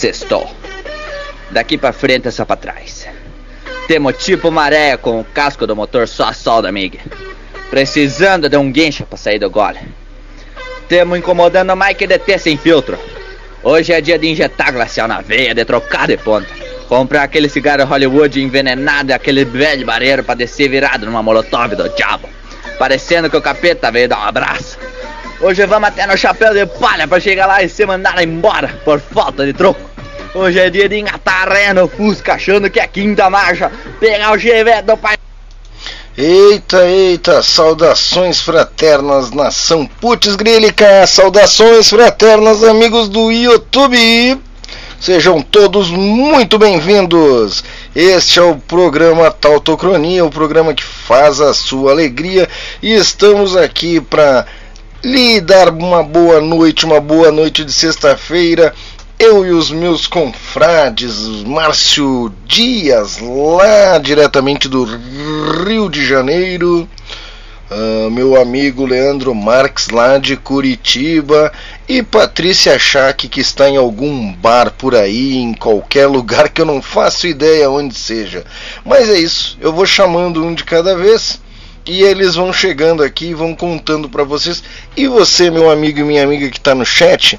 Sextou. Daqui pra frente é só pra trás. Temos tipo maré com o casco do motor só a solda, amiga. Precisando de um guincho pra sair do gole. Temos incomodando mais que DT sem filtro. Hoje é dia de injetar glacial na veia, de trocar de ponta. Comprar aquele cigarro Hollywood envenenado e aquele velho bareiro pra descer virado numa molotov do diabo. Parecendo que o capeta veio dar um abraço. Hoje vamos até no chapéu de palha pra chegar lá e ser mandado embora por falta de troco. Hoje é dia de engatar a ré no Fusca achando que é quinta marcha. Pegar o Chevette do pai. Eita, eita, saudações fraternas, nação putz grílica, saudações fraternas, amigos do YouTube. Sejam todos muito bem-vindos. Este é o programa Tautocronia, o programa que faz a sua alegria, e estamos aqui para lhe dar uma boa noite, uma boa noite de sexta-feira eu e os meus confrades, Márcio Dias, lá diretamente do Rio de Janeiro, uh, meu amigo Leandro Marques, lá de Curitiba, e Patrícia Schack, que está em algum bar por aí, em qualquer lugar que eu não faço ideia onde seja. Mas é isso, eu vou chamando um de cada vez. E eles vão chegando aqui e vão contando para vocês. E você, meu amigo e minha amiga que está no chat,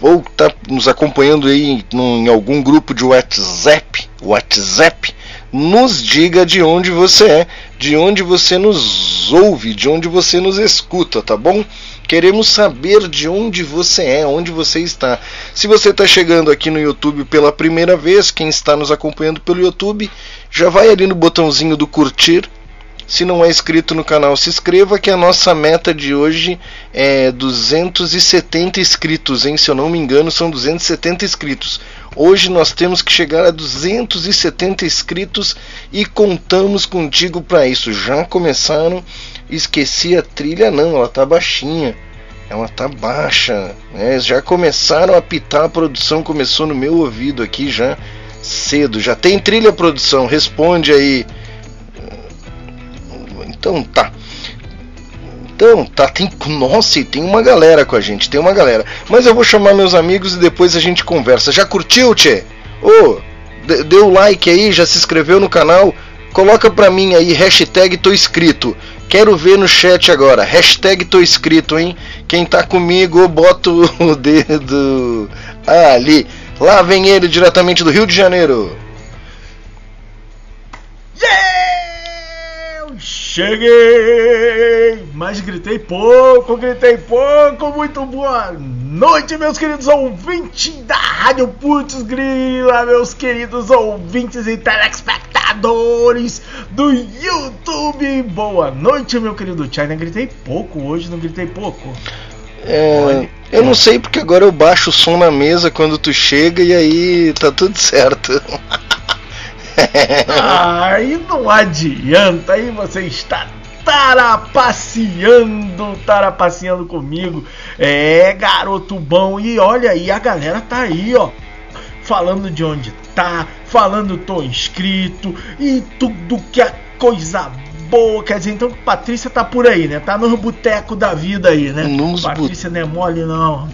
ou está nos acompanhando aí em algum grupo de WhatsApp, WhatsApp, nos diga de onde você é, de onde você nos ouve, de onde você nos escuta, tá bom? Queremos saber de onde você é, onde você está. Se você está chegando aqui no YouTube pela primeira vez, quem está nos acompanhando pelo YouTube, já vai ali no botãozinho do curtir, se não é inscrito no canal, se inscreva que a nossa meta de hoje é 270 inscritos, hein? Se eu não me engano, são 270 inscritos. Hoje nós temos que chegar a 270 inscritos e contamos contigo para isso. Já começaram? Esqueci a trilha não, ela tá baixinha. Ela tá baixa, né? Já começaram a pitar a produção, começou no meu ouvido aqui já cedo. Já tem trilha produção? Responde aí. Então tá. Então, tá, tem. Nossa, tem uma galera com a gente, tem uma galera. Mas eu vou chamar meus amigos e depois a gente conversa. Já curtiu, Tchê? Ô, oh, deu like aí, já se inscreveu no canal? Coloca pra mim aí, hashtag tô inscrito. Quero ver no chat agora. Hashtag tô inscrito, hein? Quem tá comigo, bota o dedo ali. Lá vem ele diretamente do Rio de Janeiro. Cheguei! Mas gritei pouco, gritei pouco. Muito boa noite, meus queridos ouvintes da Rádio Putz Grila, meus queridos ouvintes e telespectadores do YouTube. Boa noite, meu querido China. Gritei pouco hoje, não gritei pouco. É, eu não sei porque agora eu baixo o som na mesa quando tu chega e aí tá tudo certo. aí não adianta, aí você está tarapaceando, tarapaceando comigo. É, garoto bom. E olha aí, a galera tá aí, ó. Falando de onde tá, falando tô inscrito e tudo que é coisa boa. Quer dizer, então Patrícia tá por aí, né? Tá nos botecos da vida aí, né? Nos Patrícia não é mole, não.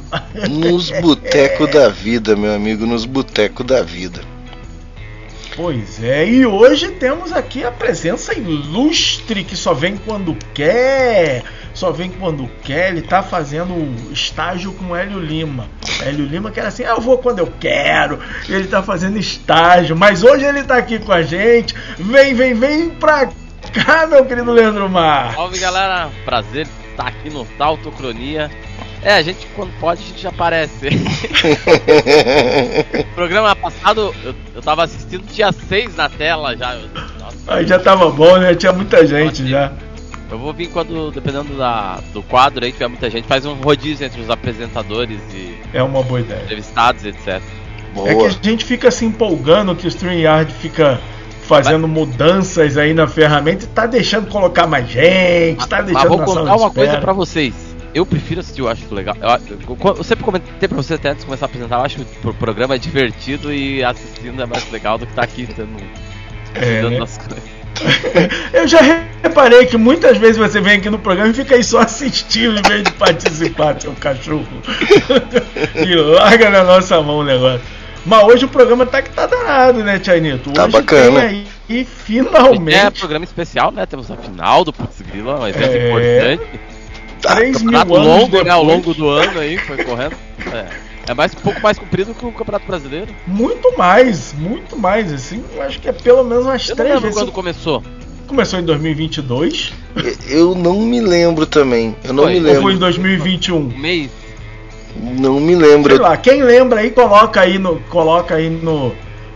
Nos botecos da vida, meu amigo, nos botecos da vida. Pois é, e hoje temos aqui a presença ilustre que só vem quando quer, só vem quando quer. Ele tá fazendo estágio com o Hélio Lima. Hélio Lima que era assim, ah, eu vou quando eu quero. Ele tá fazendo estágio, mas hoje ele tá aqui com a gente. Vem, vem, vem pra cá, meu querido Leandro Mar. Salve galera, prazer estar aqui no Tautocronia. É, a gente, quando pode, a gente já aparece. programa passado, eu, eu tava assistindo, tinha seis na tela já. Nossa, aí já tava bom, né? Tinha muita gente já. Eu vou vir quando, dependendo da, do quadro aí, tiver muita gente, faz um rodízio entre os apresentadores e. É uma boa ideia. Entrevistados, etc. Boa. É que a gente fica se empolgando que o StreamYard fica fazendo Mas... mudanças aí na ferramenta e tá deixando colocar mais gente, tá deixando Mas vou contar uma coisa para vocês eu prefiro assistir, eu acho legal. Eu, eu, sempre comentei pra você até antes de começar a apresentar, eu acho que o programa é divertido e assistindo é mais legal do que estar tá aqui tendo, é, né? eu já reparei que muitas vezes você vem aqui no programa e fica aí só assistindo em vez de participar, seu cachorro. e larga na nossa mão o negócio. Mas hoje o programa tá que tá danado, né, Tianito? Tá hoje bacana. tem aí e finalmente É programa especial, né? Temos a final do Putz Grila, um evento É. importante. 3 mil anos longo, depois. né? Ao longo do ano aí, foi correndo. É, é mais, um pouco mais comprido que o Campeonato Brasileiro. Muito mais, muito mais, assim, eu acho que é pelo menos umas Eu três lembro vezes. quando começou. Começou em 2022 Eu não me lembro também. Eu não Foi. me ou foi em lembro. 2021? Um mês. Não me Sei lembro. lá, quem lembra aí, coloca aí no, coloca aí no,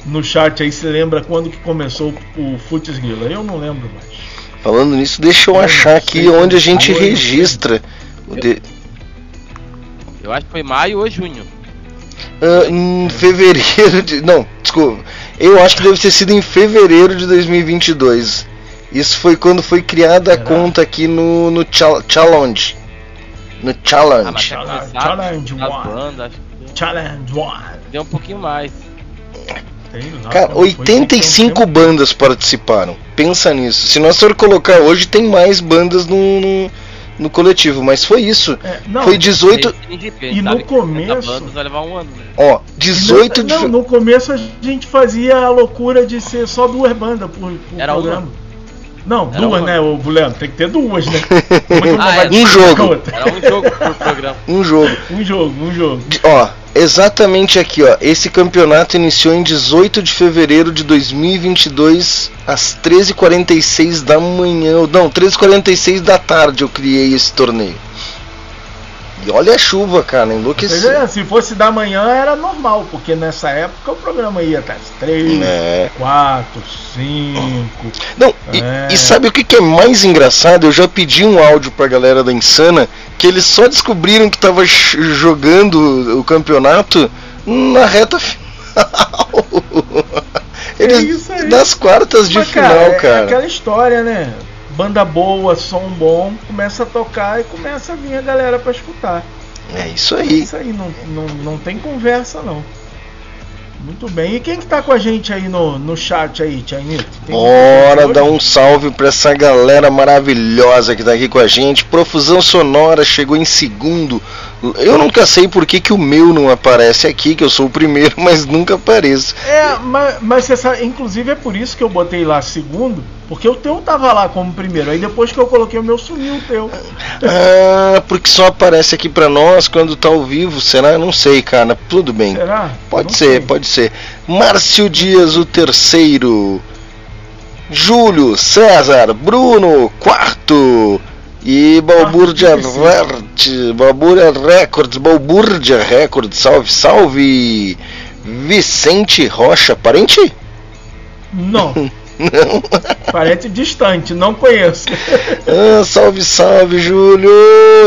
no chat aí se lembra quando que começou o Futs Grila. Eu não lembro mais. Falando nisso, deixa eu achar aqui onde a gente registra. o de- Eu acho que foi maio ou junho. Ah, em fevereiro de. Não, desculpa. Eu acho que deve ter sido em fevereiro de 2022. Isso foi quando foi criada a conta aqui no, no Chal- Challenge. No Ah, mas Challenge. Challenge- começar Challenge as One. bandas, acho que Challenge One. deu um pouquinho mais. Lá, Cara, foi- foi um 85 tempo. bandas participaram. Pensa nisso. Se nós for colocar hoje, tem mais bandas no, no, no coletivo, mas foi isso. É, não, Foi 18. NGP, E no começo- 60 bandas vai levar um ano, né? Ó, 18 de. Não, no começo a gente fazia a loucura de ser só duas bandas por, por Era uma? programa. Não, Era duas, uma? né, o Buleno? Tem que ter duas, né? É uma Ah, é. Um jogo. Era um jogo por programa. Um jogo. Um jogo, um jogo. De- Ó, exatamente aqui, ó. Esse campeonato iniciou em 18 de fevereiro de 2022, às 13h46 da manhã. Não, 13h46 da tarde eu criei esse torneio. E olha a chuva, cara, é, se fosse da manhã era normal, porque nessa época o programa ia até as três, É. quatro, cinco. Não, e, É. e sabe o que, que é mais engraçado? Eu já pedi um áudio pra galera da Insana que eles só descobriram que tava ch- jogando o campeonato na reta final. Eles, isso aí. das quartas de Mas, final, é- cara. É aquela história, né? Banda boa, som bom, começa a tocar e começa a vir a galera pra escutar. É isso É aí. isso aí, não, não, não tem conversa não. Muito bem. E quem que tá com a gente aí no, no chat aí, Tianito? Bora dar um salve pra essa galera maravilhosa que tá aqui com a gente. Profusão Sonora chegou em segundo. Eu nunca sei por que, que o meu não aparece aqui, que eu sou o primeiro, mas nunca apareço. É, mas, mas sabe, inclusive é por isso que eu botei lá segundo, porque o teu tava lá como primeiro. Aí depois que eu coloquei o meu, sumiu o teu. Ah, porque só aparece aqui pra nós quando tá ao vivo, será? Eu não sei, cara. Tudo bem. Será? Pode ser, sei. pode ser. Márcio Dias, o terceiro. Júlio, César, Bruno, quarto. E Balbúrdia. Rert, Balbúrdia Records, Balbúrdia Records, salve, salve. Vicente Rocha, parente? Não. Parece distante, não conheço. Ah, salve, salve, Júlio.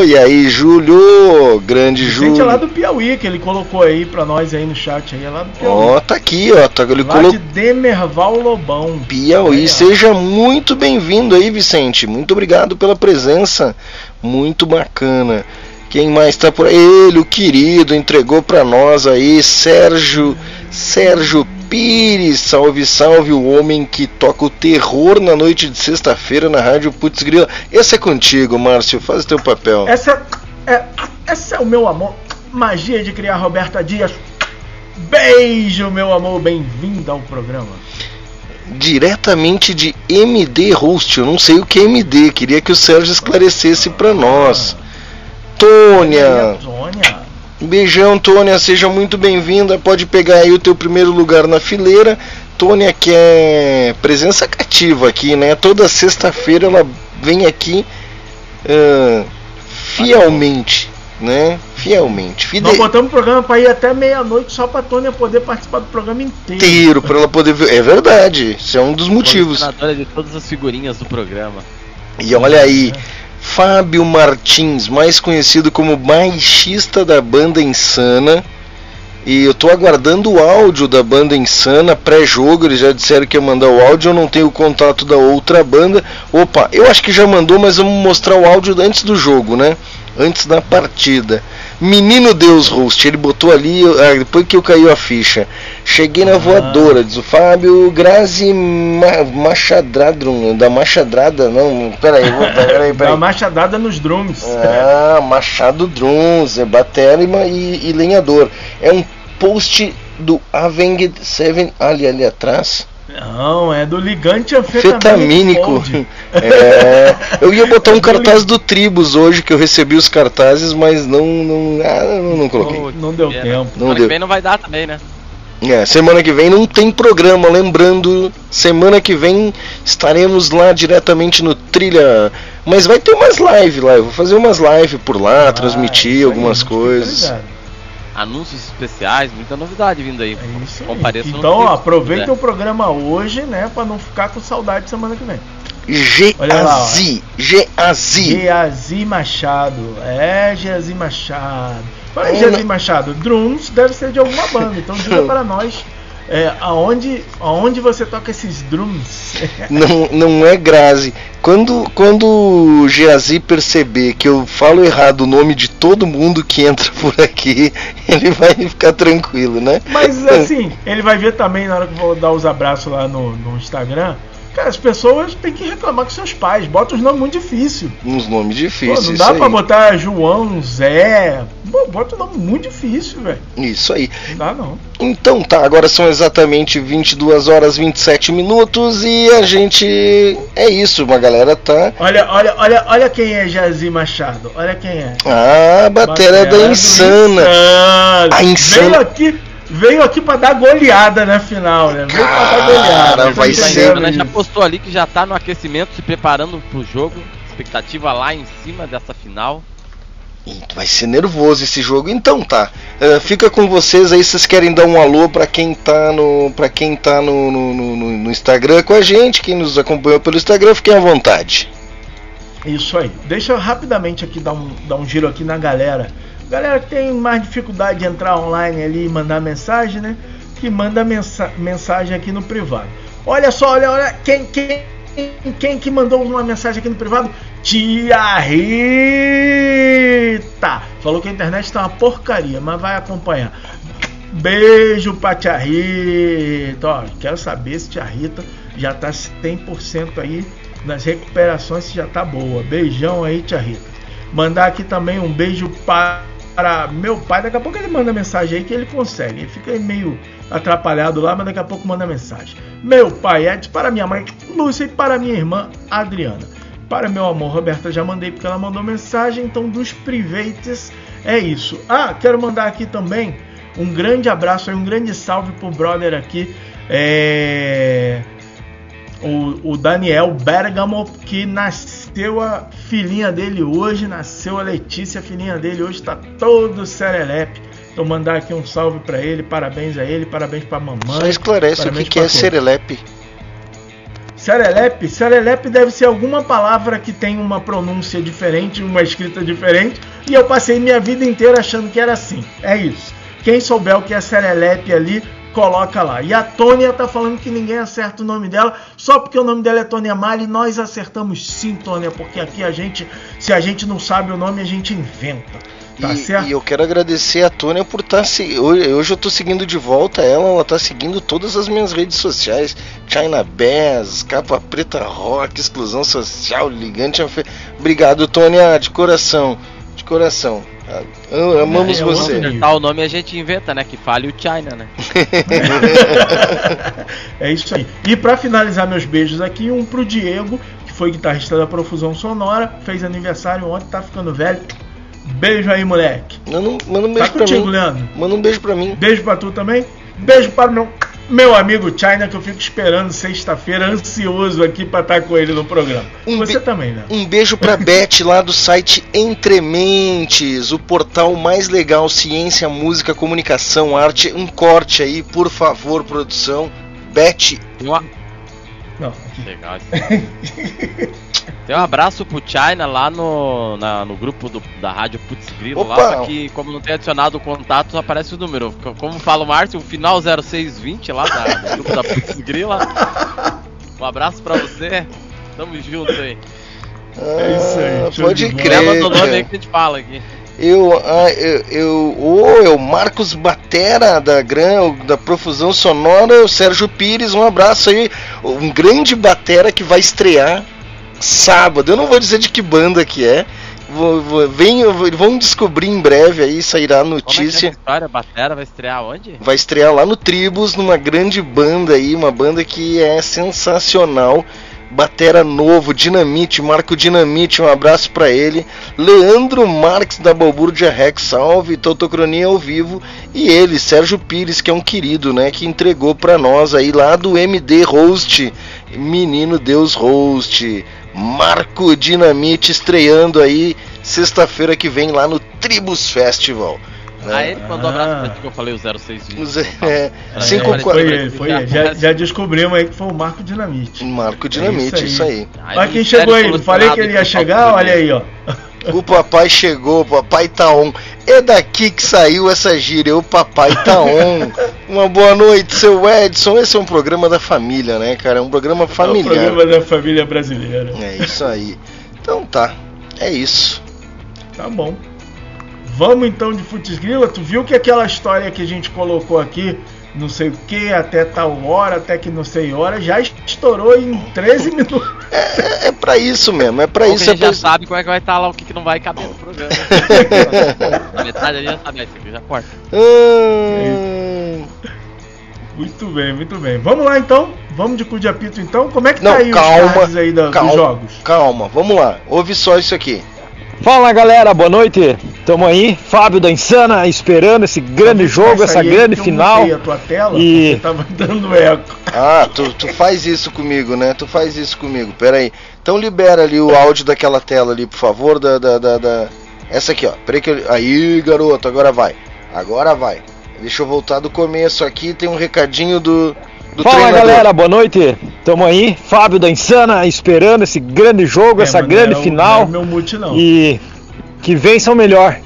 E aí, Júlio? Grande Gente, Júlio. é lá do Piauí que ele colocou aí pra nós aí no chat aí, é lá do Piauí. Ó, tá aqui, ó. Tá, ele lá colocou de Demerval Lobão. Piauí. Ó. Seja muito bem-vindo aí, Vicente. Muito obrigado pela presença. Muito bacana. Quem mais tá por aí? Ele, o querido, entregou pra nós aí, Sérgio, Sérgio Pires, salve, salve, o homem que toca o terror na noite de sexta-feira na Rádio Putz Grila. Esse é contigo, Márcio, faz o teu papel. Essa é, essa é o meu amor. Magia de criar Roberta Dias. Beijo, meu amor. Bem-vindo ao programa. Diretamente de MD Host, eu não sei o que é MD, queria que o Sérgio esclarecesse pra nós. Tônia, Sônia. Beijão, Tônia, seja muito bem-vinda. Pode pegar aí o teu primeiro lugar na fileira. Tônia, que é presença cativa aqui, né? Toda sexta-feira ela vem aqui ah, fielmente, né? Fielmente. Nós Fide... botamos o programa pra ir até meia-noite só pra Tônia poder participar do programa inteiro. Inteiro para ela poder ver. É verdade, isso é um dos motivos. De todas as figurinhas do programa. E olha aí, Fábio Martins, mais conhecido como baixista da banda Insana. E eu tô aguardando o áudio da banda Insana pré-jogo. Eles já disseram que ia mandar o áudio. Eu não tenho o contato da outra banda. Opa, eu acho que já mandou, mas vamos mostrar o áudio antes do jogo, né? Antes da partida. Menino Deus Host, ele botou ali, ah, depois que eu caiu a ficha. Cheguei na Ah. voadora, diz o Fábio Grazi Ma Machadradrum, da Machadrada, não, peraí, vou, peraí, peraí. uma machadada nos drums. Ah, Machado Drums, é batera e, ma- e, e lenhador. É um post do Avenged Seven ali, ali atrás. Não, é do ligante Fetamínico. anfetamínico. É, eu ia botar um cartaz do Tribus hoje, que eu recebi os cartazes, mas não, não, ah, não, não coloquei. Não, não deu É, tempo. Não Semana deu. que vem não vai dar também, né? É, semana que vem não tem programa, lembrando, semana que vem estaremos lá diretamente no Trilha, mas vai ter umas lives lá, eu vou fazer umas lives por lá, Ah, transmitir algumas fica coisas. ligado. Anúncios especiais, muita novidade vindo aí. É isso aí. Então, ó, aproveita o programa hoje, né, pra não ficar com saudade semana que vem. Geazi, Geazi. Geazi Machado. É, Geazi Machado. Fala aí, Geazi Machado. Drums deve ser de alguma banda. Então diga para nós é, aonde, aonde você toca esses drums. Não, não é Grazi. Quando, quando o Geazi perceber que eu falo errado o nome de todo mundo que entra por aqui, ele vai ficar tranquilo, né? Mas assim, ele vai ver também na hora que eu vou dar os abraços lá no, no Instagram. Cara, as pessoas têm que reclamar com seus pais. Bota os nomes muito difíceis. Uns nomes Pô, difíceis. não isso dá aí. pra botar João, Zé. Pô, bota um nome muito difícil, velho. Isso aí. Não dá não. Então tá, agora são exatamente 22 horas 27 minutos e a gente. É isso, uma galera tá. Olha, olha, olha, olha quem é Jazi Machado. Olha quem é. Ah, a bateria da Insana. Insana. A Insana- Veio aqui, veio aqui pra dar goleada na final, né? Veio pra dar Cara, goleada. vai Tá ser- né? Já postou ali que já tá no aquecimento, se preparando pro jogo. Expectativa lá em cima dessa final. Vai ser nervoso esse jogo, então tá. Eh, fica com vocês aí, vocês querem dar um alô pra quem tá no. para quem tá no, no, no- no Instagram com a gente, quem nos acompanhou pelo Instagram, fiquem à vontade. Isso aí. Deixa eu rapidamente aqui dar um, dar um giro aqui na galera. Galera que tem mais dificuldade de entrar online ali e mandar mensagem, né? Que manda mensa mensagem aqui no privado. Olha só, olha, olha, quem, quem, quem que mandou uma mensagem aqui no privado? Tia Rita! Falou que a internet tá uma porcaria, mas vai acompanhar. Beijo pra Tia Rita. Ó, quero saber se Tia Rita já tá 100% aí nas recuperações, se já tá boa. Beijão aí, Tia Rita. Mandar aqui também um beijo para meu pai. Daqui a pouco ele manda mensagem aí que ele consegue. Ele fica meio atrapalhado lá, mas daqui a pouco manda mensagem. Meu pai Edson, para minha mãe Lúcia e para minha irmã Adriana. Para meu amor, Roberta, já mandei porque ela mandou mensagem. Então, dos privates, é isso. Ah, quero mandar aqui também um grande abraço e um grande salve pro brother aqui. É o, o Daniel Bergamo, que nasceu a filhinha dele hoje, nasceu a Letícia, a filhinha dele hoje está todo serelepe. Então mandar aqui um salve para ele, parabéns a ele, parabéns para mamãe. Só esclarece o que, que é todos. Serelepe. Serelepe, serelepe deve ser alguma palavra que tem uma pronúncia diferente, uma escrita diferente, e eu passei minha vida inteira achando que era assim. É isso. Quem souber o que é serelepe ali, coloca lá. E a Tônia tá falando que ninguém acerta o nome dela, só porque o nome dela é Tônia Mali, nós acertamos sim, Tônia, porque aqui a gente, se a gente não sabe o nome, a gente inventa. Tá e, certo? e eu quero agradecer a Tônia por estar. se hoje, eu tô seguindo de volta ela, ela tá seguindo todas as minhas redes sociais. China Bass, Capa Preta Rock, Exclusão Social, Ligante. Obrigado, Tônia, de coração. De coração. Am- Amamos É, eu você. Acertar o nome a gente inventa, né? Que fale o China, né? é isso aí. E para finalizar meus beijos aqui, um pro Diego, que foi guitarrista da Profusão Sonora, fez aniversário ontem, tá ficando velho. Beijo aí, moleque. Manda um, manda um Tá beijo pra contigo, mim. Leandro. Manda um beijo pra mim. Beijo pra tu também. Beijo para o meu, meu amigo China, que eu fico esperando sexta-feira, ansioso aqui pra estar com ele no programa. Um Você be- também, né? Um beijo pra Beth lá do site Entre Mentes, o portal mais legal, ciência, música, comunicação, arte. Um corte aí, por favor, produção. Beth, Tem uma... Não. Legal. Tem um abraço pro China lá no, na- no grupo do- da rádio Putz Grilo lá, só que como não tem adicionado o contato, só aparece o número. Co- Como fala o Márcio, o final 0620 lá da, do grupo da Putz Grilo. Um abraço pra você. Tamo junto aí. É isso aí, Ah, show pode crer. Leva o nome aí que a gente fala aqui. Eu, ah, eu, eu, é o Marcos Batera da Gran, da Profusão Sonora, o Sérgio Pires, um abraço aí, um grande batera que vai estrear sábado. Eu não vou dizer de que banda que é, vou- vou- vem- vão descobrir em breve aí, sairá a Como é é notícia. história? Batera vai estrear onde? Vai estrear lá no Tribus, numa grande banda aí, uma banda que é sensacional. Batera novo, Dinamite, Marco Dinamite, um abraço pra ele. Leandro Marques da Balbúrdia Rex, salve, Totocronia ao vivo. E ele, Sérgio Pires, que é um querido, né, que entregou pra nós aí lá do MD Host, Menino Deus Host. Marco Dinamite estreando aí sexta-feira que vem lá no Tribus Festival. né? Ah, ele mandou um abraço Ah. pra ti que eu falei o 0620. Os- é, É, cinco foi, qua- foi ele, foi ele. Já, já descobrimos aí que foi o Marco Dinamite. Marco Dinamite, É isso isso aí. Olha quem chegou aí, não falei que ele ia chegar, olha aí, ó. O papai chegou, o papai tá on. É daqui que saiu essa gíria, o papai tá on. Uma boa noite, seu Edson. Esse é um programa da família, né, cara? É um programa É o familiar. programa da família brasileira. É isso aí. Então tá, é isso. Tá bom. Vamos então de Futs Grila. Tu viu que aquela história que a gente colocou aqui, não sei o que, até tal hora, até que não sei hora, já estourou em 13 minutos. É, é pra isso mesmo, é pra Bom, que isso. a É gente pra... já sabe como é que vai estar lá, o que, que não vai caber no programa. Na metade ali já sabe, isso aqui já corta. Hum, Muito bem, muito bem. Vamos lá então. Vamos de cu de apito então. Como é que Não, tá aí calma, os cards aí da- calma. dos jogos? calma, vamos lá. Ouve só isso aqui. Fala galera, boa noite. Tamo aí, Fábio da Insana, esperando esse grande jogo, Essa grande que eu final. mutei a tua tela E- tava dando eco. Ah, tu, tu faz isso comigo, né? Tu faz isso comigo. Pera aí. Então libera ali o áudio daquela tela ali, por favor. Da, da, da, da- Essa aqui, ó. Peraí que eu... Aí, garoto, agora vai. Agora vai. Deixa eu voltar do começo aqui. Tem um recadinho do Fala treinador. galera, boa noite. Tamo aí, Fábio da Insana, esperando esse grande jogo, É, essa mas grande não é o- final. Não é meu mute, não. E que vençam melhor.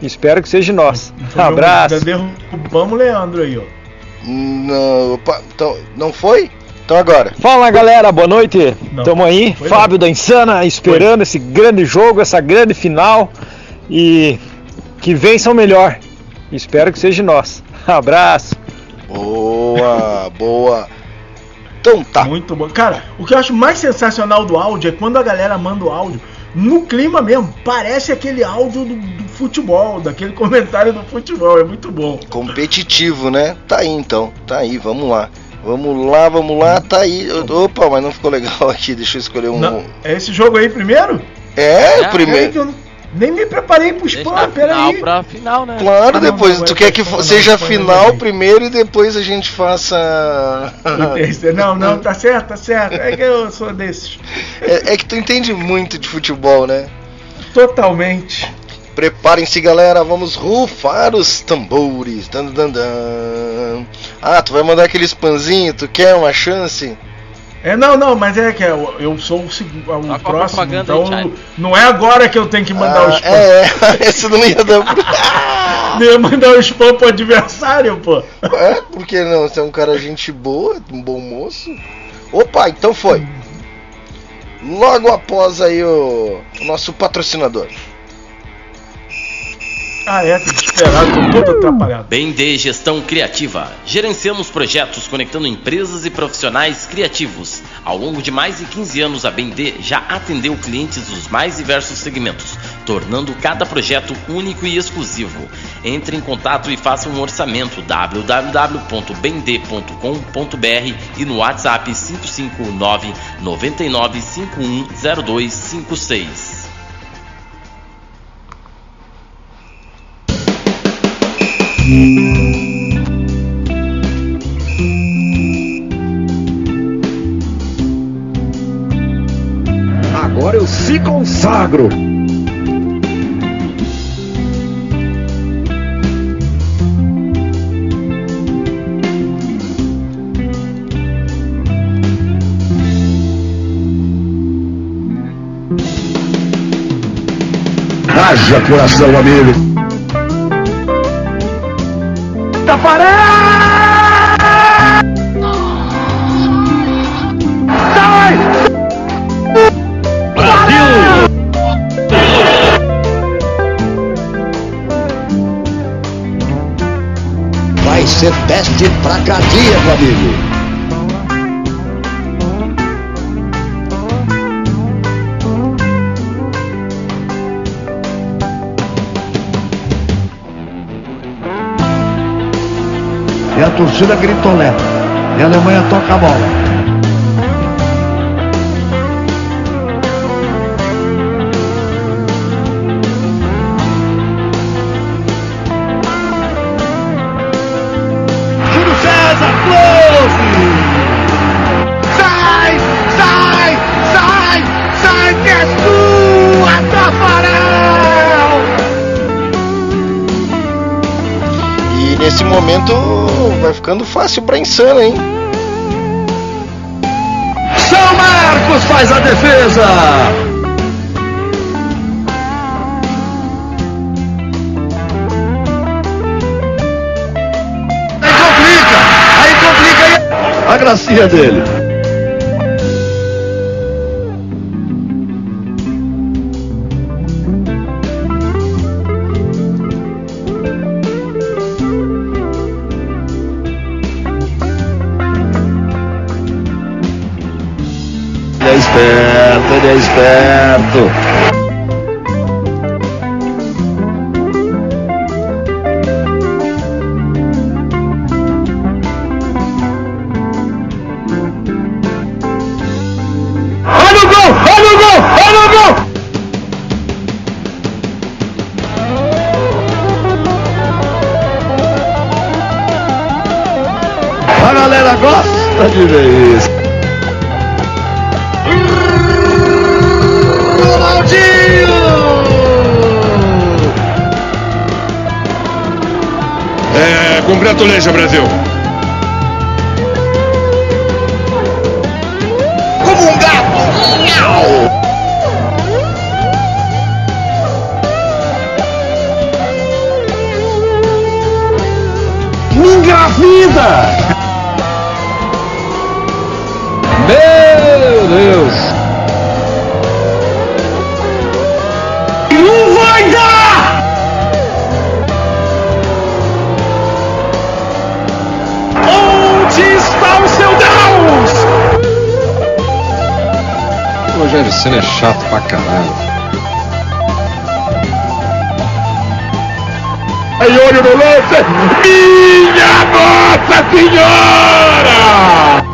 Espero que seja nós. Não foi meu Abraço. mute, Derrubamos o Leandro aí, ó. Não, opa, então, não foi? Então agora. Fala galera, boa noite. Não. Tamo aí, Foi Fábio da Insana, esperando esse grande jogo, essa grande final. E que vençam melhor. Espero que seja nós. Abraço. Boa, boa. Então tá. Muito bom. Cara, o que eu acho mais sensacional do áudio é quando a galera manda o áudio no clima mesmo. Parece aquele áudio do, do futebol, daquele comentário do futebol. É muito bom. Competitivo, né? Tá aí então. Tá aí, vamos lá. Vamos lá, vamos lá, tá aí. Opa, mas não ficou legal aqui. Deixa eu escolher um. Não, é esse jogo aí primeiro? É, É, É primeiro. que eu nem me preparei pro spam, peraí. pra final, né? Claro, Ah, não, depois. não, tu é quer que seja não, final primeiro e depois a gente faça. Não, não, tá certo, tá certo. É que eu sou desses. é, é que tu entende muito de futebol, né? Totalmente. Preparem-se, galera. Vamos rufar os tambores. Dan, dan, dan. Ah, tu vai mandar aqueles panzinhos? Tu quer uma chance? É, não, não, mas é que eu, eu sou o, segundo, o com a próximo, propaganda então aí, não é agora que eu tenho que mandar o Ah, spam. é, é. Esse não ia dar. pra- ia mandar o spam pro adversário, pô. É, por que não? Você é um cara gente boa, um bom moço. Opa, então foi. Logo após aí o, o nosso patrocinador. Ah, é, tem que esperar, atrapalhado. BND Gestão Criativa. Gerenciamos projetos conectando empresas e profissionais criativos. Ao longo de mais de 15 anos, a BND já atendeu clientes dos mais diversos segmentos, tornando cada projeto único e exclusivo. Entre em contato e faça um orçamento www.bnd.com.br e no WhatsApp 559 99510256. Agora eu se consagro. Haja coração, amigo. Vai ser teste pra cardíaco, amigo. A torcida gritoleta. E a Alemanha toca a bola. Nesse momento ficando fácil pra Insana, hein? São Marcos faz a defesa. Aí complica, aí complica a gracinha dele. É esperto. Olha o gol! Olha o gol! Olha o gol! A galera gosta de ver Congratulations, Brasil. Como um gato! Miau! Minha vida! O Rogério Senna é chato pra caralho. Aí olho no lance! Minha Nossa Senhora!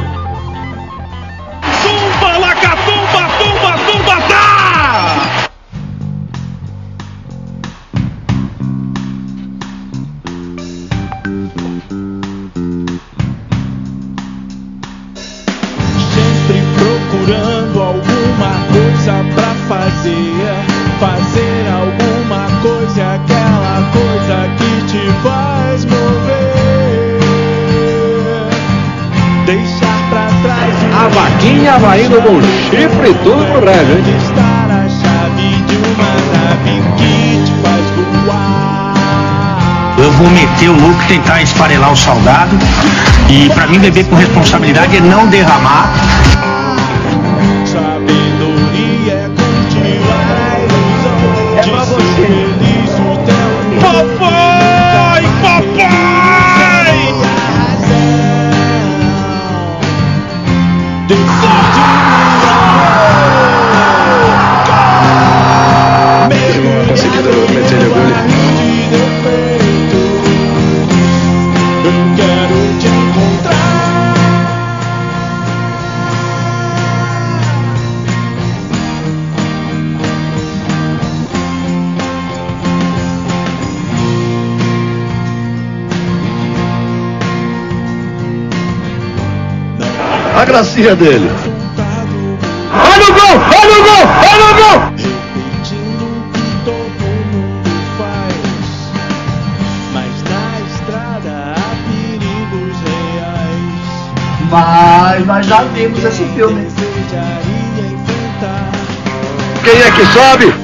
Meter o louco e tentar esfarelar o soldado. E pra mim beber com responsabilidade é não derramar. A gracinha dele. Olha o gol! Olha o gol! Olha o gol! Mas na estrada há perigos reais. Mas nós já vimos esse filme. Desejaria enfrentar Quem é que sobe?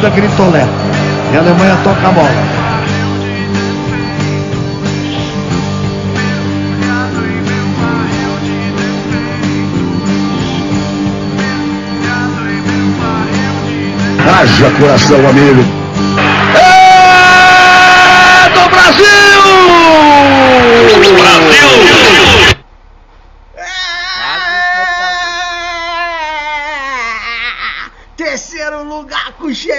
Partiu daquele tolé. E a Alemanha toca a bola. Haja coração, amigo.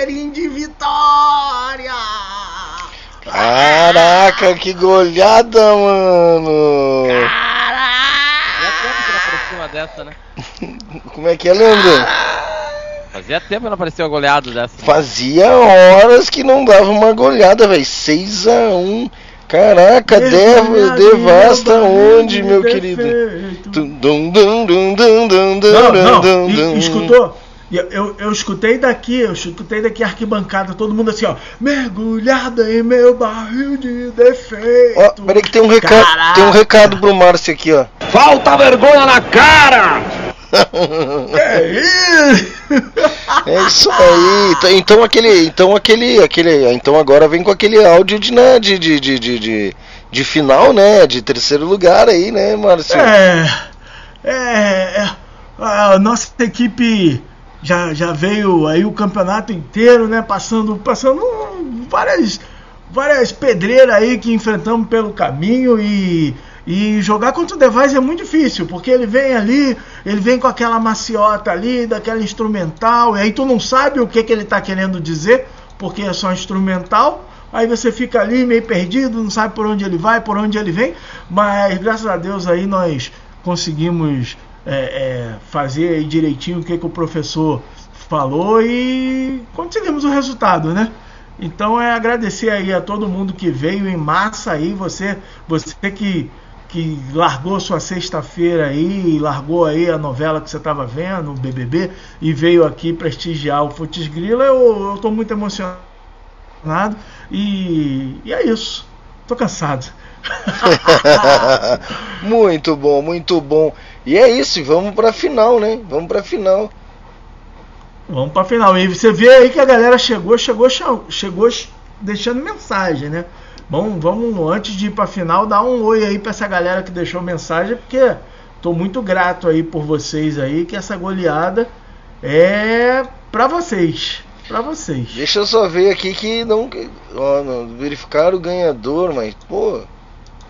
Cheirinho de vitória! Caraca, que goleada, mano! Fazia tempo que não aparecia uma dessa, né? Como é que é, Leandro? Fazia tempo que não aparecia uma goleada dessa. né? Fazia horas que não dava uma goleada, velho. 6x1. Caraca, dev, devasta onde, meu querido? Dum, dum, dum, dum, dum, dum, Não, não, dum, e- dum. escutou? Eu, eu, eu escutei daqui, eu escutei daqui a arquibancada, todo mundo assim, ó, mergulhada em meu barril de defeito. Ó, peraí que tem um recado, Caraca. tem um recado pro Márcio aqui, ó. Falta vergonha na cara! É isso? É isso aí. Então- Então aquele, então aquele, aquele, então agora vem com aquele áudio de, né, de, de, de, de, de, de final, né, de terceiro lugar aí, né, Márcio? É, é, é, a nossa equipe já, já veio aí o campeonato inteiro, né? Passando, passando várias, várias pedreiras aí que enfrentamos pelo caminho e, e jogar contra o Device é muito difícil, porque ele vem ali, ele vem com aquela maciota ali, daquela instrumental, e aí tu não sabe o que, que ele tá querendo dizer, porque é só instrumental. Aí você fica ali meio perdido, não sabe por onde ele vai, por onde ele vem, mas graças a Deus aí nós conseguimos é, é, fazer aí direitinho o que, que o professor falou e conseguimos o resultado, né? Então é agradecer aí a todo mundo que veio em massa aí, você, você que, que largou sua sexta-feira aí, largou aí a novela que você estava vendo, o BBB, e veio aqui prestigiar o Futis Grila, eu, tô muito emocionado e, e é isso. Tô cansado. muito bom, muito bom. E é isso, vamos pra final, né? Vamos pra final. Vamos pra final. E você vê aí que a galera chegou, chegou, chegou deixando mensagem, né? Vamos, vamos antes de ir pra final, dar um oi aí pra essa galera que deixou mensagem, porque tô muito grato aí por vocês aí, que essa goleada é pra vocês. Pra vocês. Deixa eu só ver aqui que não. Ó, não verificaram o ganhador, mas, pô.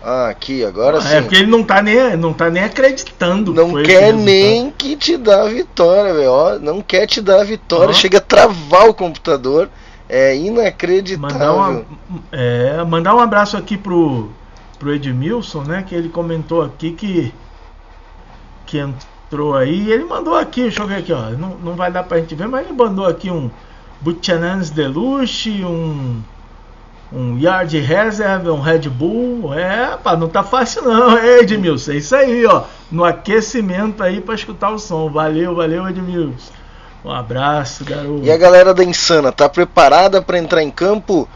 Ah, aqui, agora sim. É porque ele não tá nem, não tá nem acreditando. Não quer nem que te dá a vitória, velho. Não quer te dar a vitória. Chega a travar o computador. É inacreditável. Mandar, uma, é, mandar um abraço aqui pro, pro Edmilson, né? Que ele comentou aqui que, que entrou aí. Ele mandou aqui, deixa eu ver aqui, ó. Não, não vai dar pra gente ver, mas ele mandou aqui um Buchanan's Deluxe, um, um Yard Reserve, um Red Bull. É, pá, não tá fácil não, é, Edmilson. É isso aí, ó. No aquecimento aí pra escutar o som. Valeu, valeu, Edmilson. Um abraço, garoto. E a galera da Insana, tá preparada para entrar em campo?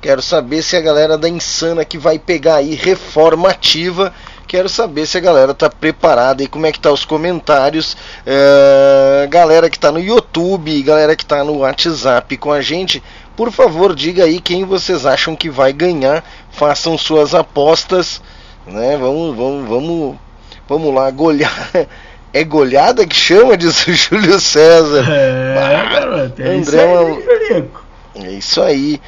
Quero saber se a galera da Insana que vai pegar aí reforma ativa. Quero saber se a galera tá preparada e como é que tá os comentários. É, galera que tá no YouTube, galera que tá no WhatsApp com a gente. Por favor, diga aí quem vocês acham que vai ganhar. Façam suas apostas. Né? Vamos, vamos, vamos, vamos lá, golear. É goleada que chama, diz o Júlio César. É, garoto, é isso André, aí, Felico. É isso aí.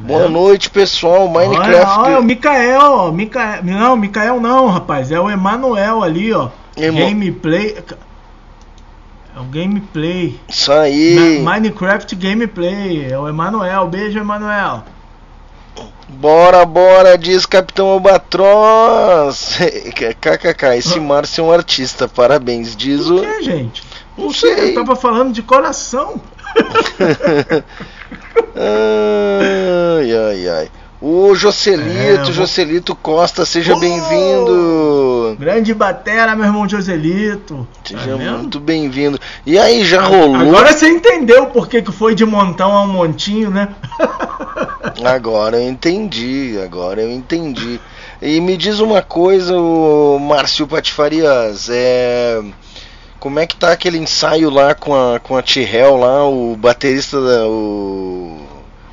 Boa noite, pessoal. Minecraft. Olha, olha, o Mikael, Mikael, não, Mikael não, rapaz, é o Emanuel ali, ó. Emo- Gameplay. É o gameplay. Isso aí. Ma- Minecraft gameplay. É o Emanuel. Beijo, Emanuel. Bora, bora, diz Capitão Albatroz. KKK, esse Márcio é um artista, parabéns. Diz o. Que, gente? Não quê? Eu sei. tava falando de coração. ai, ai, ai. O Joselito, É, vou- Joselito Costa, seja Oh! bem-vindo. Grande batera, meu irmão Joselito. Seja Tá muito bem-vindo. E aí, já rolou? Agora você entendeu por que que foi de montão a um montinho, né? Agora eu entendi, agora eu entendi. E me diz uma coisa, o Márcio Patifarias, é... Como é que tá aquele ensaio lá com a, com a T-Hell lá, o baterista, da, o,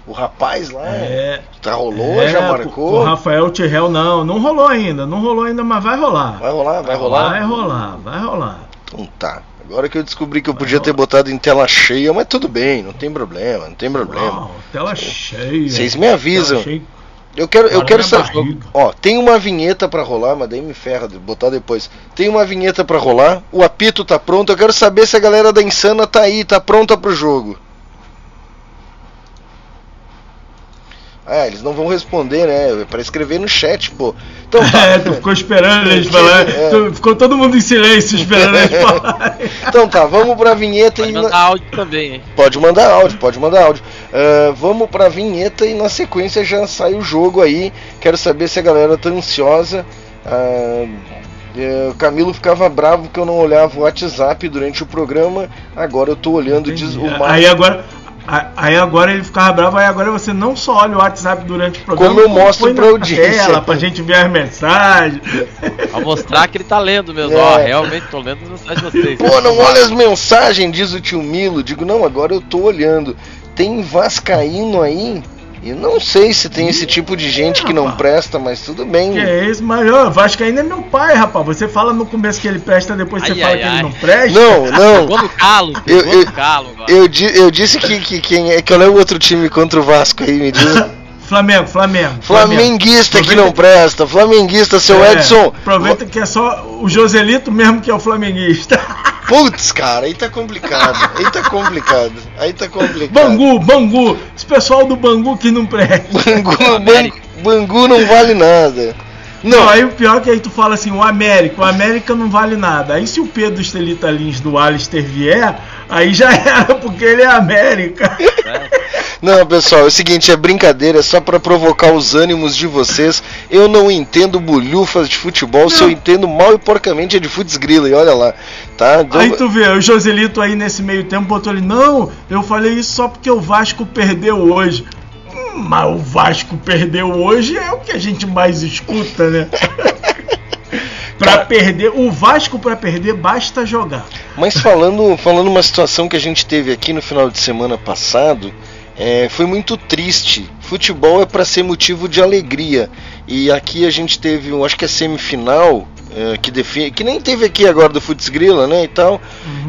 o rapaz lá? É. Já rolou, É, já O marcou? Rafael Tirrell não, não rolou ainda, não rolou ainda, mas vai rolar. Vai rolar, vai rolar? Vai rolar, vai rolar. Então tá. Agora que eu descobri que eu podia ter botado em tela cheia, mas tudo bem, não tem problema, não tem problema. Uau, tela cheia. Vocês me avisam. Eu quero, eu quero saber. Ó, tem uma vinheta pra rolar, mas daí me ferra de botar depois. Tem uma vinheta pra rolar, o apito tá pronto. Eu quero saber se a galera da Insana tá aí, tá pronta pro jogo. Ah, eles não vão responder, né? É pra escrever no chat, pô. Então tá. É, tu ficou esperando eles falar. É. tu- ficou todo mundo em silêncio esperando eles falar. Então tá, vamos pra vinheta Pode e. mandar áudio também, hein? Pode mandar áudio, pode mandar áudio. Ah, vamos pra vinheta e na sequência já sai o jogo aí. Quero saber se a galera tá ansiosa. É, o Camilo ficava bravo que eu não olhava o WhatsApp durante o programa. Agora eu tô olhando diz o Mar- Aí agora. Aí agora ele ficava bravo, aí agora você não só olha o WhatsApp durante o programa, Como eu mostro pra audiência. Tela, pra gente ver as mensagens. Pra mostrar que ele tá lendo mesmo. É. Ó, realmente tô lendo as mensagens de vocês. Pô, não olha as mensagens, diz o tio Milo. Digo, não, agora eu tô olhando. Tem Vascaíno aí? E não sei se tem esse tipo de gente que não presta, mas tudo bem. Que é isso, mas ó, Vascaíno é meu pai, rapaz. Você fala no começo que ele presta, depois você Ai, fala ai, que ele não presta. Não, não. Pegou no calo, Eu- pegou eu- no calo agora. Eu, eu disse que, que quem é que é o outro time contra o Vasco aí, me diz. Flamengo, Flamengo. Flamenguista que Aproveita- não presta, flamenguista, seu É, Edson. Aproveita que é só o Joselito mesmo que é o flamenguista. Putz, cara, aí tá complicado. Aí tá complicado. Aí tá complicado. Bangu, Bangu. Esse pessoal do Bangu que não presta. Bangu, Ban- Bangu não vale nada. Não, Não, aí o pior é que aí tu fala assim, o América, o América não vale nada. Aí se o Pedro Estelita Lins do Alistair vier, aí já era, porque ele é América. não, pessoal, é o seguinte, é brincadeira, é só pra provocar os ânimos de vocês. Eu não entendo bolhufas de futebol, se eu entendo mal e porcamente é de futsgrila, e olha lá, tá? Então- Aí tu vê, o Joselito aí nesse meio tempo botou ali, não, eu falei isso só porque o Vasco perdeu hoje. Mas o Vasco perdeu hoje é o que a gente mais escuta, né? pra perder, o Vasco pra perder basta jogar. Mas falando, falando uma situação que a gente teve aqui no final de semana passado, é, foi muito triste. Futebol é para ser motivo de alegria. E aqui a gente teve, acho que a semifinal, é, que define, que nem teve aqui agora do Futsgrila, né, e tal.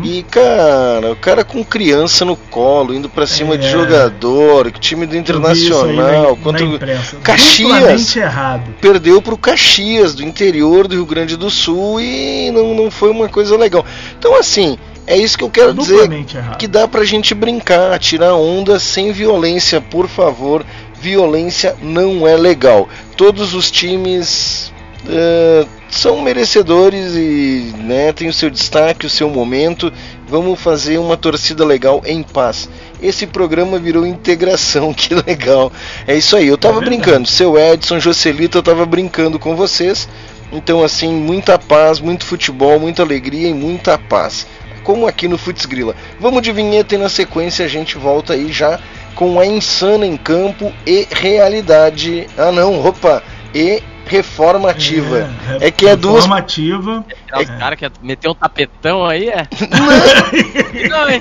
E cara, o cara com criança no colo, indo para cima de É. jogador, time do Internacional, na- contra na imprensa. Caxias errado. perdeu para o Caxias, do interior do Rio Grande do Sul, e não, não foi uma coisa legal. Então, assim, é isso que eu quero dizer. Errado. Que dá pra gente brincar, tirar onda sem violência, por favor. Violência não é legal. Todos os times eh, são merecedores e né, tem o seu destaque, o seu momento. Vamos fazer uma torcida legal em paz. Esse programa virou integração, que legal. É isso aí, eu tava verdade. brincando. Seu Edson, Jocelito, eu tava brincando com vocês. Então, assim, muita paz, muito futebol, muita alegria e muita paz. Como aqui no Futsgrila. Vamos de vinheta e na sequência a gente volta aí já com a insana em campo e realidade. Ah, não, opa! E reformativa. É, que é duas. Informativa. Os caras querem meter um tapetão aí, é? Não, hein?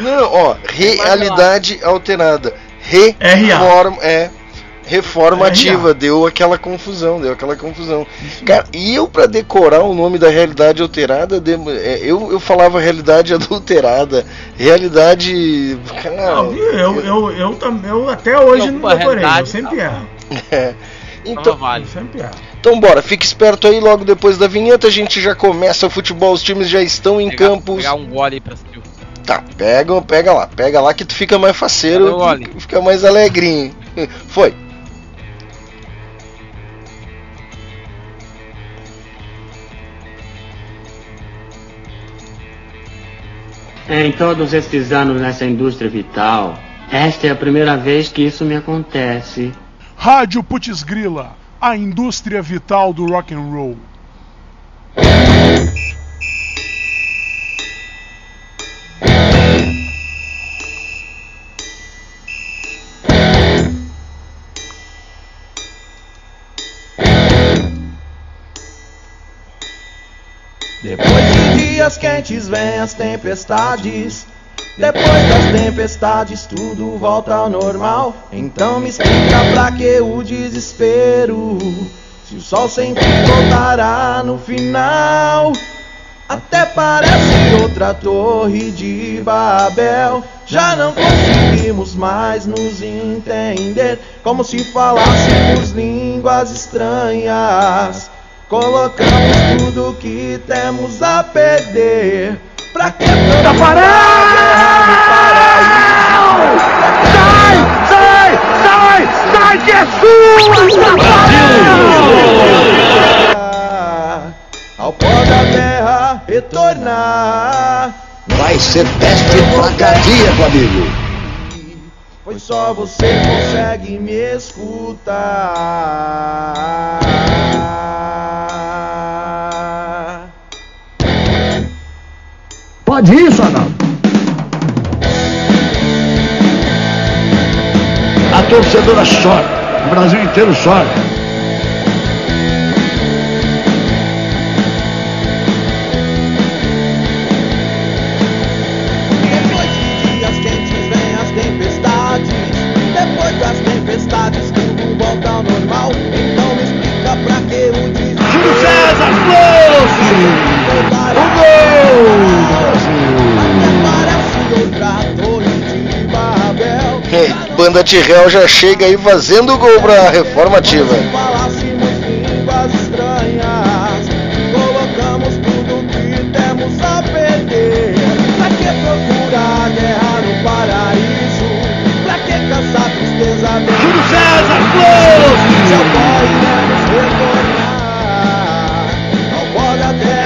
Não, ó, realidade alterada. RA. Reforma, é. Reformativa, deu aquela confusão, deu aquela confusão. Cara, e eu pra decorar o nome da realidade alterada, é, eu, eu falava realidade adulterada, realidade. Cara, Não, eu, eu, eu, eu até hoje não, Não, decorei, eu realidade, sempre erro. é. Então Então, vale. Erro. então bora, fique esperto aí, logo depois da vinheta a gente já começa o futebol, os times já estão em Pegar- campos. Pegar um gole pra assistir. Tá, pega, pega lá, pega lá que tu fica mais faceiro, fica mais alegrinho. Foi. Em todos esses anos nessa indústria vital, esta é a primeira vez que isso me acontece. Rádio Putz Grila, a indústria vital do rock and roll. Depois de dias quentes vêm as tempestades. Depois das tempestades tudo volta ao normal. Então me explica pra que o desespero? Se o sol sempre voltará no final. Até parece outra torre de Babel. Já não conseguimos mais nos entender. Como se falássemos línguas estranhas. Colocamos tudo que temos a perder. Pra que procurar Sai, sai, sai, sai que é sua! Ao pó da terra retornar. Vai ser teste pra cardíaco, amigo. Pois só você consegue me escutar. Pode isso, Arnaldo. A torcedora chora. O Brasil inteiro chora. Depois de dias quentes vêm as tempestades. Depois das tempestades tudo volta ao normal. Então explica pra que o desespero. Júlio César, close! Banda Tirrell já chega aí fazendo gol pra reforma ativa. Falássemos línguas estranhas. Colocamos tudo que temos a perder. Pra que procurar guerra no paraíso? Pra que caçar tristeza dentro Júlio César, close!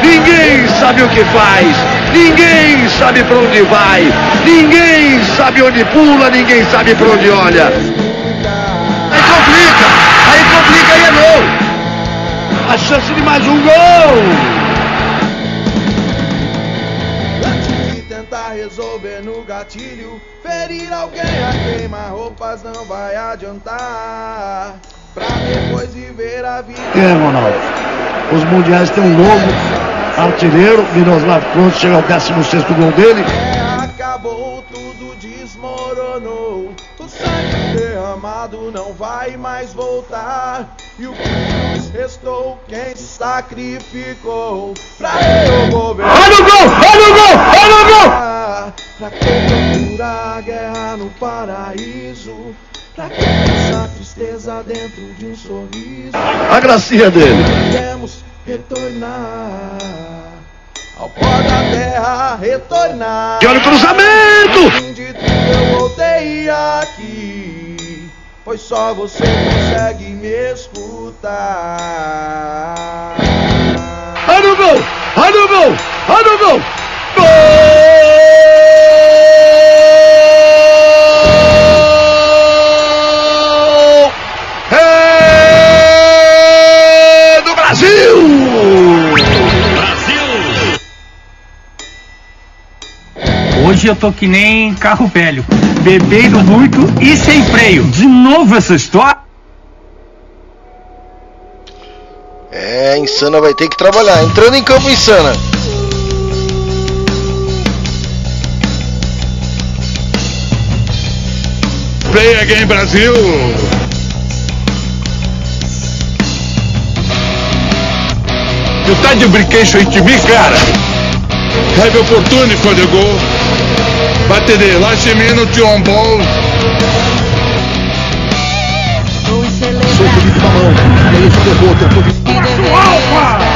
Ninguém sabe o que faz, ninguém sabe pra onde vai, ninguém sabe onde pula, ninguém sabe pra onde olha. Aí complica, aí complica e é gol. A chance de mais um gol. Antes de tentar resolver no gatilho, ferir alguém a queimar roupas não vai adiantar. Pra depois viver a vida. É, Ronaldo. Os mundiais têm um novo artilheiro, Miroslav Klose, chega ao 16 gol dele. É, acabou, tudo desmoronou. O sangue derramado não vai mais voltar. E o que nos restou quem se sacrificou pra eu governar. Olha o gol! Olha o gol! Olha o gol! Pra que procurar guerra no paraíso? Pra que essa tristeza dentro de um sorriso? A gracinha dele. Podemos retornar ao pó da terra, retornar. E olha o cruzamento! Fim de tudo eu voltei aqui, pois só você consegue me escutar. Olha o gol! Olha o gol! Olha o gol! Gol! Eu tô que nem carro velho, bebendo muito e sem freio. De novo essa história? É, Insana vai ter que trabalhar. Entrando em campo, Insana. Play again, Brasil! You tá de brincation with me, cara? Have opportunity for the goal. But the last minute on ball. Solto de mão. E aí, jogou, tentou de Alfa!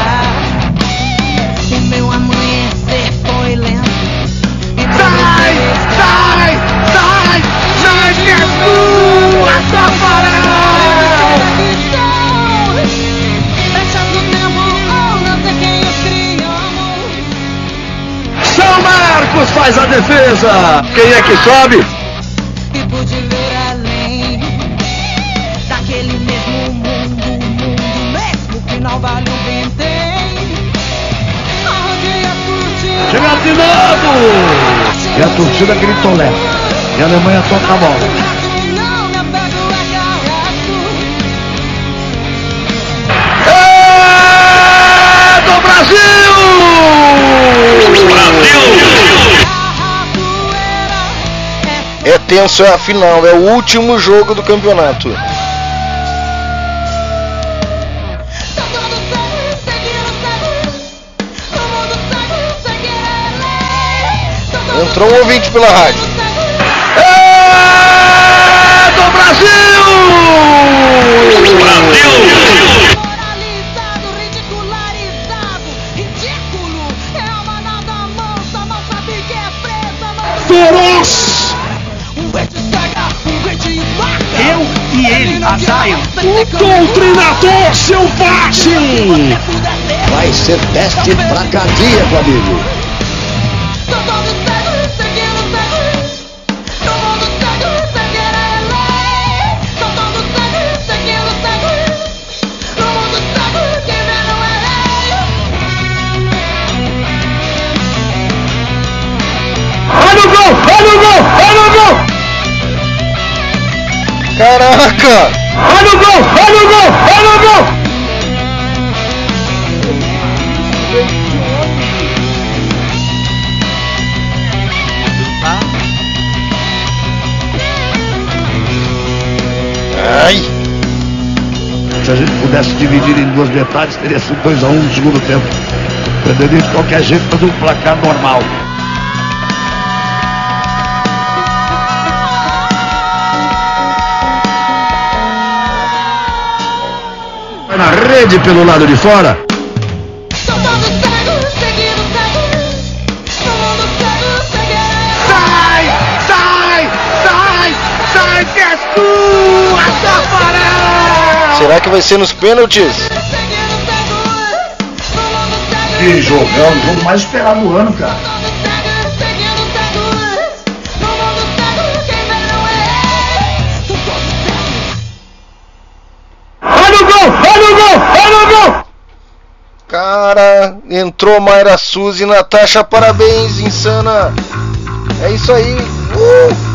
Marcos faz a defesa. Quem é que sobe? Pude ver além daquele mesmo mundo, mundo mesmo que não vale vintém. Onde a curtir. Chega de novo! E a torcida gritolé. E a Alemanha toca a bola. Tenso é a final, é o último jogo do campeonato. Entrou um ouvinte pela rádio. É do Brasil! Brasil! Feroz! O doutrinador selvagem! Vai ser teste pra cardíaco, amigo. Olha o gol! Olha o gol! Olha o gol! Caraca! Olha o gol! Olha o gol! Olha o gol! Ai! Se a gente pudesse dividir em duas metades, teria sido 2x1 um no segundo tempo. Perderia de qualquer jeito, mas um placar normal. Na rede pelo lado de fora. Sai! Sai! Sai! Sai que é tua, Tafarel! Será que vai ser nos pênaltis? Que jogão, o jogo mais esperado do ano, cara. Entrou Mayra Suzy, Natasha, parabéns, insana. É isso aí. Uh!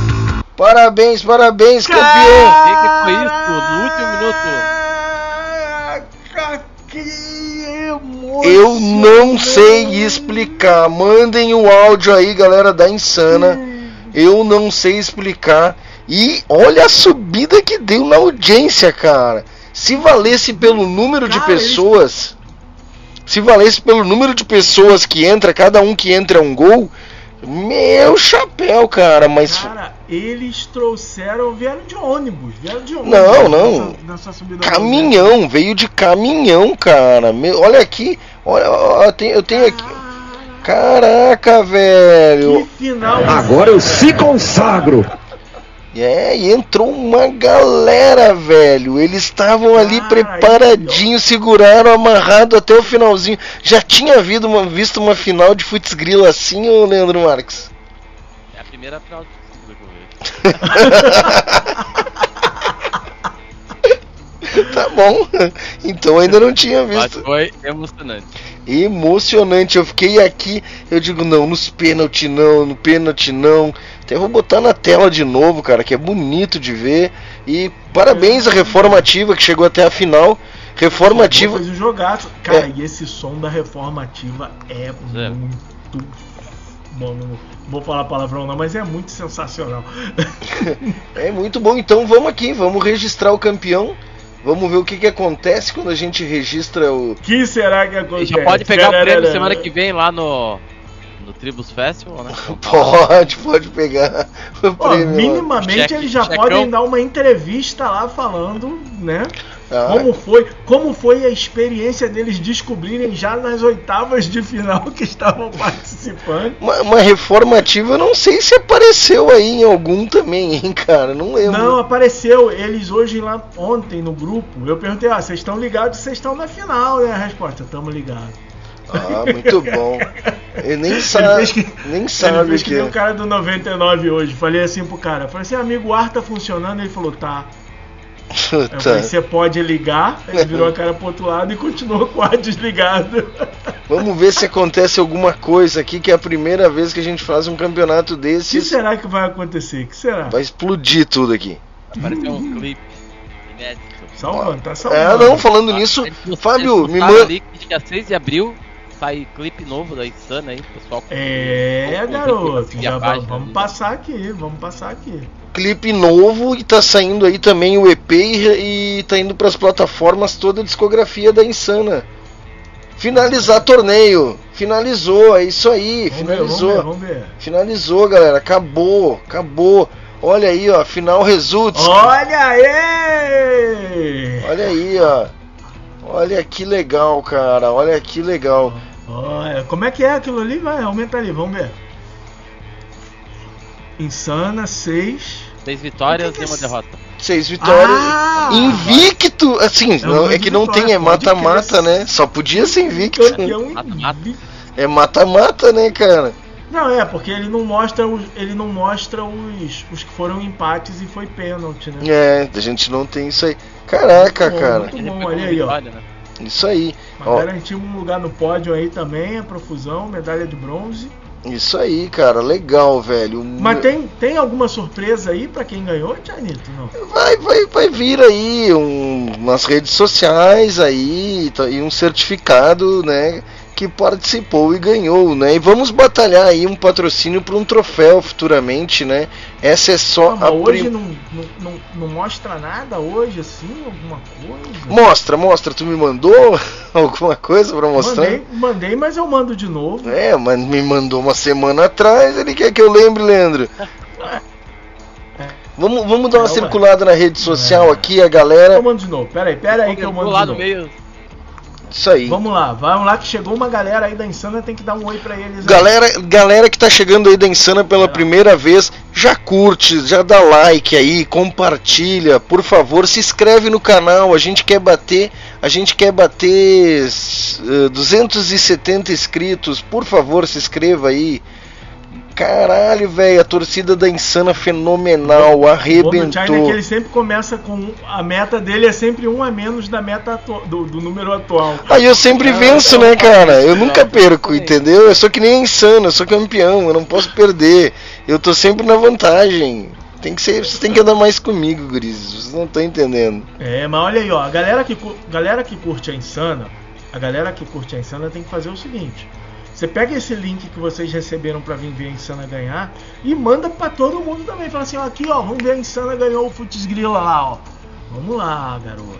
Parabéns, parabéns, campeão. O que, que foi isso? No último minuto. Eu não sei explicar. Mandem o áudio aí, galera da Insana. Eu não sei explicar. E olha a subida que deu na audiência, cara. Se valesse pelo número de pessoas, se valesse pelo número de pessoas que entra, cada um que entra é um gol, meu chapéu, cara, mas Cara, eles trouxeram, vieram de ônibus, vieram de ônibus. Não, não. nessa- nessa da caminhão, veio de caminhão, cara. Meu, olha aqui, olha, eu tenho, eu tenho aqui. Caraca, velho. final. Agora eu se consagro. É, e entrou uma galera, velho. Eles estavam ali preparadinhos, seguraram amarrado até o finalzinho. Já tinha havido uma, visto uma final de Futs Grila assim, ô Leandro Marques? É a primeira final de que eu tá bom. Então ainda não tinha vejo. Mas visto. foi emocionante. Emocionante, eu fiquei aqui, eu digo, não, nos pênalti não, no pênalti não. Até vou botar na tela de novo, cara, que é bonito de ver. E parabéns à Reforma Ativa que chegou até a final. Reforma Ativa. Fez um jogaço. Cara, e esse som da reforma ativa é muito. Bom, não vou falar palavrão não, mas é muito sensacional. É muito bom, então vamos aqui, vamos registrar o campeão. Vamos ver o que, que acontece quando a gente registra o. que será que acontece? Já pode pegar o prêmio semana que vem lá no, no Tribus Festival, né? Pode, pode pegar Ó, minimamente Cheque- eles já podem dar uma entrevista lá falando, né? Ah. Como foi, como foi a experiência deles descobrirem já nas oitavas de final que estavam participando. Uma, uma reforma ativa, eu não sei se apareceu aí em algum também, hein, cara. Não lembro. Não, apareceu eles hoje lá ontem no grupo. Eu perguntei, ah, vocês estão ligados? Vocês estão na final, né? A resposta, estamos ligados. Ah, muito bom. Ele nem Ele sabe, fez que- nem Ele sabe fez o que que nem é. o cara do 99 hoje. Falei assim pro cara, falei assim, amigo, o ar tá funcionando? Ele falou, tá. Eu falei, você pode ligar? Ele virou a cara pro outro lado e continuou com o ar desligado. Vamos ver se acontece alguma coisa aqui, que é a primeira vez que a gente faz um campeonato O que será que vai acontecer? O que será? Vai explodir tudo aqui. Apareceu um clipe inédito. Salvando, tá É, salvando. não, falando nisso, Fábio, me manda. ali que dia 6 de abril sai clipe novo da Insana aí, pessoal. É, Vamos- garoto. Já página vamos, ali. passar aqui, vamos passar aqui. clipe novo e tá saindo aí também o EP e, e tá indo pras plataformas toda a discografia da Insana. Finalizar torneio. Finalizou, é isso aí, Vamos ver, finalizou. vamos ver, vamos ver. Finalizou, galera. Acabou, acabou. Olha aí, ó, final results. Olha aí! Olha aí, ó. Olha que legal, cara. Olha que legal. Olha, como é que é aquilo ali? Vai, aumenta ali, vamos ver. Insana, 6. Seis vitórias O que que e uma é derrota. Seis vitórias. Ah! invicto, assim, É não, é que não vitória, tem, é mata-mata, né? Só podia ser invicto. Mata-mata. invicto. É mata-mata, né, cara? Não, é, porque ele não mostra os, ele não mostra os, os que foram empates e foi pênalti, né? É, a gente não tem isso aí. Caraca, Bom, cara. Muito bom, olha aí, ó. vitória, né? Isso aí. Mas Ó, garantimos um lugar no pódio aí também, a profusão, medalha de bronze. isso aí, cara. Legal, velho. Mas tem, tem alguma surpresa aí pra quem ganhou, Tianito? Vai, vai, vai vir aí um, umas redes sociais aí tá- e um certificado, né? Que participou e ganhou, né? E vamos batalhar aí um patrocínio para um troféu futuramente, né? Essa é só mas a hoje prim- não, não, não, não mostra nada hoje, assim, alguma coisa? Mostra, mostra. Tu me mandou alguma coisa para mostrar? Mandei, mandei, mas eu mando de novo. É, mas me mandou uma semana atrás, ele quer que eu lembre, Leandro. Vamos, vamos dar uma ué. circulada na rede social É. aqui, a galera. Eu mando de novo. Pera aí, pera aí que eu Vou mando lá de no novo. meio. Isso aí. Vamos lá, vamos lá que chegou uma galera aí da Insana, tem que dar um oi pra eles. aí. Galera, galera que tá chegando aí da Insana pela primeira vez, já curte, já dá like aí, compartilha, por favor, se inscreve no canal. A gente quer bater, a gente quer bater eh, 270 inscritos. Por favor, se inscreva aí. Caralho, velho, a torcida da Insana fenomenal, O bom do China é que arrebentou. ele sempre começa com. A meta dele é sempre um a menos da meta do, do número atual. Aí eu sempre venço, né, cara? Eu nunca perco, entendeu? Eu sou que nem insano, eu sou campeão, eu não posso perder. Eu tô sempre na vantagem. Tem que ser, vocês têm que andar mais comigo, gurizes. Vocês não estão entendendo. É, mas olha aí, ó, a galera que, galera que curte a Insana, a galera que curte a Insana tem que fazer o seguinte. Você pega esse link que vocês receberam pra vir ver a Insana ganhar e manda pra todo mundo também. Fala assim, ó, aqui ó, vamos ver a Insana ganhou o Futs Grila lá, ó. Vamos lá, garoto.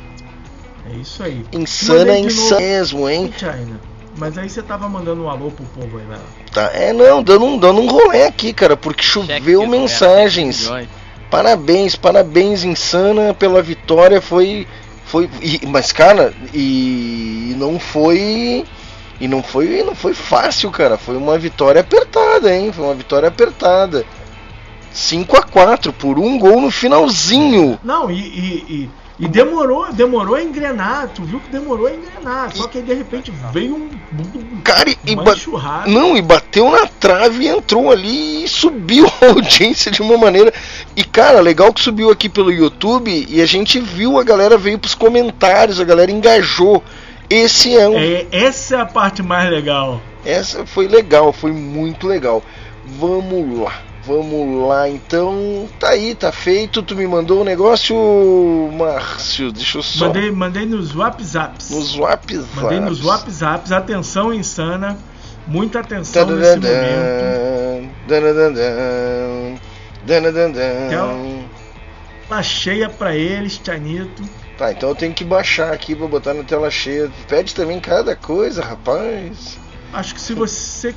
É isso aí. Insana é insano mesmo, hein? China. Mas aí você tava mandando um alô pro povo aí, lá. Tá, é não, dando um, dando um rolê aqui, cara, porque choveu Cheque, mensagens. Parabéns, parabéns, Insana, pela vitória. Foi. foi e- mas, cara, e não foi. E não foi, não foi fácil, cara. Foi uma vitória apertada, hein? Foi uma vitória apertada. 5 a 4 por um gol no finalzinho. Não, e, e, e, e demorou, demorou a engrenar. Tu viu que demorou a engrenar. Só que aí de repente veio um. um Cara, e enxurrada. não, e bateu na trave e entrou ali e subiu a audiência de uma maneira. E cara, legal que subiu aqui pelo YouTube e a gente viu a galera veio pros comentários, a galera engajou. Esse é um É, essa é a parte mais legal. Essa foi legal, foi muito legal. Vamos lá, vamos lá então. Tá aí, tá feito. Tu me mandou um negócio, Márcio. Deixa eu só. Mandei, mandei nos WhatsApps. Nos WhatsApps. Mandei nos WhatsApps. Atenção insana. Muita atenção nesse momento. Danadadã, danadadã. Então- Tá cheia pra eles, Tianito. Tá, então eu tenho que baixar aqui pra botar na tela cheia. Pede também cada coisa, rapaz. Acho que se você.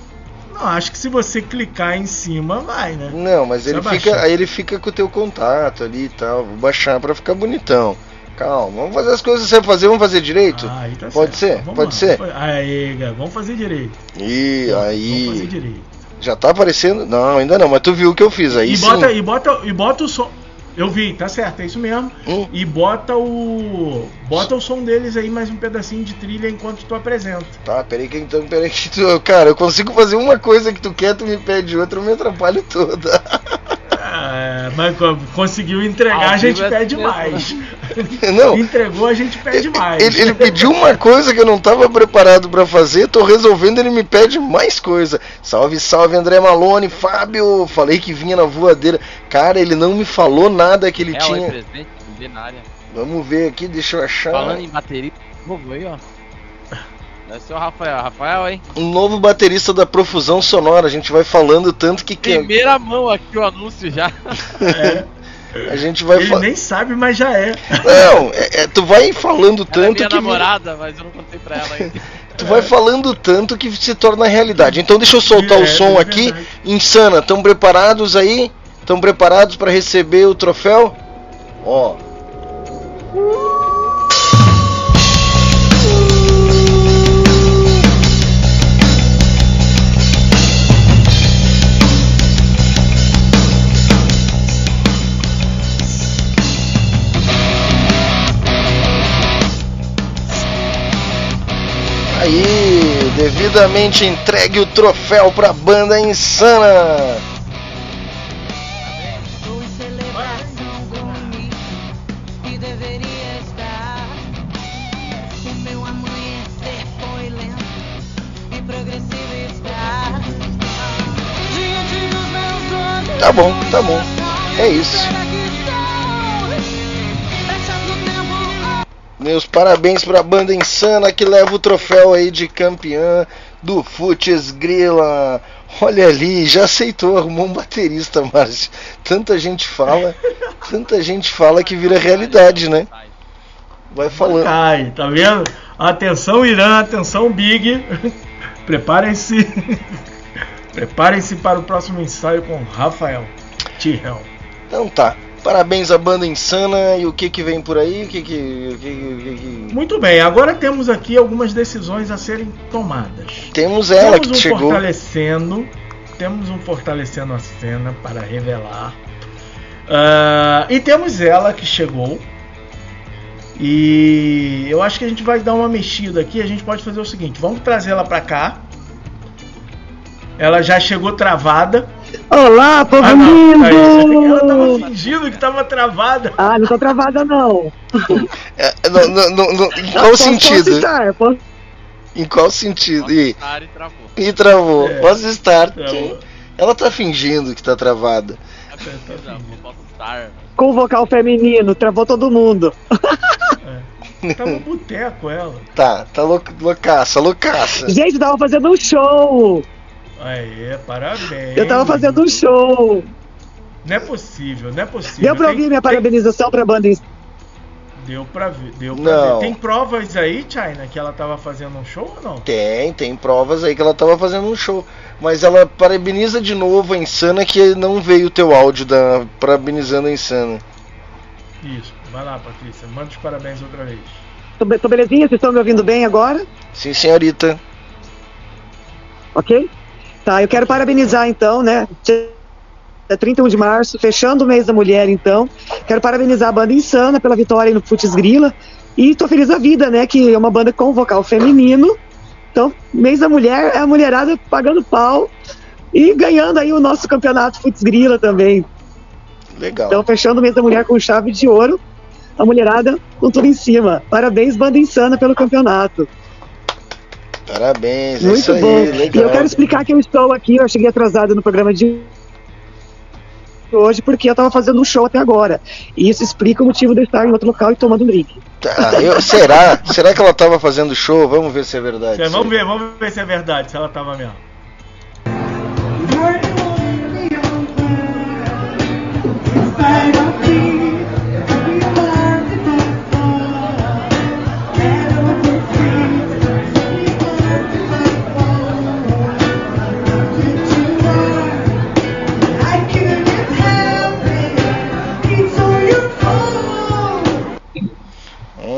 Não, acho que se você clicar em cima, vai, né? Não, mas Só ele baixar. fica, aí ele fica com o teu contato ali e tal. Vou baixar pra ficar bonitão. Calma, vamos fazer as coisas que você fazer, vamos fazer direito? Ah, aí tá Pode certo. ser? Vamos Pode lá. ser? Aí, vamos fazer direito. E Vamos fazer aí. direito. Já tá aparecendo? Não, ainda não, mas tu viu o que eu fiz aí e, sim. bota, e, bota, e bota o som. Eu vi, tá certo, é isso mesmo. Hum. E bota o. Bota o som deles aí, mais um pedacinho de trilha enquanto tu apresenta. Tá, peraí que então, peraí que tu. Cara, eu consigo fazer uma coisa que tu quer, tu me pede outra, eu me atrapalho toda. É, mas co- conseguiu entregar, a gente é pede assim mais. Não. Entregou, a gente pede mais. Ele, ele pediu uma coisa que eu não tava preparado pra fazer, tô resolvendo, ele me pede mais coisa. Salve, salve André Malone, Fábio. Falei que vinha na voadeira. Cara, ele não me falou nada que ele É, tinha. área. Vamos ver aqui, deixa eu achar. Falando em bateria, novo aí, ó. Deve ser o Rafael. Rafael, hein? Um novo baterista da Profusão Sonora. A gente vai falando tanto que quer. Primeira mão aqui o anúncio já. É. A gente vai Ele fa- nem sabe, mas já é. Não, é- é, tu vai falando Ela é tanto minha que namorada, mas eu não contei pra ela ainda. tu vai falando tanto que se torna realidade. Então deixa eu soltar É, o som é aqui. verdade. Insana, estão preparados aí? Estão preparados para receber o troféu? Ó. Aí, devidamente entregue o troféu pra banda insana. Tá bom, tá bom. É isso. Meus parabéns pra banda insana que leva o troféu aí de campeã do Futs Grila. Olha ali, já aceitou, arrumou um baterista, Márcio. Tanta gente fala, tanta gente fala que vira realidade, né? Vai falando. Cai, tá vendo? Atenção Irã, atenção Big. Preparem-se. Preparem-se para o próximo ensaio com Rafael Tihel. Então tá. Parabéns à banda insana e o que que vem por aí? O que que, o que, o que, Muito bem, agora temos aqui algumas decisões a serem tomadas. Temos ela temos que um chegou. fortalecendo, temos um fortalecendo a cena para revelar. Ah, e temos ela que chegou. E eu acho que a gente vai dar uma mexida aqui. A gente pode fazer o seguinte: vamos trazer ela para cá. Ela já chegou travada. Olá, povo Ah, não, aí, lindo! ela tava fingindo que tava travada. Ah, não tô travada não. É, no- no- no- em qual Posso- sentido? Posso estar, posso- Em qual sentido? E, Cara, e travou. e travou. É, Posso estar. travou. Ela tá fingindo que tá travada. Travou, posso estar. Com o vocal feminino, travou todo mundo. Tá no boteco ela. Tá, tá lou- loucaça, loucaça. Gente, eu tava fazendo um show. Aí, parabéns. Eu tava fazendo um show. Não é possível, não é possível. Deu pra Tem- ouvir minha tem- parabenização pra banda. em- Deu pra ver, deu pra Não. ver. Tem provas aí, China, que ela tava fazendo um show ou não? Tem, tem provas aí que ela tava fazendo um show. Mas ela parabeniza de novo a Insana que não veio o teu áudio da parabenizando a Insana. Isso, vai lá, Patrícia, manda os parabéns outra vez. Tô, be- tô belezinha? Vocês estão me ouvindo bem agora? Sim, senhorita. Ok? Tá, eu quero parabenizar então, né? É 31 de março, fechando o mês da mulher, então. Quero parabenizar a banda Insana pela vitória no Putz Grila. E tô feliz da vida, né? Que é uma banda com vocal feminino. Então, mês da mulher é a mulherada pagando pau e ganhando aí o nosso campeonato Putz Grila também. Legal. Então, fechando o mês da mulher com chave de ouro, a mulherada com tudo em cima. Parabéns, banda Insana, pelo campeonato. Parabéns, é Muito isso aí, bom. E legal. eu quero explicar que eu estou aqui, eu cheguei atrasada no programa de hoje porque eu estava fazendo um show até agora. E isso explica o motivo de eu estar em outro local e tomando um drink. Tá, eu- será? será que ela tava fazendo show? Vamos ver se é verdade. Vamos ver, vamos ver se é verdade, se ela tava mesmo.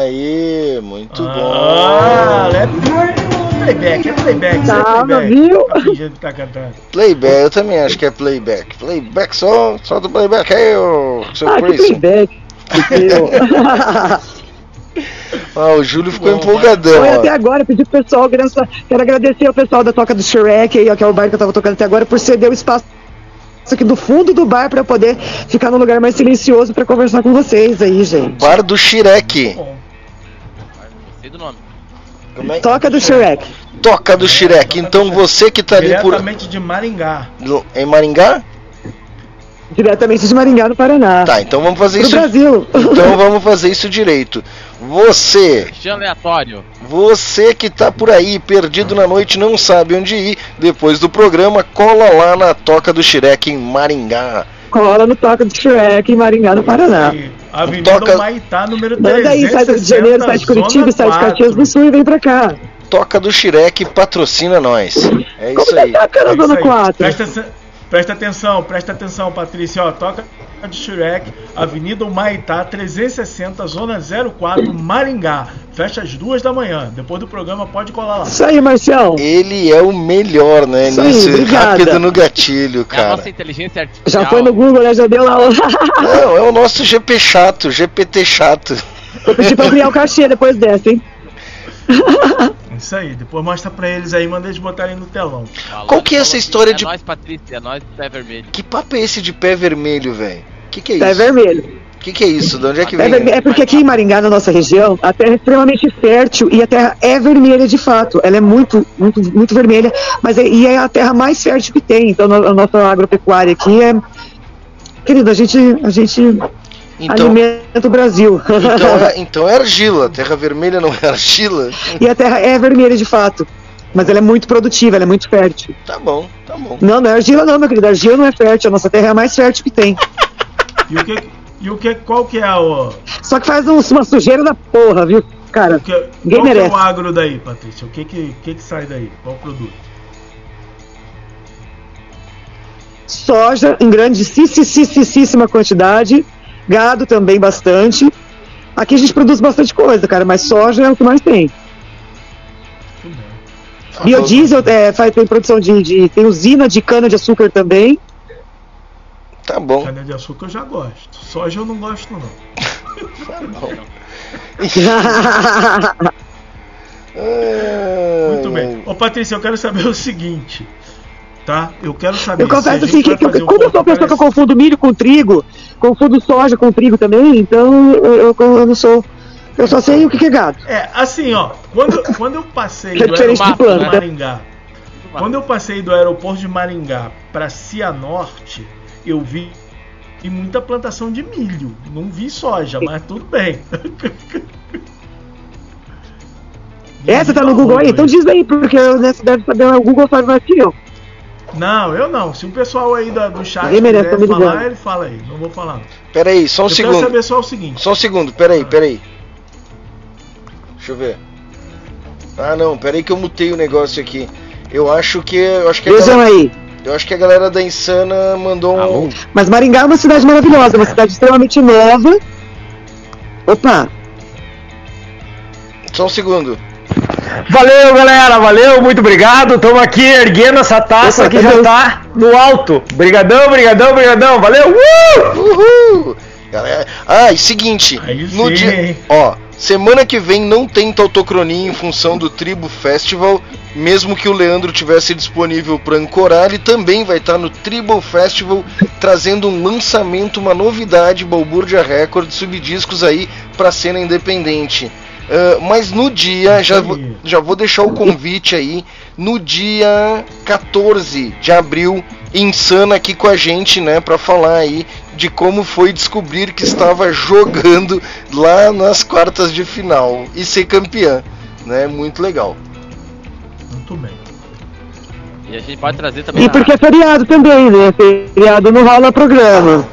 Aí, muito Ah, é playback, é playback, isso é playback. viu? Tá fingindo que tá cantando. Playback, eu também acho que é playback. Playback só, só do playback aí, ô seu Ah, playback. Ah, o Júlio ficou Bom, empolgadão, Foi até agora, pedi pro pessoal, graça- quero agradecer ao pessoal da Toca do Shrek, aí, ó, que é o bar que eu tava tocando até agora, por ceder o espaço aqui do fundo do bar para poder ficar num lugar mais silencioso para conversar com vocês aí, gente. Bar do Shirek. Do nome. Como é? Toca do Shrek. Toca do Shirek. Então você que tá ali por. Diretamente de Maringá. no- Em Maringá? Diretamente de Maringá, no Paraná. Tá, então vamos fazer Pro isso. Brasil. Então vamos fazer isso direito. Você, aleatório. você que tá por aí perdido na noite, não sabe onde ir, depois do programa, cola lá na Toca do Shirek em Maringá. Cola no Toca do Shrek em Maringá, no Paraná. Avenida Toca- Maitá, número Manda aí, sai do Rio de 360, Janeiro, sai de Curitiba, sai de Caxias 4. do Sul e vem pra cá. Toca do Shrek patrocina nós. É Como isso tá aí. tocando a É Zona isso aí. 4? Presta, aten- presta atenção, presta atenção, Patrícia. Ó, toca de Shrek, Avenida Humaitá, 360, Zona 04, Maringá. Fecha às duas da manhã. Depois do programa pode colar lá. Isso aí, Marcião. Ele é o melhor, né? Isso aí, Nisso, rápido no gatilho, É a cara. nossa inteligência artificial. Já foi no Google, né? Já deu lá. Não, é o nosso GP chato, GPT chato. Vou pedir pra criar o cachê depois dessa, hein? Isso aí. Depois mostra pra eles aí, manda eles botarem no telão. Falou, Qual que é essa história que de- É nós, Patrícia, é nós, pé vermelho. Que papo é esse de pé vermelho, velho? Que que é Pé isso? vermelho. Que que é isso? De onde é que É, vem? vermelho. É porque aqui em Maringá, na nossa região, a terra é extremamente fértil e a terra é vermelha de fato. Ela é muito, muito, muito vermelha, mas é, e é a terra mais fértil que tem. Então no- a nossa agropecuária aqui é. Querido, a gente, a gente Então, alimenta o Brasil. então, é, então é argila. Terra vermelha não é argila? e a terra é vermelha de fato. Mas ela é muito produtiva, ela é muito fértil. Tá bom, tá bom. Não, não é argila não, meu querido. Argila não é fértil. A nossa terra é a mais fértil que tem. E o que, e o que qual que é o. Só que faz uns- uma sujeira da porra, viu? Cara, Que, ninguém qual que é merece. o agro daí, Patrícia? O que que, que que sai daí? Qual o produto? soja em grandíssima quantidade, gado também bastante. Aqui a gente produz bastante coisa, cara, mas soja é o que mais tem. Biodiesel é, faz, tem produção de, de- tem usina de cana de açúcar também. Tá bom. Cana de açúcar eu já gosto. Soja eu não gosto, não. Muito bem. Ô Patrícia, eu quero saber o seguinte. Tá? Eu quero saber Eu confesso assim que, que o como eu sou uma pessoa que eu confundo milho com trigo, confundo soja com trigo também, então eu, eu- eu não sou. Eu só sei o que que é gado. É, assim, ó, quando, quando eu passei Que é do diferente de aeroporto de planta. Maringá, quando eu passei do aeroporto de Maringá para Cianorte, eu vi e muita plantação de milho. Não vi soja, mas tudo bem. Essa tá no Google aí? Então diz aí, porque né, você deve saber, o Google sabe mais que eu. Não, eu não. Se o pessoal aí da- do chat Ninguém merece, quiser falar, ele fala aí. Não vou falar. Pera aí, só um eu segundo. quero saber só o seguinte. Só um segundo, peraí, peraí. Deixa eu ver. Ah não, peraí que eu mutei o negócio aqui. Eu acho que. Eu acho que Vejam galera, aí. Eu acho que a galera da Insana mandou um. Mas Maringá é uma cidade maravilhosa, uma cidade extremamente nova. Opa! Só um segundo. Valeu, galera, valeu, muito obrigado. Estamos aqui erguendo essa taça Opa, que já tá no alto. Brigadão, brigadão, brigadão, valeu. Uh! Uhul! Galera, ah, e seguinte, no sim, dia, ó, semana que vem não tem Tautocronia em função do Tribo Festival, mesmo que o Leandro tivesse disponível para ancorar, ele também vai estar no Tribal Festival trazendo um lançamento, uma novidade, Balbúrdia Records, subdiscos aí para cena independente. Ah, mas no dia, já vou, já vou deixar o convite aí, no dia 14 de abril, Insana aqui com a gente, né, para falar aí de como foi descobrir que estava jogando lá nas quartas de final e ser campeã, né? Muito legal. Muito bem. E a gente pode trazer também. E porque é feriado também, né? Feriado não rola programa.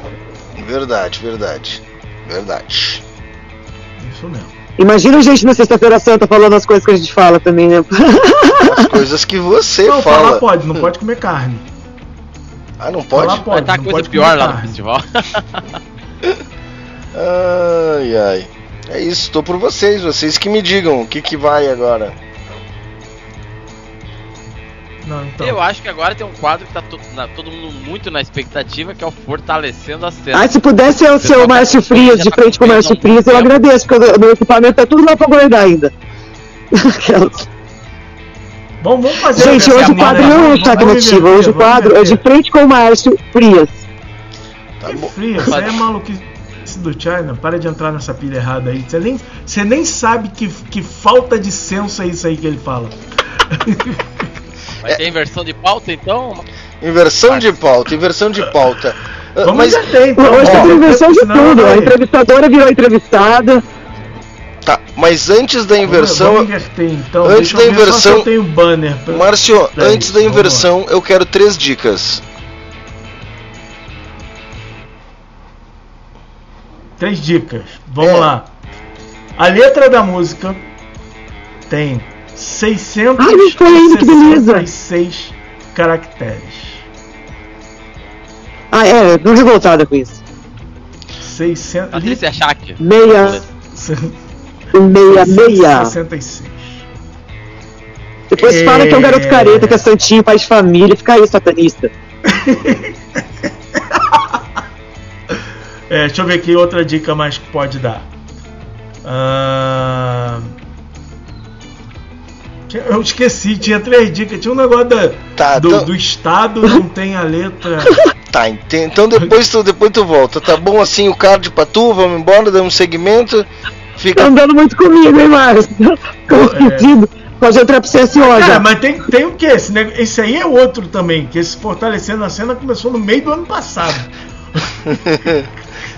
Verdade, verdade. Verdade. Isso mesmo. Imagina gente na Sexta-feira Santa falando as coisas que a gente fala também, né? As coisas que você não, falar fala. pode, não pode comer carne. Ah, não pode? Falar pode, Vai estar não coisa pode pior lá no carne. festival. Ai, ai. É isso, estou por vocês, vocês que me digam o que, que vai agora. Não, então. Eu acho que agora tem um quadro que tá to- na- todo mundo muito na expectativa, que é o Fortalecendo a Cena. Ai, se pudesse ser o Márcio tá- Frias, de frente com o Márcio um Frias, eu agradeço, porque o meu equipamento tá tudo lá pra guardar ainda. Aquelas. Vamos, fazer Gente, hoje o quadro não é Nativo, inverter, hoje o quadro é de frente com o Márcio Frias. Tá Que bom. frio, você é maluquice do China, para de entrar nessa pilha errada aí. Você nem, você nem sabe que, que falta de senso é isso aí que ele fala. Vai ter inversão de pauta então? Inversão de pauta, inversão de pauta. Ah, Vamos Mas então. Hoje tendo inversão de tudo. A entrevistadora virou entrevistada. tá, mas antes da Vamos- inversão, Vamos inverter então. antes Deixa da inversão- eu tenho banner. pra- Márcio, antes da vamos lá. inversão, eu quero três dicas. três dicas. Vamos É. lá. A letra da música tem 666 Ai, não caracteres. Ah, é, tô revoltada com isso. 600 Patrícia Schack. Meia. Meia, meia. 66. Depois fala que é um garoto careta, que é santinho, pai de família. Fica aí, satanista. É, deixa eu ver aqui outra dica mais que pode dar. Tinha- Eu esqueci, tinha três dicas. Tinha um negócio da- Tá, do, então- do estado, não tem a letra. Tá, então depois tu, depois tu volta. Tá bom assim o card pra tu? Vamos embora, damos um segmento. Fica. Tá andando muito comigo, hein, Márcio? Tô esquecido. Pode entrar pro CSO Cara, mas tem, tem o que? Esse, neg- esse aí é outro também, que esse Fortalecendo a Cena começou no meio do ano passado.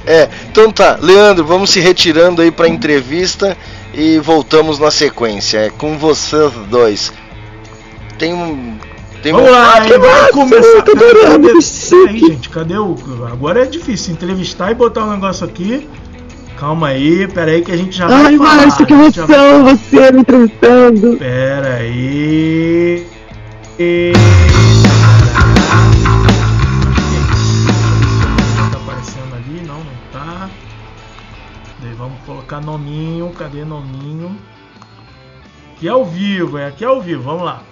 É, então tá, Leandro, vamos se retirando aí pra entrevista e voltamos na sequência. É com vocês dois. Tem um. Tem Vamos um... lá, que aí vai começar. Cadê- cadê- Peraí, gente, cadê o. Agora é difícil entrevistar e botar um negócio aqui. Calma aí, peraí que a gente já vai Ai, falar. Márcio, que vai- emoção você me entrevistando. Pera aí. E... colocar nominho. Cadê nominho? Aqui é ao vivo, é aqui é ao vivo. Vamos lá.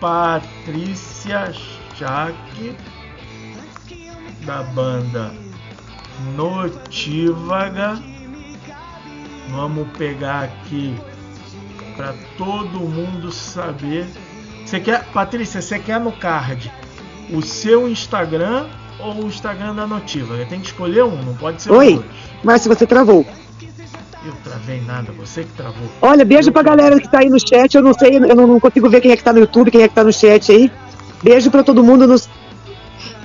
Patrícia Schack da banda Notívaga. Vamos pegar aqui para todo mundo saber. Você quer, Patrícia, você quer no card o seu Instagram ou o Instagram da Notívaga? Tem que escolher um, não pode ser Oi, dois. Márcio, você travou. Eu travei nada, você que travou. Olha, beijo pra galera que tá aí no chat. Eu não sei, eu não, consigo ver quem é que tá no YouTube, quem é que tá no chat aí. Beijo pra todo mundo. Nos...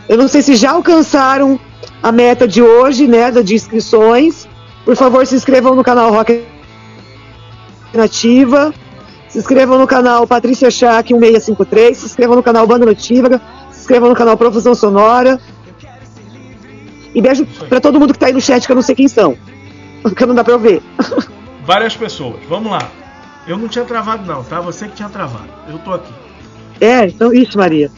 Eu não sei se já alcançaram a meta de hoje, né, de inscrições. Por favor, se inscrevam no canal Rock Nativa. Se inscrevam no canal Patrícia Schack 1653. Se inscrevam no canal Banda Notívaga. Se inscrevam no canal Profusão Sonora. E beijo pra todo mundo que tá aí no chat, que eu não sei quem são. Porque não dá pra eu ver. Várias pessoas, vamos lá. Eu não tinha travado não, tá? Você que tinha travado. Eu tô aqui. É, então, isso, Maria.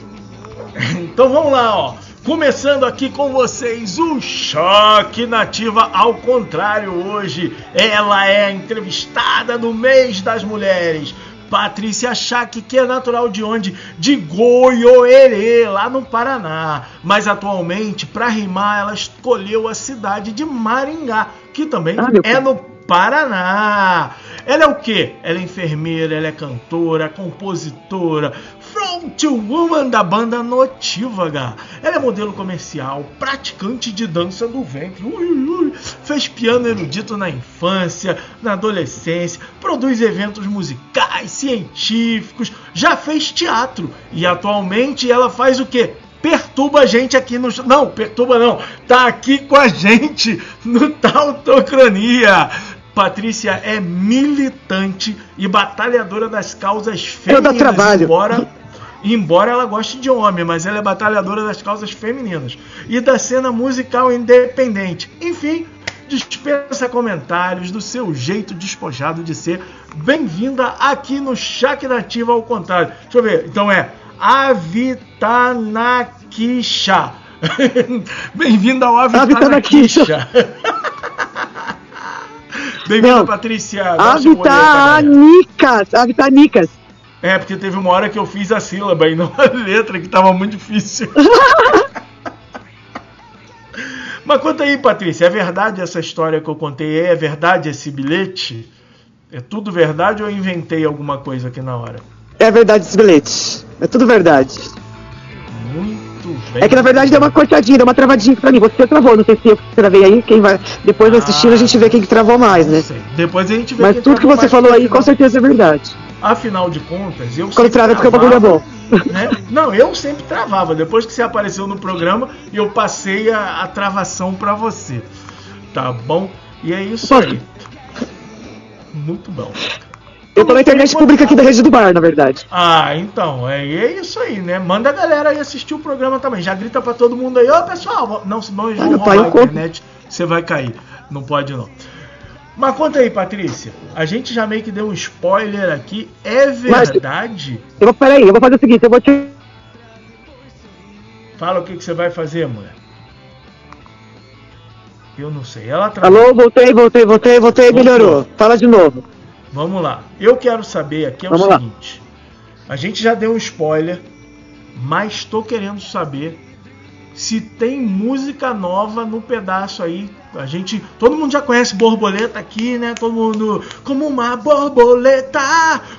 Então vamos lá, ó. Começando aqui com vocês, o Choque Nativa ao contrário hoje. Ela é entrevistada do mês das mulheres. Patrícia Schack, que é natural de onde? De Goiôerê, lá no Paraná. Mas atualmente, para rimar, ela escolheu a cidade de Maringá, que também Ah, é no Paraná. Ela é o quê? Ela é enfermeira, ela é cantora, compositora, frontwoman da banda Notívaga. Ela é modelo comercial, praticante de dança do ventre. Ui, ui. Fez piano erudito na infância, na adolescência, produz eventos musicais, científicos, já fez teatro e atualmente ela faz o quê? Perturba a gente aqui no. Não, perturba não. Tá aqui com a gente no Tautocronia. Patrícia é militante e batalhadora das causas femininas. trabalho. Embora, embora ela goste de homem, mas ela é batalhadora das causas femininas e da cena musical independente. Enfim, dispensa comentários do seu jeito despojado de ser. Bem-vinda aqui no Chac Nativa ao contrário. Deixa eu ver. Então é Avitanakisha. Bem-vinda ao Avitanakisha. Bem-vinda, Não. Patrícia. Avitanicas, Avitanicas. É, porque teve uma hora que eu fiz a sílaba e não a letra, que tava muito difícil. Mas conta aí, Patrícia, é verdade essa história que eu contei? É verdade esse bilhete? É tudo verdade ou eu inventei alguma coisa aqui na hora? É verdade esse bilhete. É tudo verdade. Muito bem. É que na verdade deu uma cortadinha, deu uma travadinha pra mim. Você travou, não sei se eu travei aí. Quem vai. Depois vai assistindo a gente vê quem que travou mais, né? Depois a gente vê Mas tudo que você falou aí com certeza é verdade. Afinal de contas, eu Quando trava porque o bagulho é bom. né? Não, eu sempre travava. Depois que você apareceu no programa, eu passei a, a travação pra você. Tá bom? E é isso aí. Muito bom. Eu tô na internet pública aqui da Rede do Bar, na verdade. Ah, então, é, é isso aí, né? Manda a galera aí assistir o programa também. Já grita pra todo mundo aí, ô pessoal, não, senão eles vão pai, roubar a internet, você vai cair. Não pode não. Mas conta aí, Patrícia. A gente já meio que deu um spoiler aqui. É verdade? Eu vou, peraí, eu vou fazer o seguinte, eu vou te. Fala o que, que você vai fazer, mulher. Eu não sei. Ela travou. Alô, voltei, voltei, voltei, voltei, melhorou. Fala de novo. Vamos lá. Eu quero saber aqui é Vamos o lá. seguinte. A gente já deu um spoiler, mas estou querendo saber se tem música nova no pedaço aí. A gente, todo mundo já conhece borboleta aqui, né? Todo mundo como uma borboleta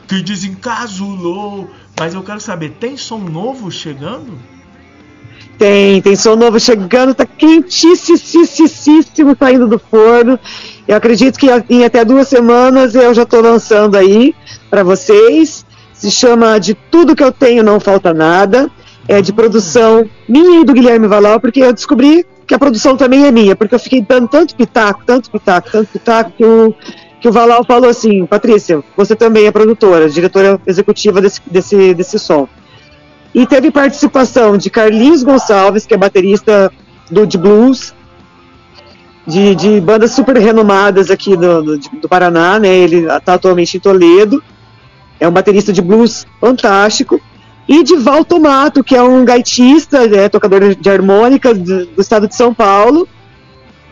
que desencasulou. Mas eu quero saber, tem som novo chegando? Tem, tem som novo chegando, tá quentíssimo saindo do forno. Eu acredito que em até duas semanas eu já tô lançando aí para vocês. Se chama De Tudo Que Eu Tenho Não Falta Nada. É de produção minha e do Guilherme Valau, porque eu descobri que a produção também é minha, porque eu fiquei dando tanto pitaco, tanto pitaco, tanto pitaco, que o, que o falou assim, Patrícia, você também é produtora, diretora executiva desse, desse, desse som. E teve participação de Carlinhos Gonçalves, que é baterista do de blues, de, de bandas super renomadas aqui do, do, do Paraná, né? Ele está atualmente em Toledo. É um baterista de blues fantástico. E de Val Tomato, que é um gaitista, né, tocador de harmônica do, do estado de São Paulo.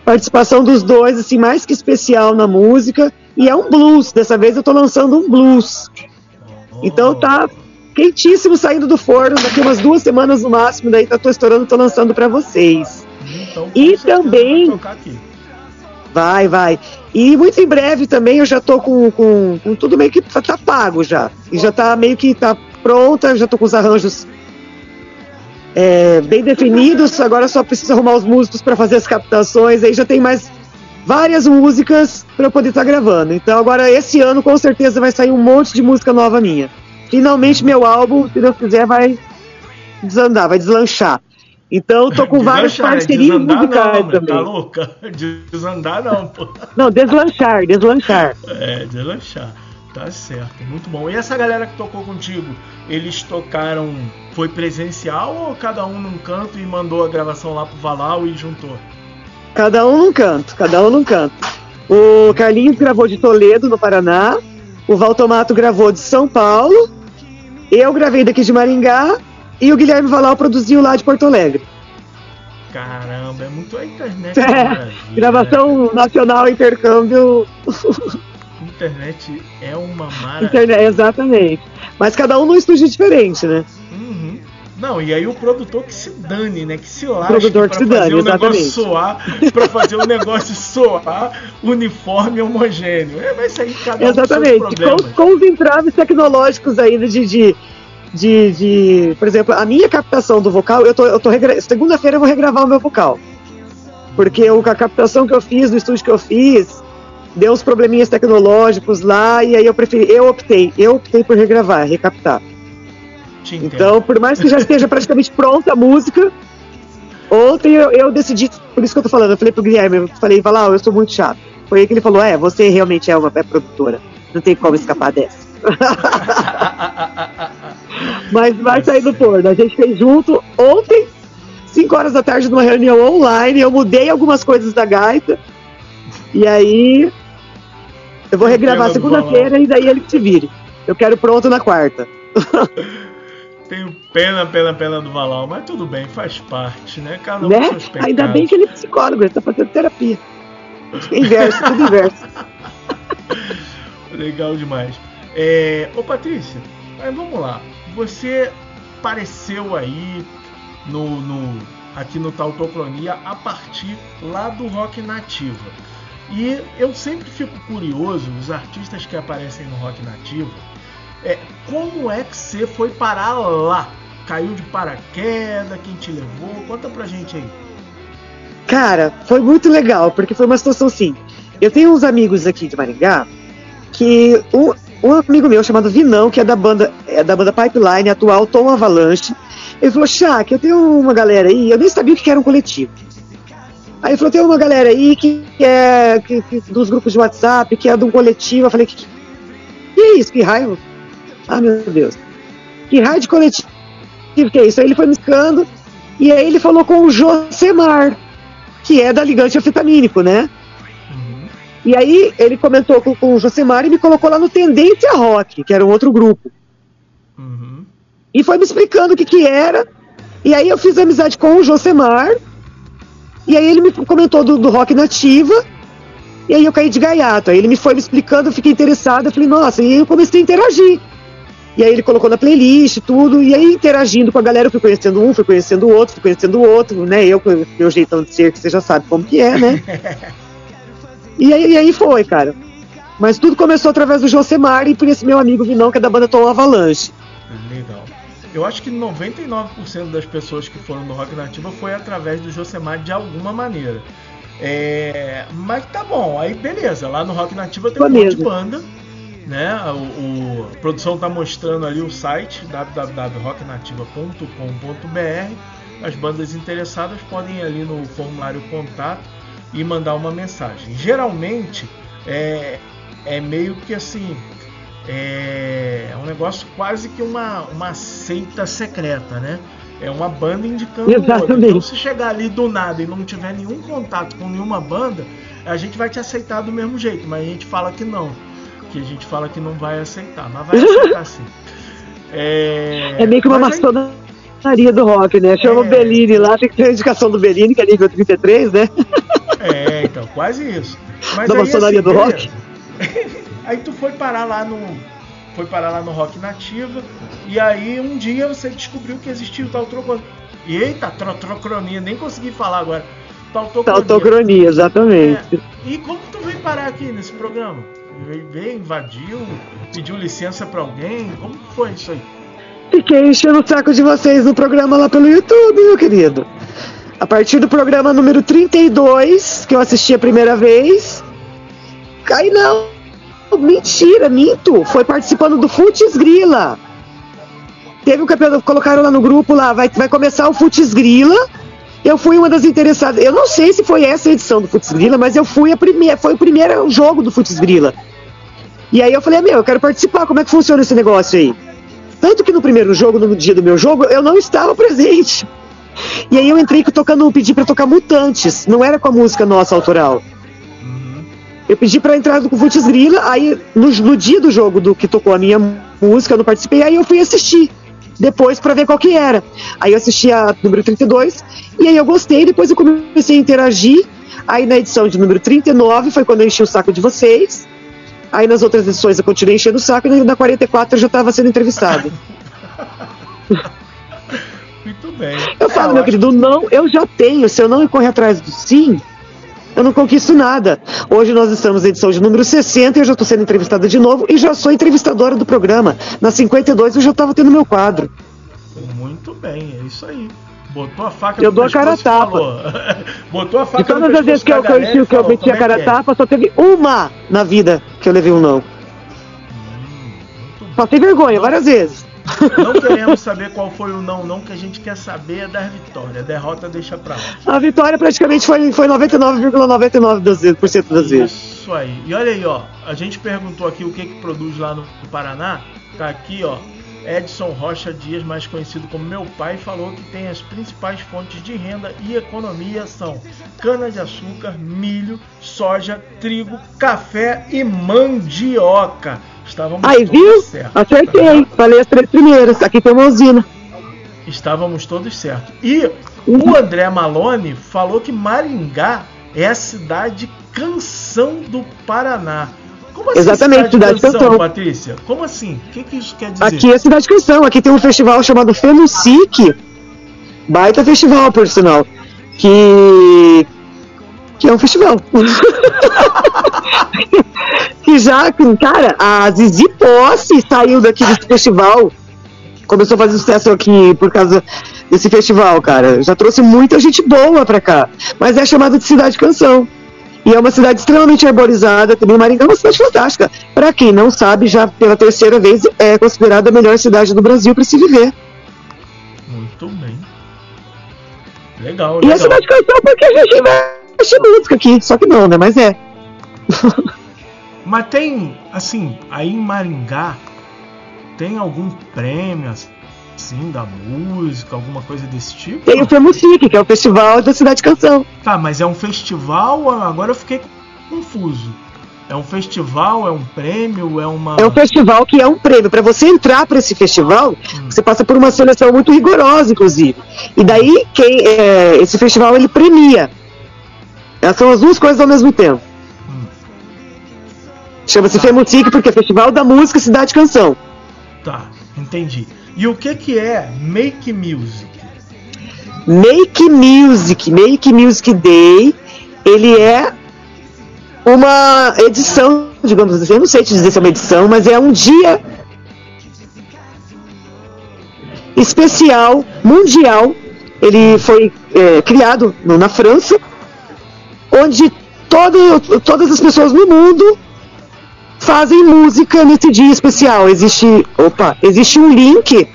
Participação dos dois, assim, mais que especial na música. E é um blues. Dessa vez eu estou lançando um blues. Então tá quentíssimo saindo do forno. Daqui umas duas semanas no máximo, daí tá, tô estourando, tô lançando para vocês. Então, E também. Vai, vai. E muito em breve também eu já tô com, com, com tudo meio que tá, tá pago já. E já tá meio que tá pronta, já tô com os arranjos é, bem definidos. Agora só preciso arrumar os músicos para fazer as captações. Aí já tem mais várias músicas para eu poder estar gravando. Então agora esse ano com certeza vai sair um monte de música nova minha. Finalmente meu álbum, se Deus quiser, vai desandar, vai deslanchar. Então tô com várias Deslanchar, é parcerias desandar musicais não, mulher, também. Tá louca? Desandar não, pô. Não, deslanchar, deslanchar. É, deslanchar. Tá certo, muito bom. E essa galera que tocou contigo, eles tocaram, foi presencial ou cada um num canto e mandou a gravação lá pro Valau e juntou? Cada um num canto, cada um num canto. O Carlinhos gravou de Toledo, no Paraná. O Valtomato gravou de São Paulo. Eu gravei daqui de Maringá. E o Guilherme Valau produziu lá de Porto Alegre. Caramba, é muito a internet. é maravilha, gravação nacional, intercâmbio. né? Internet é uma maravilha. internet, exatamente. Mas cada um num estúdio diferente, né? Uhum. Não, e aí o produtor que se dane, né? Que se lasque Produtor que se fazer dane, o negócio exatamente. soar, pra fazer o negócio soar uniforme e homogêneo. É, mas aí cada um Exatamente. Com, com os entraves tecnológicos ainda de, de, de, de- Por exemplo, a minha captação do vocal, eu tô, eu tô. Segunda-feira eu vou regravar o meu vocal. Porque o, a captação que eu fiz, no estúdio que eu fiz, deu uns probleminhas tecnológicos lá, e aí eu preferi, eu optei, eu optei por regravar, recaptar. Então, por mais que já esteja praticamente pronta a música, ontem eu, eu decidi, por isso que eu tô falando, eu falei pro Guilherme, eu falei, vai lá, eu sou muito chato. Foi aí que ele falou, é, você realmente é uma é produtora, não tem como escapar dessa. Mas vai sair do forno. A gente fez junto ontem, 5 horas da tarde, numa reunião online. Eu mudei algumas coisas da gaita. E aí. Eu vou regravar segunda-feira e daí ele que se vire. Eu quero pronto na quarta. Tenho pena, pena, pena do Valau, mas tudo bem, faz parte, né? Cada um né? seus pecados. Ainda bem que ele é psicólogo, ele tá fazendo terapia. Inverso, tudo inverso. Legal demais. É, ô Patrícia, mas vamos lá. Você apareceu aí no, no aqui no Tautocronia a partir lá do rock nativa. E eu sempre fico curioso, os artistas que aparecem no rock nativo, é, como é que você foi parar lá? Caiu de paraquedas? Quem te levou? Conta pra gente aí. Cara, foi muito legal, porque foi uma situação assim. Eu tenho uns amigos aqui de Maringá que um, um amigo meu chamado Vinão, que é da banda, é da banda Pipeline, atual Tom Avalanche, ele falou, que eu tenho uma galera aí, eu nem sabia o que era um coletivo. Aí ele falou, tem uma galera aí que, é que- que- dos grupos de WhatsApp, que é de um coletivo. Eu falei, que, que é isso? Que raio? Ah, meu Deus. Que raio de coletivo que é isso? Aí ele foi me explicando, e aí ele falou com o Josemar, que é da Ligante Anfetamínico, né? E aí ele comentou com, com o Josemar e me colocou lá no Tendência Rock, que era um outro grupo. E foi me explicando o que que era. E aí eu fiz amizade com o Josemar. E aí ele me comentou do, do rock nativa. E aí eu caí de gaiato. Aí ele me foi me explicando, eu fiquei interessada. Eu falei, nossa, e aí eu comecei a interagir. E aí ele colocou na playlist tudo, e aí interagindo com a galera, eu fui conhecendo um, fui conhecendo o outro, fui conhecendo o outro, né? Eu meu jeitão de ser, que você já sabe como que é, né? e, aí, e aí foi, cara. Mas tudo começou através do Josemar e por esse meu amigo Vinão, que é da banda Tom Avalanche. Legal. Eu acho que 99% das pessoas que foram do Rock Nativa foi através do Josemar de alguma maneira. É, mas tá bom, aí beleza. Lá no Rock Nativa tem um monte de banda. Né? O, o- a produção tá mostrando ali o site www.rocknativa.com.br. As bandas interessadas podem ir ali no formulário contato e mandar uma mensagem. Geralmente é, é meio que assim é um negócio quase que uma, uma seita secreta, né? É uma banda indicando. Exatamente. Então, se chegar ali do nada e não tiver nenhum contato com nenhuma banda, a gente vai te aceitar do mesmo jeito, mas a gente fala que não. Que a gente fala que não vai aceitar, mas vai aceitar sim. É, É meio que uma mas aí- maçonaria do rock, né? Chama o Bellini lá, tem que ter a indicação do Bellini, que é nível 33, né? É, então, quase isso. Mas Da aí, maçonaria assim, do beleza. aí tu foi parar lá no. Foi parar lá no Rock Nativa. E aí um dia você descobriu que existia o tal trocronia. Eita, tro trocronia, nem consegui falar agora. Tal trocronia. Autocronia, exatamente. É, E como tu veio parar aqui nesse programa? Veio, invadiu, pediu licença pra alguém? Como foi isso aí? Fiquei enchendo o saco de vocês no programa lá pelo YouTube, meu querido. A partir do programa número 32, que eu assisti a primeira vez. Aí não. Mentira, minto. Foi participando do Futs Grila. Teve um campeonato, colocaram lá no grupo lá, vai, vai começar o Futs Grila. Eu fui uma das interessadas. Eu não sei se foi essa edição do Futs Grila, mas eu fui a primeira, foi o primeiro jogo do Futs Grila. E aí eu falei, meu, eu quero participar, como é que funciona esse negócio aí? Tanto que no primeiro jogo, no dia do meu jogo, eu não estava presente. E aí eu entrei tocando, pedi pra tocar Mutantes, não era com a música nossa autoral. Eu pedi pra entrar com o Futs aí no, no dia do jogo do que tocou a minha música, eu não participei, aí eu fui assistir depois pra ver qual que era. Aí eu assisti a número 32 e aí eu gostei, depois eu comecei a interagir. Aí na edição de número 39 foi quando eu enchi o saco de vocês. Aí nas outras edições eu continuei enchendo o saco e na 44 eu já estava sendo entrevistado. Bem. Eu falo, meu querido, não, eu já tenho. Se eu não correr atrás do sim, eu não conquisto nada. Hoje nós estamos na edição de número 60 e eu já estou sendo entrevistada de novo e já sou entrevistadora do programa. Na 52 eu já estava tendo meu quadro. Muito bem, é isso aí. Botou a faca Eu no dou a cara tapa. Botou a faca E todas as vezes que eu, da que eu, galera que eu meti a "Como é cara é?" tapa, só teve uma na vida que eu levei um não. Passei vergonha várias vezes. Não queremos saber qual foi o não, não, que a gente quer saber é das vitórias. A derrota deixa pra lá. A vitória praticamente foi, foi 99,99% das vezes- das vezes. Isso aí. E olha aí, ó. A gente perguntou aqui o que que produz lá no Paraná. Tá aqui, ó. Edson Rocha Dias, mais conhecido como meu pai, falou que tem as principais fontes de renda e economia são cana-de-açúcar, milho, soja, trigo, café e mandioca. Estávamos Aí, viu? certos. Acertei. Falei as três primeiras. Aqui tem uma usina. Estávamos todos certos. E o André Malone falou que Maringá é a cidade canção do Paraná. Como assim Exatamente, cidade canção. Patrícia? Como assim? O que, que isso quer dizer? Aqui é Cidade Canção. Aqui tem um festival chamado Fenucic. Baita festival, por sinal. Que. Que é um festival. que já, cara, a Zizi Posse saiu daqui desse festival. Começou a fazer sucesso aqui por causa desse festival, cara. Já trouxe muita gente boa pra cá. Mas é chamado de Cidade Canção. E é uma cidade extremamente arborizada, também Maringá é uma cidade fantástica. Para quem não sabe, já pela terceira vez é considerada a melhor cidade do Brasil para se viver. Muito bem. Legal, E legal. a cidade canção porque a gente investe música aqui, só que não, né? Mas é. Mas tem, assim, aí em Maringá, tem algum prêmio, assim, da música, alguma coisa desse tipo? Tem o Femucic, que é o festival da cidade canção. Tá, mas é um festival? Agora eu fiquei confuso. É um festival, é um prêmio, é uma. É um festival que é um prêmio. Para você entrar para esse festival, hum. você passa por uma seleção muito rigorosa, inclusive. E daí, quem, é, esse festival ele premia. Essas são as duas coisas ao mesmo tempo. Hum. Chama-se tá. Porque é Festival da Música Cidade Canção. Tá, entendi. E o que, que é Make Music? Make Music, Make Music Day, ele é uma edição, digamos assim, eu não sei te dizer se é uma edição, mas é um dia especial, mundial. Ele foi é, criado no, na França, onde todo, todas as pessoas no mundo fazem música nesse dia especial. Existe, opa, existe um link.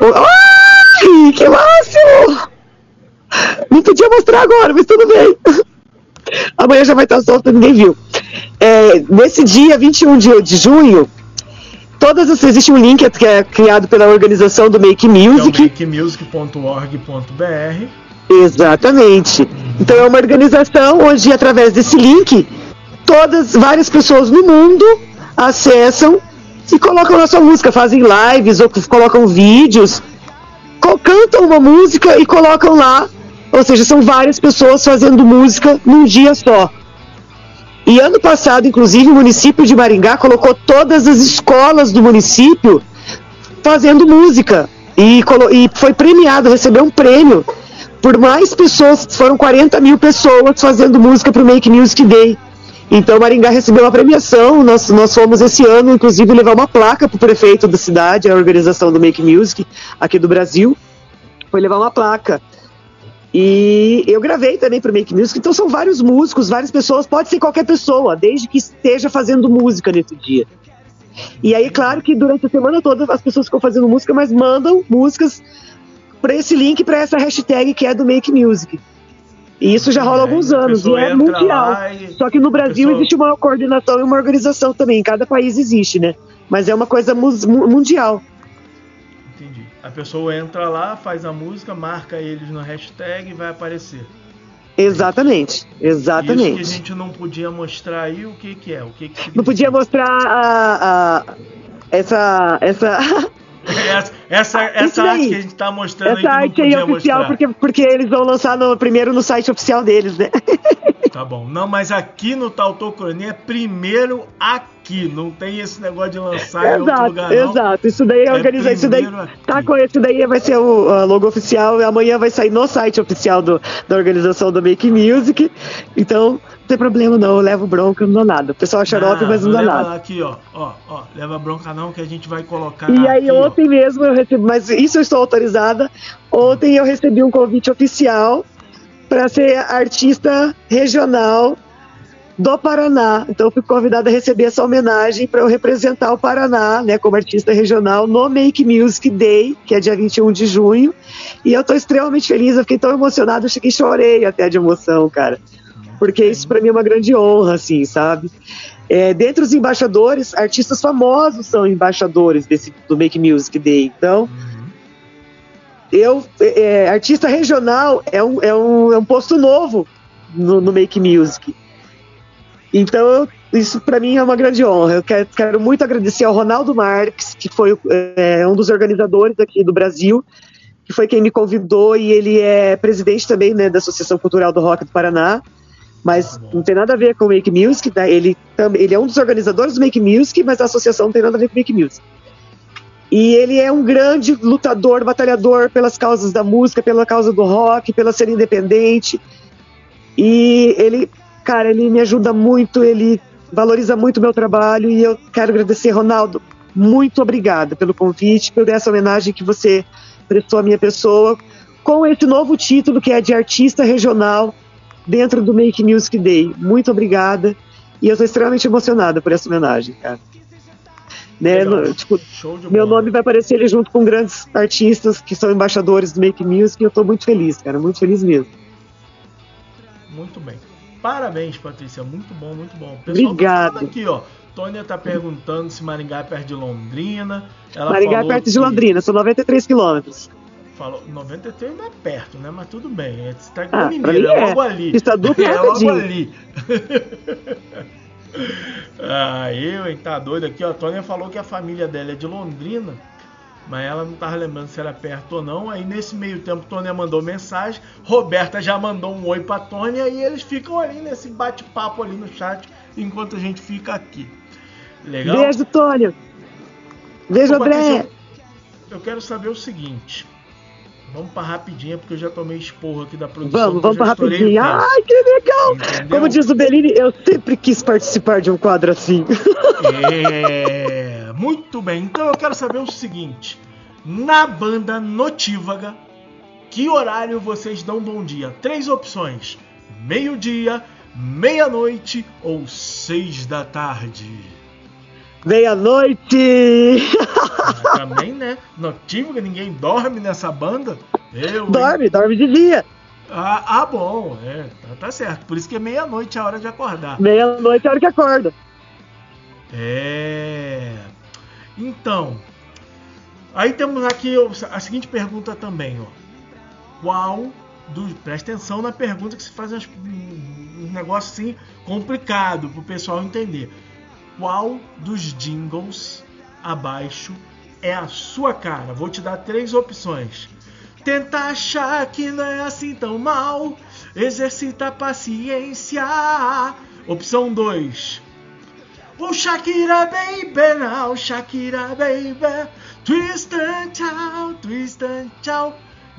Ai, que máximo! Não podia mostrar agora, mas tudo bem. Amanhã já vai estar solto, ninguém viu. É, nesse dia, 21 de, de junho, todas as, existe um link que é criado pela organização do Make Music. É makemusic.org.br. Exatamente. Então é uma organização onde, através desse link, todas, várias pessoas no mundo acessam e colocam na sua música, fazem lives ou colocam vídeos, cantam uma música e colocam lá ou seja, são várias pessoas fazendo música num dia só. E ano passado, inclusive, o município de Maringá colocou todas as escolas do município fazendo música. E, e foi premiado, recebeu um prêmio por mais pessoas, foram 40 mil pessoas fazendo música para o Make Music Day. Então Maringá recebeu uma premiação, nós, nós fomos esse ano, inclusive, levar uma placa para o prefeito da cidade, a organização do Make Music aqui do Brasil, foi levar uma placa. E eu gravei também para o Make Music, então são vários músicos, várias pessoas, pode ser qualquer pessoa, desde que esteja fazendo música nesse dia. E aí, claro que durante a semana toda as pessoas ficam fazendo música, mas mandam músicas para esse link, para essa hashtag que é do Make Music. E isso já rola há alguns anos, e é mundial. E... Só que no Brasil pessoa... existe uma coordenação e uma organização também, em cada país existe, né? Mas é uma coisa mundial. A pessoa entra lá, faz a música, marca eles no hashtag e vai aparecer. Exatamente, exatamente. Isso que a gente não podia mostrar aí, o que que é? O que que não podia mostrar a, a essa essa essa, essa, essa arte que a gente está mostrando essa aí não arte aí oficial porque, porque eles vão lançar no, primeiro no site oficial deles, né? Tá bom. Não, mas aqui no Tautocronia é primeiro aqui. Não tem esse negócio de lançar exato, em outro lugar. Não. Exato, isso daí é organizar. Isso daí tá com esse daí vai ser o logo oficial. E amanhã vai sair no site oficial do, da organização do Make Music. Então, não tem problema não, eu levo bronca, não dá nada. O pessoal é xarope, mas não dá nada. Aqui, ó, ó, ó, leva bronca não, que a gente vai colocar. E aí, aqui, ontem ó. mesmo eu recebi, mas isso eu estou autorizada. Ontem eu recebi um convite oficial para ser artista regional do Paraná. Então fui convidada a receber essa homenagem para eu representar o Paraná, né, como artista regional no Make Music Day, que é dia 21 de junho. E eu estou extremamente feliz, eu fiquei tão emocionada, eu cheguei chorei até de emoção, cara. Porque isso para mim é uma grande honra, assim, sabe? É, dentre os embaixadores, artistas famosos são embaixadores desse, do Make Music Day. Então, eu, é, é, artista regional é um, é, um, é um posto novo no, no Make Music. Então, isso para mim é uma grande honra. Eu quero, quero, muito agradecer ao Ronaldo Marques, que foi é, um dos organizadores aqui do Brasil, que foi quem me convidou e ele é presidente também né, da Associação Cultural do Rock do Paraná. Mas não tem nada a ver com o Make Music, né? ele, ele é um dos organizadores do Make Music, mas a associação não tem nada a ver com o Make Music. E ele é um grande lutador, batalhador pelas causas da música, pela causa do rock, pela ser independente. E ele, cara, ele me ajuda muito, ele valoriza muito o meu trabalho e eu quero agradecer, Ronaldo. Muito obrigada pelo convite, por essa homenagem que você prestou à minha pessoa, com esse novo título que é de artista regional dentro do Make Music Day. Muito obrigada. E eu estou extremamente emocionada por essa homenagem, cara. Né? No, tipo, meu nome vai aparecer ali junto com grandes artistas que são embaixadores do Make Music e eu estou muito feliz, cara, muito feliz mesmo. Muito bem. Parabéns, Patrícia, muito bom, muito bom. Pessoal tá Obrigado. Tá aqui, ó. Tônia tá perguntando se Maringá é perto de Londrina. Ela Maringá é perto que... de Londrina, são 93 quilômetros. Falou, 93 não é perto, né? Mas tudo bem. Você tá ah, mineiro, é, é logo ali. Duplo é logo ali. Ah, eu, hein, tá doido aqui, ó. A Tônia falou que a família dela é de Londrina, mas ela não tava lembrando se era perto ou não. Aí nesse meio tempo, Tônia mandou mensagem, Roberta já mandou um oi pra Tônia e eles ficam ali nesse bate-papo ali no chat enquanto a gente fica aqui. Legal? Beijo, Tônia. Beijo, André. Eu quero saber o seguinte. Vamos pra rapidinha, porque eu já tomei esporro aqui da produção. Vamos, vamos rapidinho. tempo. Ai, que legal! Entendeu? Como diz o Bellini, eu sempre quis participar de um quadro assim. É, muito bem. Então eu quero saber o seguinte: na banda Notívaga, que horário vocês dão bom dia? Três opções: meio-dia, meia-noite ou seis da tarde. Meia-noite! Ah, Também, né? Notívaga, ninguém dorme nessa banda. Eu, hein? dorme, dorme de dia. Ah, ah, bom, é, tá, tá certo. Por isso que é meia-noite a hora de acordar. Meia-noite é a hora que acorda. É. Então, aí temos aqui o- a seguinte pergunta também, ó. Qual dos. Presta atenção na pergunta que se faz um negócio assim complicado pro pessoal entender. Qual dos jingles abaixo é a sua cara? Vou te dar três opções. Tenta achar que não é assim tão mal. Exercita a paciência. Opção 2. Oh Shakira baby now, Shakira baby, twist and tchau, twist and tchau.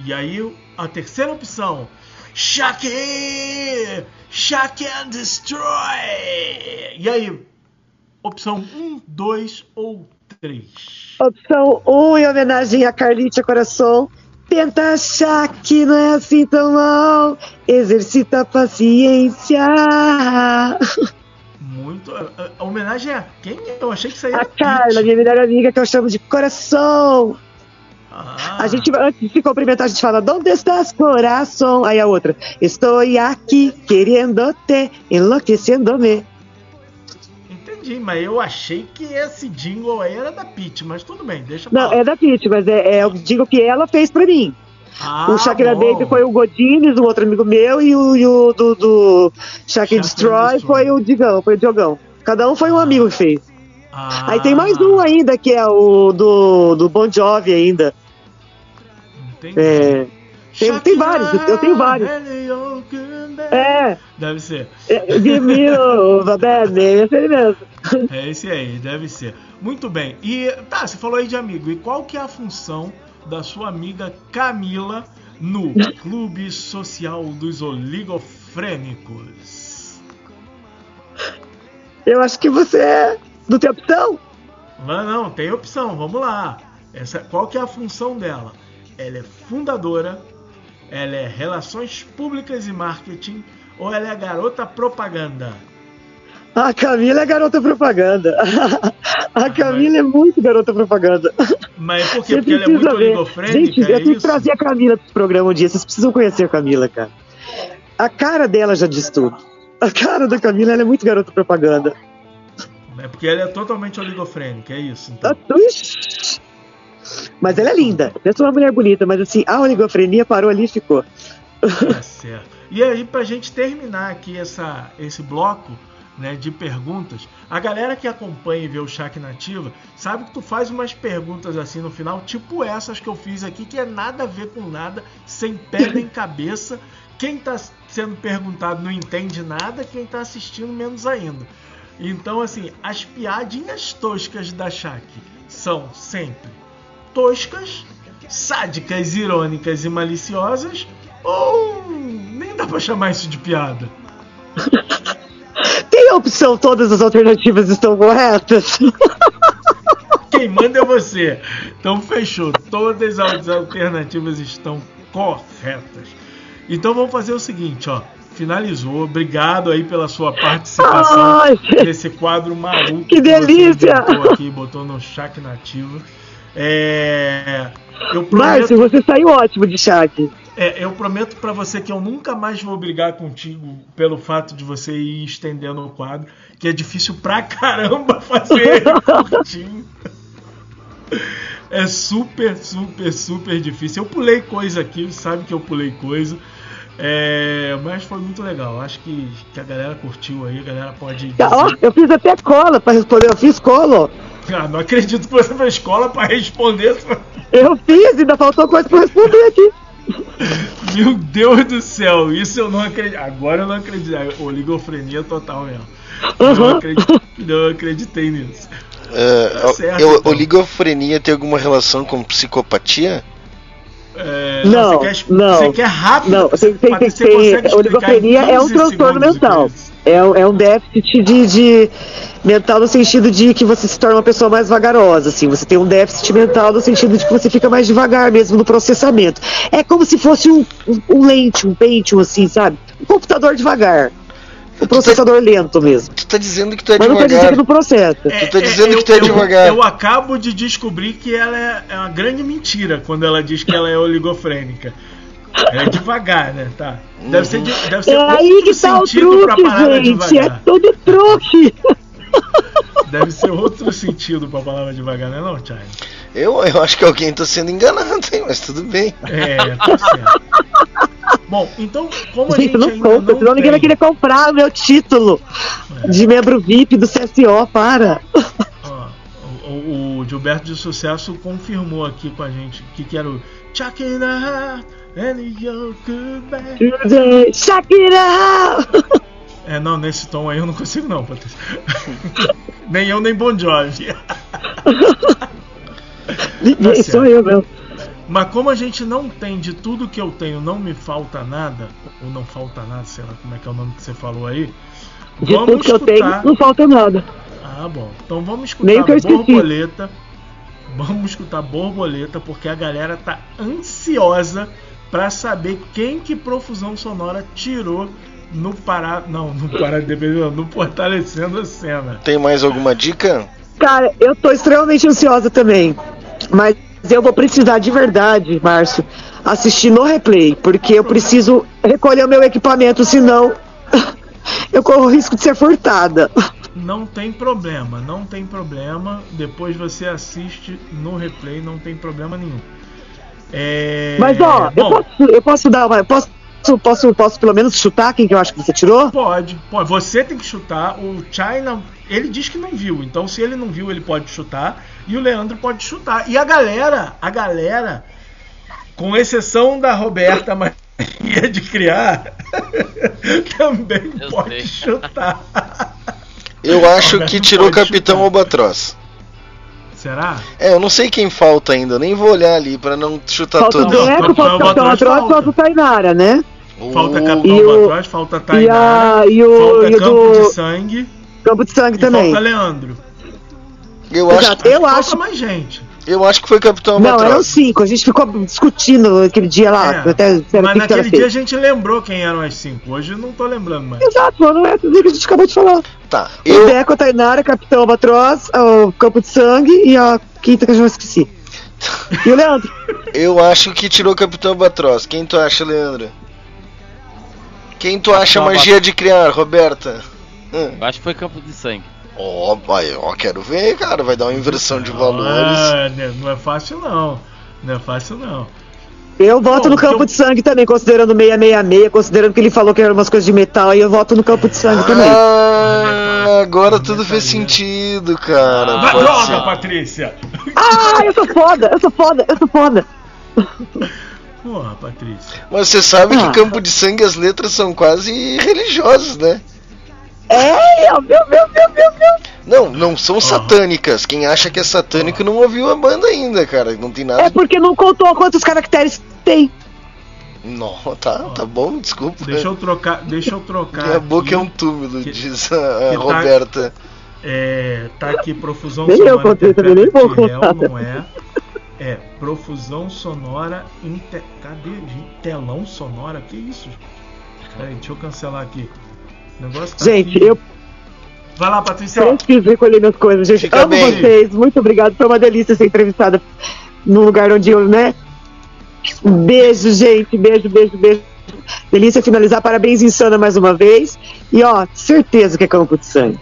E aí a terceira opção, Shakira, Shake and destroy. E aí, opção 1, 2 ou 3? Opção 1, em homenagem a Carlita Coração. Tenta achar que não é assim tão mal. Exercita a paciência. Muito. A, homenagem a quem? Eu achei que isso aí A Carla, minha melhor amiga, que eu chamo de coração. A gente, antes de se cumprimentar, a gente fala, Onde estás, coração? Aí a outra, estou aqui, querendo te, enlouquecendo-me. Entendi, mas eu achei que esse jingle aí era da Pete, mas tudo bem, deixa pra Não, lá. é da Pitty, mas é, é o digo que ela fez pra mim. Ah, o Shakira bom. Baby foi o Godines, um outro amigo meu, e o, e o do, do Shake and Destroy foi o Digão, foi o Diogão. Cada um foi um amigo que fez. Ah. Aí tem mais um ainda, que é o do, do Bon Jovi ainda. É, tem, tem vários, eu tenho vários. É, Deve ser. é, Give me over, baby, esse mesmo. É esse aí, deve ser. Muito bem. E tá, você falou aí de amigo. E qual que é a função da sua amiga Camila no Clube Social dos Oligofrênicos? Eu acho que você é do tem opção. Mas não, tem opção, vamos lá. Essa, qual que é a função dela? Ela é fundadora, ela é relações públicas e marketing ou ela é garota propaganda? A Camila é garota propaganda. A Camila é muito garota propaganda. Mas por quê? Porque ela é muito ver. oligofrênica, Gente, eu é tenho que isso? trazer a Camila pro programa um dia. Vocês precisam conhecer a Camila, cara. A cara dela já diz tudo. A cara da Camila é muito garota propaganda. É porque ela é totalmente oligofrênica, é isso. Então. Ixi. Mas ela é linda. Pensa uma mulher bonita, mas assim, a oligofrenia parou ali e ficou. Tá certo. E aí, pra gente terminar aqui essa, esse bloco né, de perguntas, a galera que acompanha e vê o Shaq Nativa sabe que tu faz umas perguntas assim no final, tipo essas que eu fiz aqui, que é nada a ver com nada, sem pé nem cabeça. Quem tá sendo perguntado não entende nada, quem tá assistindo menos ainda. Então, assim, as piadinhas toscas da Shaq são sempre toscas, sádicas, irônicas e maliciosas, ou nem dá pra chamar isso de piada? Tem a opção, todas as alternativas estão corretas. Quem manda é você. Então fechou. Todas as alternativas estão corretas. Então vamos fazer o seguinte, ó. Finalizou. Obrigado aí pela sua participação Ai, nesse quadro maluco que delícia! você inventou aqui, botou no Chac Nativo. É, eu prometo, Márcio, você saiu ótimo de chat. É, eu prometo para você que eu nunca mais vou brigar contigo pelo fato de você ir estendendo o quadro, que é difícil pra caramba fazer curtinho. É super, super, super difícil. Eu pulei coisa aqui, sabe que eu pulei coisa. É, mas foi muito legal. Acho que, que a galera curtiu aí, a galera pode. Ó, eu fiz até cola pra responder, eu fiz cola. Ah, não acredito que você foi à escola pra responder. Eu fiz, ainda faltou coisa pra responder aqui. Meu Deus do céu, isso eu não acredito. Agora eu não acredito. Oligofrenia total mesmo. Não, Uhum. acredito, não acreditei nisso. É, Tá certo, eu- então. oligofrenia tem alguma relação com psicopatia? É, Não, você quer, não. Você quer rápido? Não, tem, tem, tem, Patrícia, tem, consegue explicar oligofrenia é um 15 transtorno que mental. é? É, um- é um déficit de, de mental no sentido de que você se torna uma pessoa mais vagarosa, assim. Você tem um déficit mental no sentido de que você fica mais devagar mesmo no processamento. É como se fosse um, um, um lente, um Pentium, assim, sabe? Um computador devagar. Um processador lento mesmo. Tu tá dizendo que tu é Mas não quer dizer devagar. que não processa. Tu tá dizendo eu, que tu é eu- devagar. Eu acabo de descobrir que ela é, é uma grande mentira quando ela diz que ela é oligofrênica. Ela é devagar, né? Tá. Deve ser, de, deve ser É aí que tá o truque, gente. É devagar. tudo truque. Deve ser outro sentido pra palavra devagar, né, não, Charlie? Eu, eu acho que alguém tá sendo enganado, hein? Mas tudo bem. É, tá certo. Bom, então, como a Gente, gente não ainda compra, não senão ninguém vai querer comprar o meu título de membro VIP do CSO, para. O, o Gilberto de Sucesso confirmou aqui com a gente que, que era o Chuck in the Heart and you could be. Shakira! É, não, nesse tom aí eu não consigo não, Patrícia. nem eu, nem Bon Jovi. Ninguém, Tá certo. eu mesmo. Mas como a gente não tem de tudo que eu tenho, não me falta nada, ou não falta nada, sei lá como é que é o nome que você falou aí. De tudo que eu tenho, não falta nada. Ah, bom. Então vamos escutar borboleta. Vamos escutar borboleta porque a galera tá ansiosa pra saber quem que Profusão Sonora tirou no Pará, não, no Pará de não, no fortalecendo a cena. Tem mais alguma dica? Cara, eu tô extremamente ansiosa também. Mas eu vou precisar de verdade, Márcio, assistir no replay. Porque eu preciso recolher o meu equipamento, senão eu corro o risco de ser furtada. Não tem problema, não tem problema. Depois você assiste no replay, não tem problema nenhum. É... Mas ó, eu bom, posso, eu posso dar uma. eu Posso, posso, posso pelo menos chutar quem que eu acho que você tirou? Pode, pode. Você tem que chutar. O China, ele diz que não viu. Então, se ele não viu, ele pode chutar. E o Leandro pode chutar. E a galera, a galera, com exceção da Roberta Maria de criar, também pode chutar. Eu acho que tirou o Capitão Albatroz. Será? É, eu não sei quem falta ainda, nem vou olhar ali pra não chutar Falta o todos. Deco, falta o Capitão Atroz, falta o Tainara, né? Falta Capitão o- Albatroz, falta Tainara, e o, falta e o Campo do de Sangue Campo de Sangue e também. falta Leandro. Eu acho, Exato, eu Falta acho. mais gente. Eu acho que foi Capitão Não, Albatroz. eram cinco. A gente ficou discutindo aquele dia lá. É, até, Mas que que era naquele dia a feito. gente lembrou quem eram as cinco. Hoje eu não tô lembrando mais. Exato, foram essas aí que a gente acabou de falar. Tá, O eu, Deco, a Tainara, Capitão Albatroz, o Campo de Sangue e a quinta que eu já esqueci. E o Leandro? eu acho que tirou o Capitão Albatroz. Quem tu acha, Leandro? Quem tu acha Capitão magia de criar, Roberta? Hum. Eu acho que foi campo de sangue. Ó, vai, ó, quero ver, cara. Vai dar uma inversão de valores. Ah, né, não é fácil não. Não é fácil não. Eu voto Bom, no Campo então- de Sangue também, considerando 666, considerando que ele falou que eram umas coisas de metal, aí eu voto no Campo de Sangue também. Ah, agora tudo fez sentido, cara. Vai, Pode droga, ser. Patrícia! Ah, eu sou foda, eu sou foda, eu sou foda. Porra, Patrícia. Mas você sabe Ah. que Campo de Sangue as letras são quase religiosas, né? É, meu, meu, meu, meu, meu. Não, não são satânicas. Quem acha que é satânico não ouviu a banda ainda, cara. Não tem nada. É porque não contou quantos caracteres tem. Não, tá, tá bom, desculpa. Deixa eu trocar, deixa eu trocar. Minha boca aqui. é um túmulo, que- diz a, a tá- Roberta. É, tá aqui profusão Nem eu sonora contei também, nem vou contar. Não é? É, profusão sonora inte... Cadê? Telão sonora? Que isso? Peraí, deixa eu cancelar aqui. O tá Gente, aqui. eu Vai lá, Patrícia. preciso recolher minhas coisas, gente. Fica Amo bem. vocês, muito obrigado. Foi uma delícia ser entrevistada num lugar onde eu, né? Beijo, gente. Beijo, beijo, beijo. Delícia finalizar. Parabéns, Insana, mais uma vez. E ó, certeza que é campo de sangue.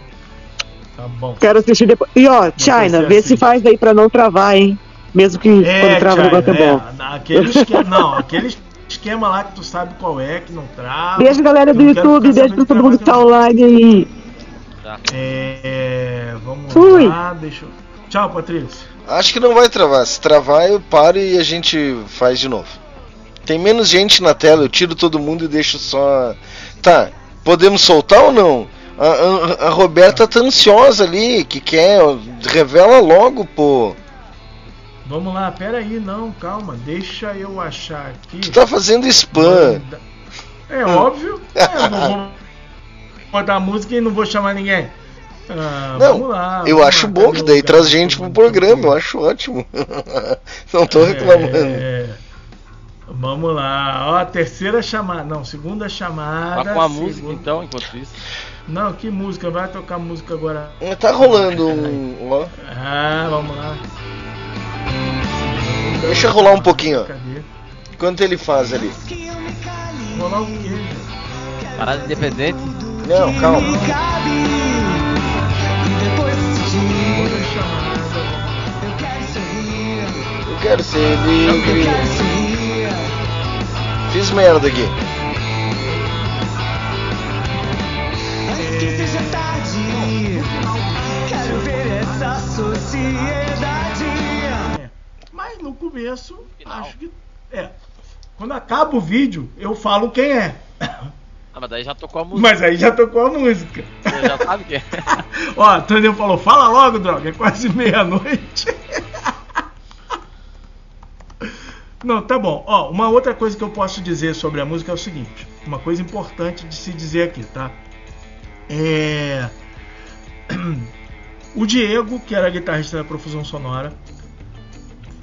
Tá bom. Quero assistir depois. E ó, China, vê se assiste. faz aí pra não travar, hein? Mesmo que É, quando trava o Thiago, negócio é bom. é, aqueles que. Não, aqueles. Esquema lá que tu sabe qual é, que não trava. Beijo, galera do YouTube. Beijo pra todo mundo que tá online aí. É, vamos Fui. lá, deixa eu... Tchau, Patrícia. Acho que não vai travar. Se travar, eu paro e a gente faz de novo. Tem menos gente na tela, eu tiro todo mundo e deixo só. Tá, podemos soltar ou não? A, a- a Roberta tá ansiosa ali, que quer. Revela logo, pô. Vamos lá, pera aí, não, calma, deixa eu achar aqui. Tu tá fazendo spam. É óbvio. É, eu não vou botar a música e não vou chamar ninguém. Ah, Não, vamos lá. eu vamos acho lá, bom que daí lugar? traz gente pro programa, eu acho ótimo. Não tô reclamando. É, vamos lá, ó, terceira chamada. Não, segunda chamada. Tá com a segunda- música então, enquanto isso. Não, que música? Vai tocar música agora. Tá rolando um. Ah, vamos lá. Deixa rolar um pouquinho. Cadê? Quanto ele faz ali? Rolar o quê? Parada independente. Não, calma. Eu quero ser livre. Fiz merda aqui. Antes que seja tarde, quero ver essa sociedade. Mas no começo, acho que. É. Quando acaba o vídeo, eu falo quem é. Ah, mas daí já tocou a música. Mas aí já tocou a música. Você já sabe quem é. Ó, Antônio falou, fala logo, droga, é quase meia-noite. Não, tá bom. Ó, uma outra coisa que eu posso dizer sobre a música é o seguinte: uma coisa importante de se dizer aqui, tá? É. O Diego, que era guitarrista da Profusão Sonora,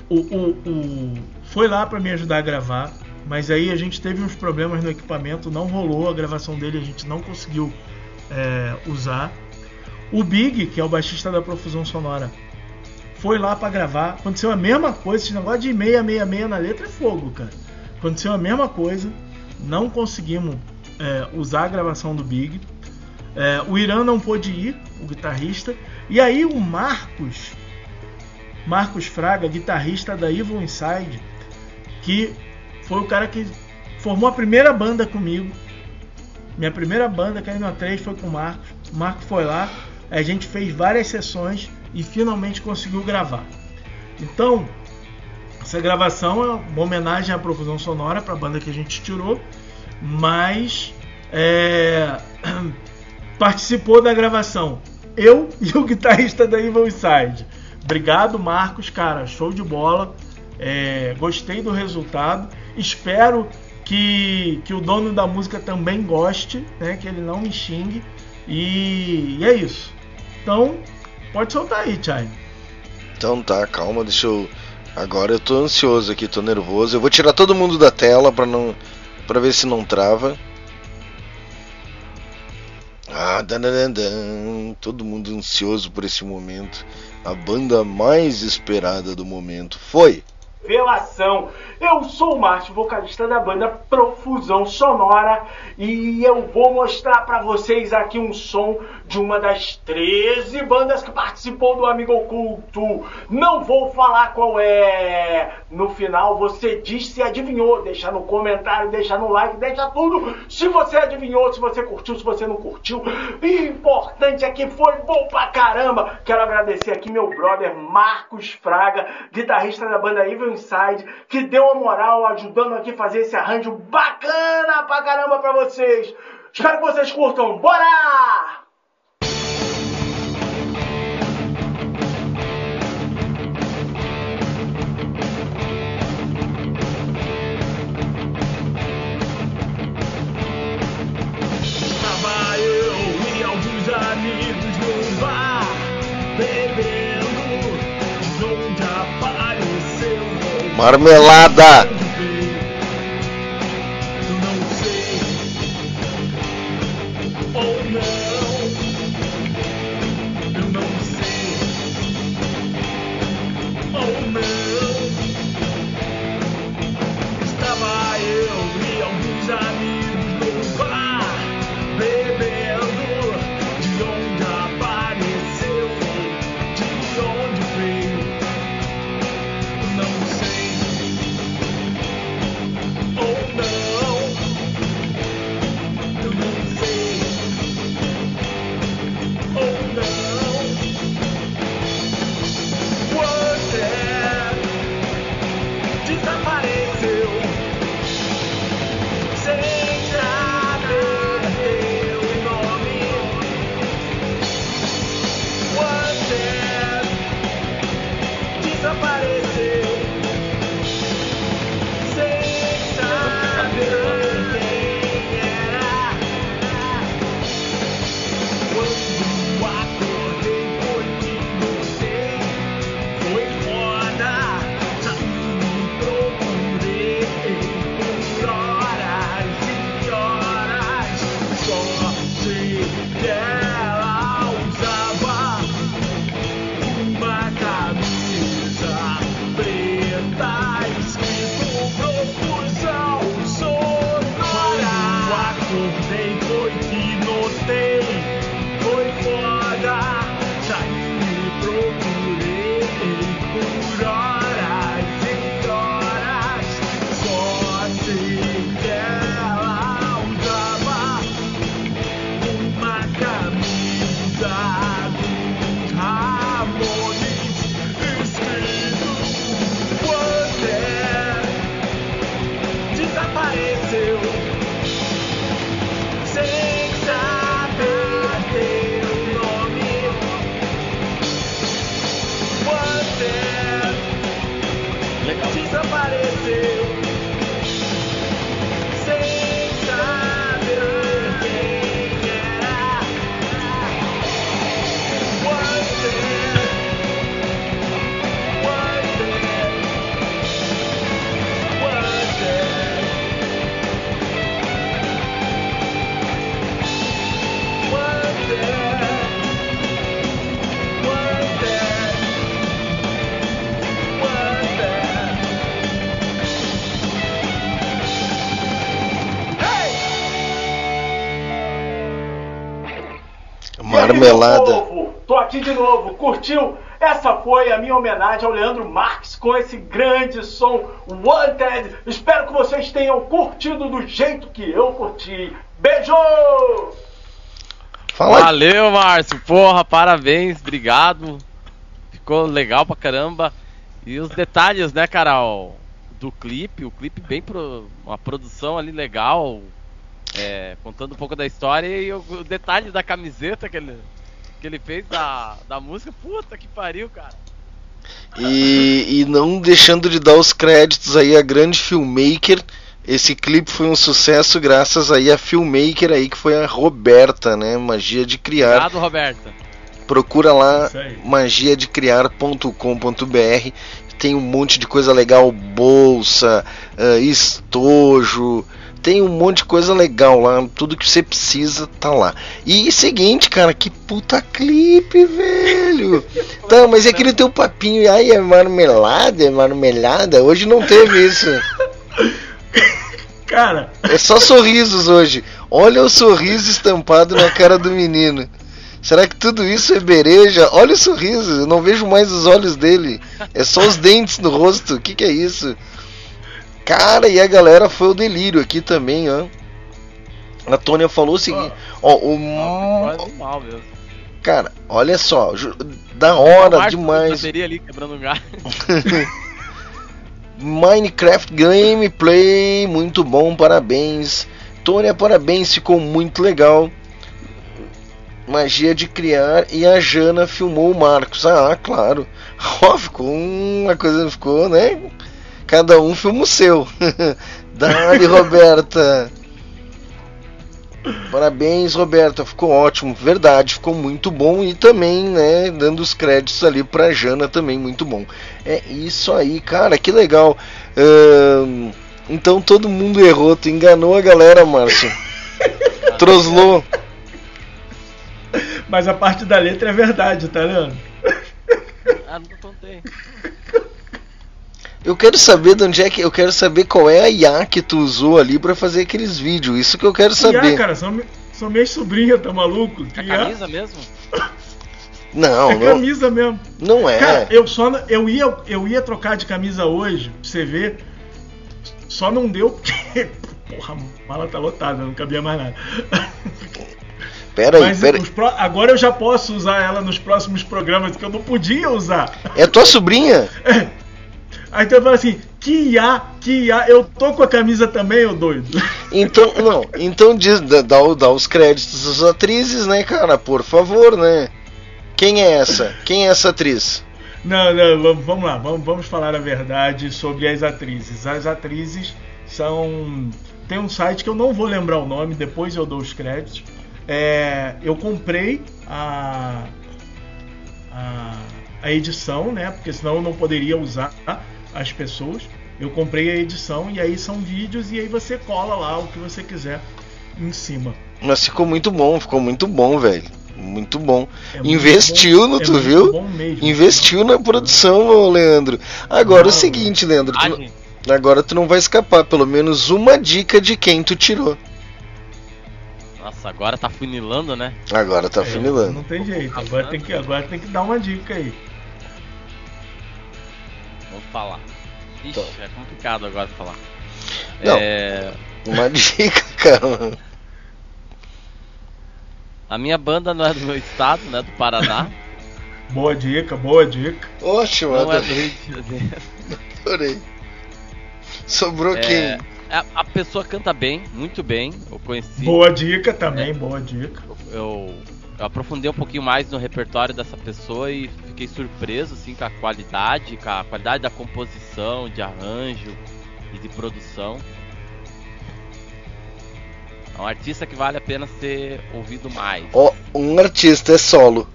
o, o, o- foi lá para me ajudar a gravar, mas aí a gente teve uns problemas no equipamento, não rolou a gravação dele, a gente não conseguiu é, usar. O Big, que é o baixista da Profusão Sonora, foi lá para gravar. Aconteceu a mesma coisa, esse negócio de meia, meia, meia na letra é fogo, cara. Aconteceu a mesma coisa, não conseguimos é, usar a gravação do Big. É, o Irã não pôde ir, o guitarrista. E aí o Marcos, Marcos Fraga, guitarrista da Evil Inside, que foi o cara que formou a primeira banda comigo. Minha primeira banda, caindo a 3, foi com o Marcos. O Marcos foi lá, a gente fez várias sessões e finalmente conseguiu gravar. Então, essa gravação é uma homenagem à Profusão Sonora para a banda que a gente tirou, mas é, participou da gravação eu e o guitarrista da Evil Side. Obrigado, Marcos, cara, show de bola. É, gostei do resultado. Espero que, que o dono da música também goste, né? Que ele não me xingue. E, e é isso. Então, pode soltar aí, Chay. Então tá, calma, deixa eu. Agora eu tô ansioso aqui, tô nervoso. Eu vou tirar todo mundo da tela pra não. para ver se não trava. Ah, danandan, todo mundo ansioso por esse momento. A banda mais esperada do momento foi. Revelação. Eu sou o Márcio, vocalista da banda Profusão Sonora, e eu vou mostrar pra vocês aqui um som de uma das 13 bandas que participou do Amigo Oculto. Não vou falar qual é. No final você diz se adivinhou, deixa no comentário, deixa no like, deixa tudo. Se você adivinhou, se você curtiu, se você não curtiu. E importante é que foi bom pra caramba. Quero agradecer aqui meu brother Marcos Fraga, guitarrista da banda Evil Inside, que deu a moral ajudando aqui a fazer esse arranjo bacana pra caramba pra vocês. Espero que vocês curtam. Bora! Marmelada! Marmelada. E meu povo? Tô aqui de novo. Curtiu? Essa foi a minha homenagem ao Leandro Marques com esse grande som Wanted. Espero que vocês tenham curtido do jeito que eu curti. Beijo! Valeu, Márcio. Porra, parabéns, obrigado. Ficou legal pra caramba. E os detalhes, né, Carol? Do clipe, o clipe bem pro. Uma produção ali legal. É, contando um pouco da história e o, o detalhe da camiseta que ele, que ele fez da, da música. Puta que pariu, cara. E, e não deixando de dar os créditos aí a grande filmmaker. Esse clipe foi um sucesso graças aí a filmmaker aí que foi a Roberta, né? Magia de criar. Obrigado, Roberta. Procura lá Isso aí. magiadecriar.com.br. Tem um monte de coisa legal, bolsa, ah, estojo, tem um monte de coisa legal lá, tudo que você precisa tá lá. E seguinte, cara, que puta clipe, velho. Tá, mas é aquele teu papinho, ai, é marmelada, é marmelada. Hoje não teve isso. Cara, É só sorrisos hoje. Olha o sorriso estampado na cara do menino. Será que tudo isso é bereja? Olha o sorriso, eu não vejo mais os olhos dele. É só os dentes no rosto. O que, que é isso? Cara, e a galera foi o delírio aqui também, ó. A Tônia falou o seguinte: Ó, o. Quase mal. Cara, olha só, da O hora demais. ali quebrando. Minecraft Gameplay, muito bom, parabéns. Tônia, parabéns, ficou muito legal. Magia de criar e a Jana filmou o Marcos. Ah, claro. Ó, ficou uma coisa, ficou, né? Cada um filma o seu. Dali, Roberta. Parabéns, Roberta, ficou ótimo, verdade, ficou muito bom e também, né, dando os créditos ali pra Jana também, muito bom. É isso aí, cara, que legal. Ahn, então todo mundo errou, tu enganou a galera, Márcio. Troslou. mas a parte da letra é verdade, tá, Leandro? Ah, nunca contei. Eu quero saber de onde é que. Eu quero saber qual é a IA que tu usou ali pra fazer aqueles vídeos. Isso que eu quero saber. ah, cara, são, são minhas sobrinhas, tá maluco? É camisa mesmo? Não, é não, camisa mesmo. não é. Cara, eu só não- eu ia eu ia trocar de camisa hoje, pra você ver. Só não deu porque porra, a mala tá lotada, não cabia mais nada. Pera aí, Mas pera aí. pro- agora eu já posso usar ela nos próximos programas que eu não podia usar. É tua sobrinha? Aí tu fala assim, que ia, que ia, eu tô com a camisa também, ô doido. Então, não, então diz, dá, dá, os créditos às atrizes, né, cara? Por favor, né? Quem é essa? Quem é essa atriz? Não, não, vamos, vamos lá, vamos, vamos falar a verdade sobre as atrizes. As atrizes são. Tem um site que eu não vou lembrar o nome, depois eu dou os créditos. É, eu comprei a, a, a edição, né? Porque senão eu não poderia usar as pessoas. Eu comprei a edição e aí são vídeos e aí você cola lá o que você quiser em cima. Mas ficou muito bom, ficou muito bom, velho. Muito bom. É muito Investiu bom, no, é tu muito viu? bom mesmo. Investiu na produção, Leandro. Agora Não. o seguinte, Leandro. tu- agora tu não vai escapar. Pelo menos uma dica de quem tu tirou. Nossa, agora tá funilando, né? Agora tá É, funilando. Não tem jeito. Agora tem que, agora tem que dar uma dica aí. Vamos falar. Ixi, é complicado agora falar. Não. É, Uma dica, cara. a minha banda não é do meu estado, né? Do Paraná. Boa dica, boa dica. Ótimo, Não é do adorei. Rio de Janeiro. adorei. Sobrou É, quem? a, a pessoa canta bem, muito bem. Eu conheci. Boa dica também, boa dica. Eu, eu aprofundei um pouquinho mais no repertório dessa pessoa e fiquei surpreso assim com a qualidade, com a qualidade da composição, de arranjo e de produção. É um artista que vale a pena ser ouvido mais. Ó, um artista é solo.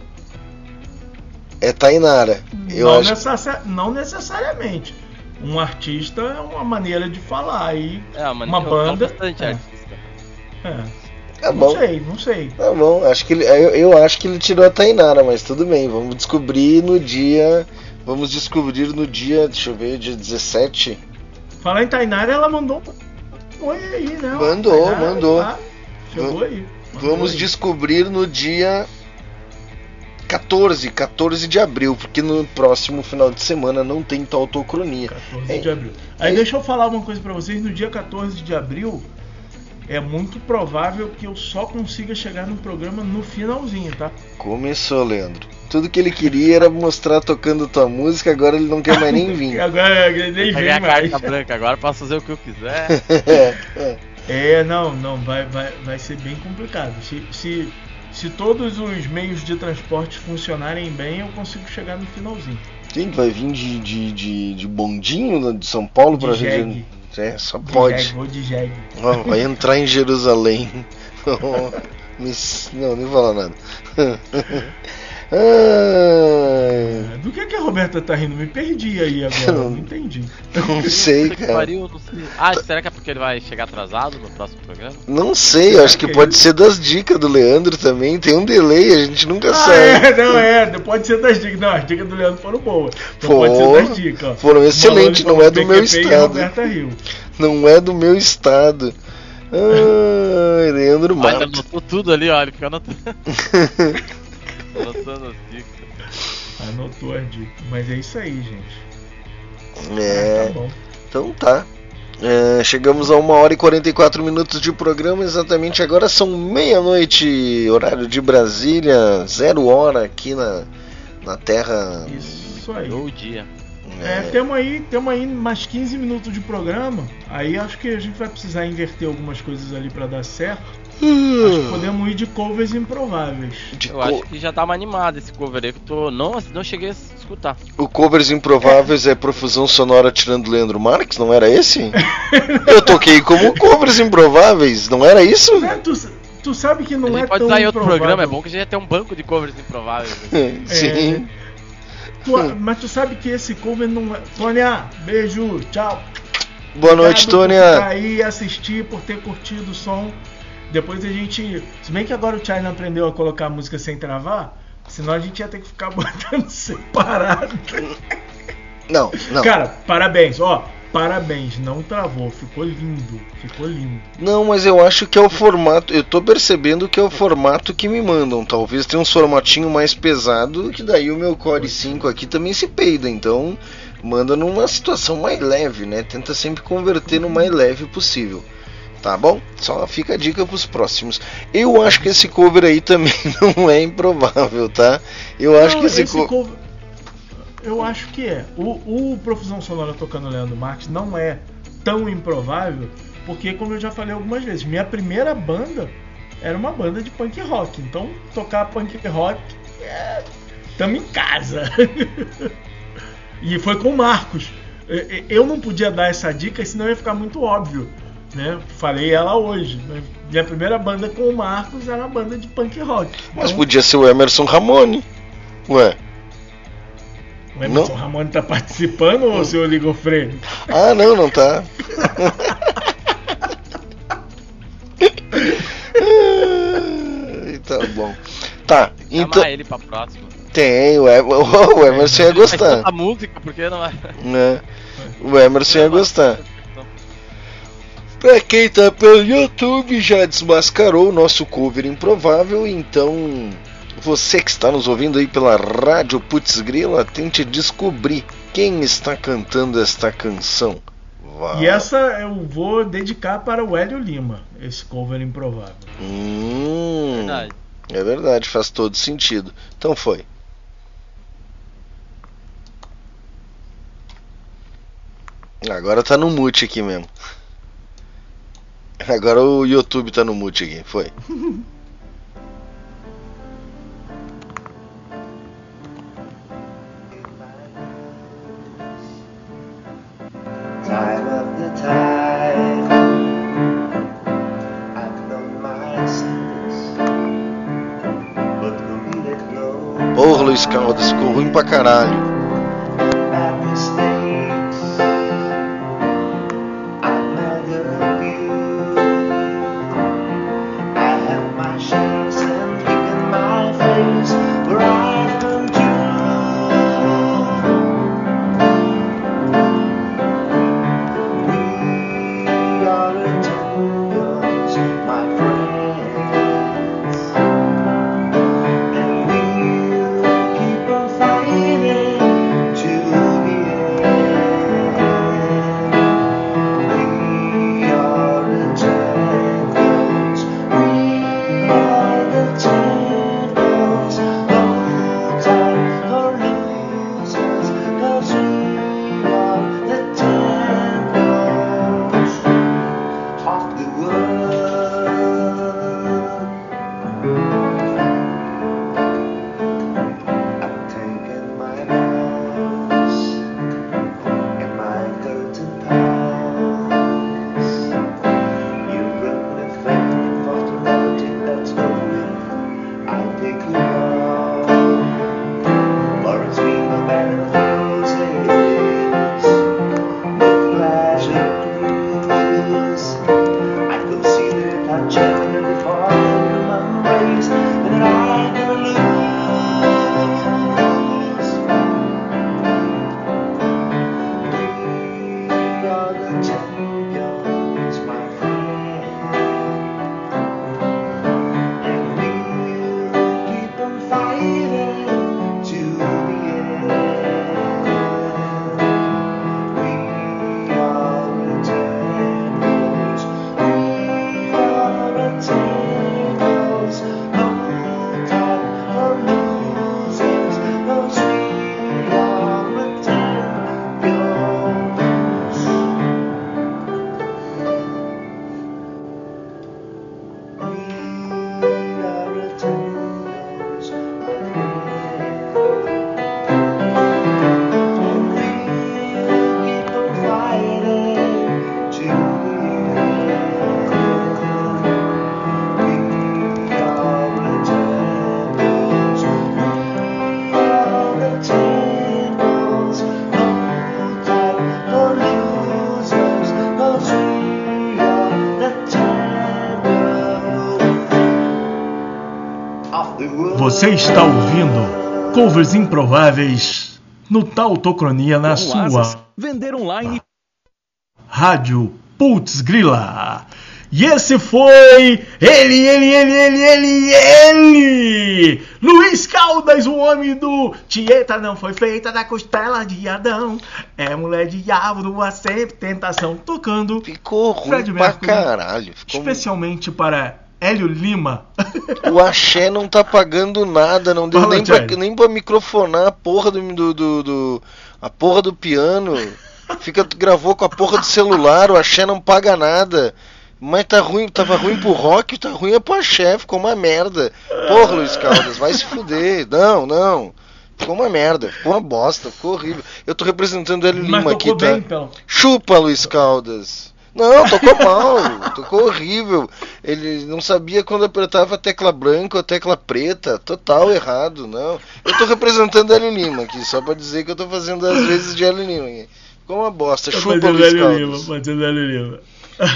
É Tainara. Eu não, acho. necessa- não necessariamente. Um artista é uma maneira de falar e É, uma, uma falo banda. bastante é, artista. é. Tá não bom. sei, não sei. Tá bom, acho que ele, eu, eu acho que ele tirou a Tainara, mas tudo bem, vamos descobrir no dia. Vamos descobrir no dia, deixa eu ver, dia 17. Falar em Tainara, ela mandou oi aí, né? Mandou, Tainara, mandou. tá? Chegou aí. Mandou Vamos aí. descobrir no dia 14, 14 de abril, porque no próximo final de semana não tem tautocronia. 14 de abril. Aí deixa eu falar uma coisa pra vocês, no dia 14 de abril é muito provável que eu só consiga chegar no programa no finalzinho, tá? Começou, Leandro. Tudo que ele queria era mostrar tocando tua música, agora ele não quer mais nem vir. Agora ele nem Peguei vem a mais. carta branca, agora posso fazer o que eu quiser. É, é. É, não, não, vai, vai, vai ser bem complicado. Se, se, se todos os meios de transporte funcionarem bem, eu consigo chegar no finalzinho. Quem vai vir de, de, de, de bondinho né, de São Paulo De para Rio de jegue. Janeiro? É, só De pode. jegue, vou de jegue. Vai entrar em Jerusalém. Oh, me- Não, nem falar nada. Do que, que a Roberta tá rindo? Me perdi aí agora, não entendi. não sei, que cara. pariu, não sei. Ah, será que é porque ele vai chegar atrasado no próximo programa? Não sei, acho que pode ser das dicas do Leandro também. Tem um delay, a gente nunca Ah, sabe. é, não é, pode ser das dicas. Não, as dicas do Leandro foram boas. Então pode ser Foram- das dicas. foram excelentes, Malone não é do meu PQP estado. Não é do meu estado. Ai, Leandro Olha, ele Mato. anotou tudo ali, ó. Ele fica anotando. anotando as dicas. Anotou as dicas. Mas é isso aí, gente. É. Ah, tá bom. Então tá. É, chegamos a 1 hora e 44 minutos de programa. Exatamente agora são meia-noite, horário de Brasília, zero hora aqui na, na Terra. Isso aí. Ou o dia. É, temos aí, temos aí mais 15 minutos de programa. Aí acho que a gente vai precisar inverter algumas coisas ali pra dar certo. Acho que podemos ir de covers improváveis. Eu acho que já tá uma animada esse cover aí que eu tô. Não, não cheguei a escutar. O Covers Improváveis é profusão sonora tirando Leandro Marques, não era esse? Eu toquei como Covers Improváveis, não era isso? É, tu, tu sabe que não a gente é pode tão usar em outro improvável. programa, é bom que a gente já tem um banco de covers improváveis. Sim. Tu- mas tu sabe que esse cover não é. Tônia, beijo, tchau. Boa noite, Obrigado por Tônia. ficar aí assistir, por ter curtido o som. Depois a gente. Se bem que agora o China aprendeu a colocar a música sem travar, senão a gente ia ter que ficar botando separado. Não, não. Cara, parabéns, ó. Parabéns, não travou, ficou lindo, ficou lindo. Não, mas eu acho que é o formato. Eu tô percebendo que é o formato que me mandam. Talvez tenha um formatinho mais pesado, que daí o meu Core 5 aqui também se peida. Então, manda numa situação mais leve, né? Tenta sempre converter no mais leve possível. Tá bom? Só fica a dica pros próximos. Eu acho que esse cover aí também não é improvável, tá? Eu acho Não, que esse, esse co- cover- Eu acho que é. O, o Profusão Sonora tocando Leandro Marques não é tão improvável, porque, como eu já falei algumas vezes, minha primeira banda era uma banda de punk rock. Então, tocar punk rock é. Tamo em casa. e foi com o Marcos. Eu não podia dar essa dica, senão ia ficar muito óbvio. Né? Falei ela hoje. mas Minha primeira banda com o Marcos era uma banda de punk rock. Mas Então, podia ser o Emerson Ramone. Ué. o Emerson Ramone tá participando ou o seu Ligofredo? Ah, não, não tá. Tá bom. Tá, então. Chamar ele pra próxima. Tem, o, Em- o Emerson ia gostar. tanta música, porque não é. Né? O Emerson ia gostar. Pra quem tá pelo YouTube já desmascarou o nosso cover improvável, então você que está nos ouvindo aí pela Rádio Putz Grila, tente descobrir quem está cantando esta canção. Vá. E essa eu vou dedicar para o Hélio Lima, esse cover improvável. Hum, Verdade. é verdade, faz todo sentido. Então foi. Agora tá no mute aqui mesmo. Agora o YouTube tá no mute aqui, foi. Porra, Luiz Caldas, ficou ruim pra caralho. Você está ouvindo covers improváveis no Tautocronia na sua Vender online. rádio Putz Grila. E esse foi ele, ele, ele, ele, ele, ele! Luiz Caldas, o homem do Tieta não foi feita da costela de Adão. É mulher de diabo, do sempre tentação, tocando. Ficou ruim Fred pra caralho. Ficou... Especialmente para Hélio Lima. O axé não tá pagando nada, não deu Fala, nem pra, nem pra microfonar a porra do, do, do- do- a porra do piano. Fica, gravou com a porra do celular, o axé não paga nada. Mas tá ruim, tava ruim pro rock, tá ruim é pro axé, ficou uma merda. Porra, Luiz Caldas, vai se fuder. Não, não. Ficou uma merda, ficou uma bosta, ficou horrível. Eu tô representando o Hélio Mas Lima aqui, tocou tá? bem, então. Chupa, Luiz Caldas. Não, tocou mal, tocou horrível. Ele não sabia quando apertava a tecla branca ou a tecla preta, total errado, não. Eu tô representando Hélio Lima aqui, só pra dizer que eu tô fazendo às vezes de Hélio Lima. aqui. Ficou uma bosta, chupa, Fazendo Luiz Hélio Lima, fazendo Hélio Lima.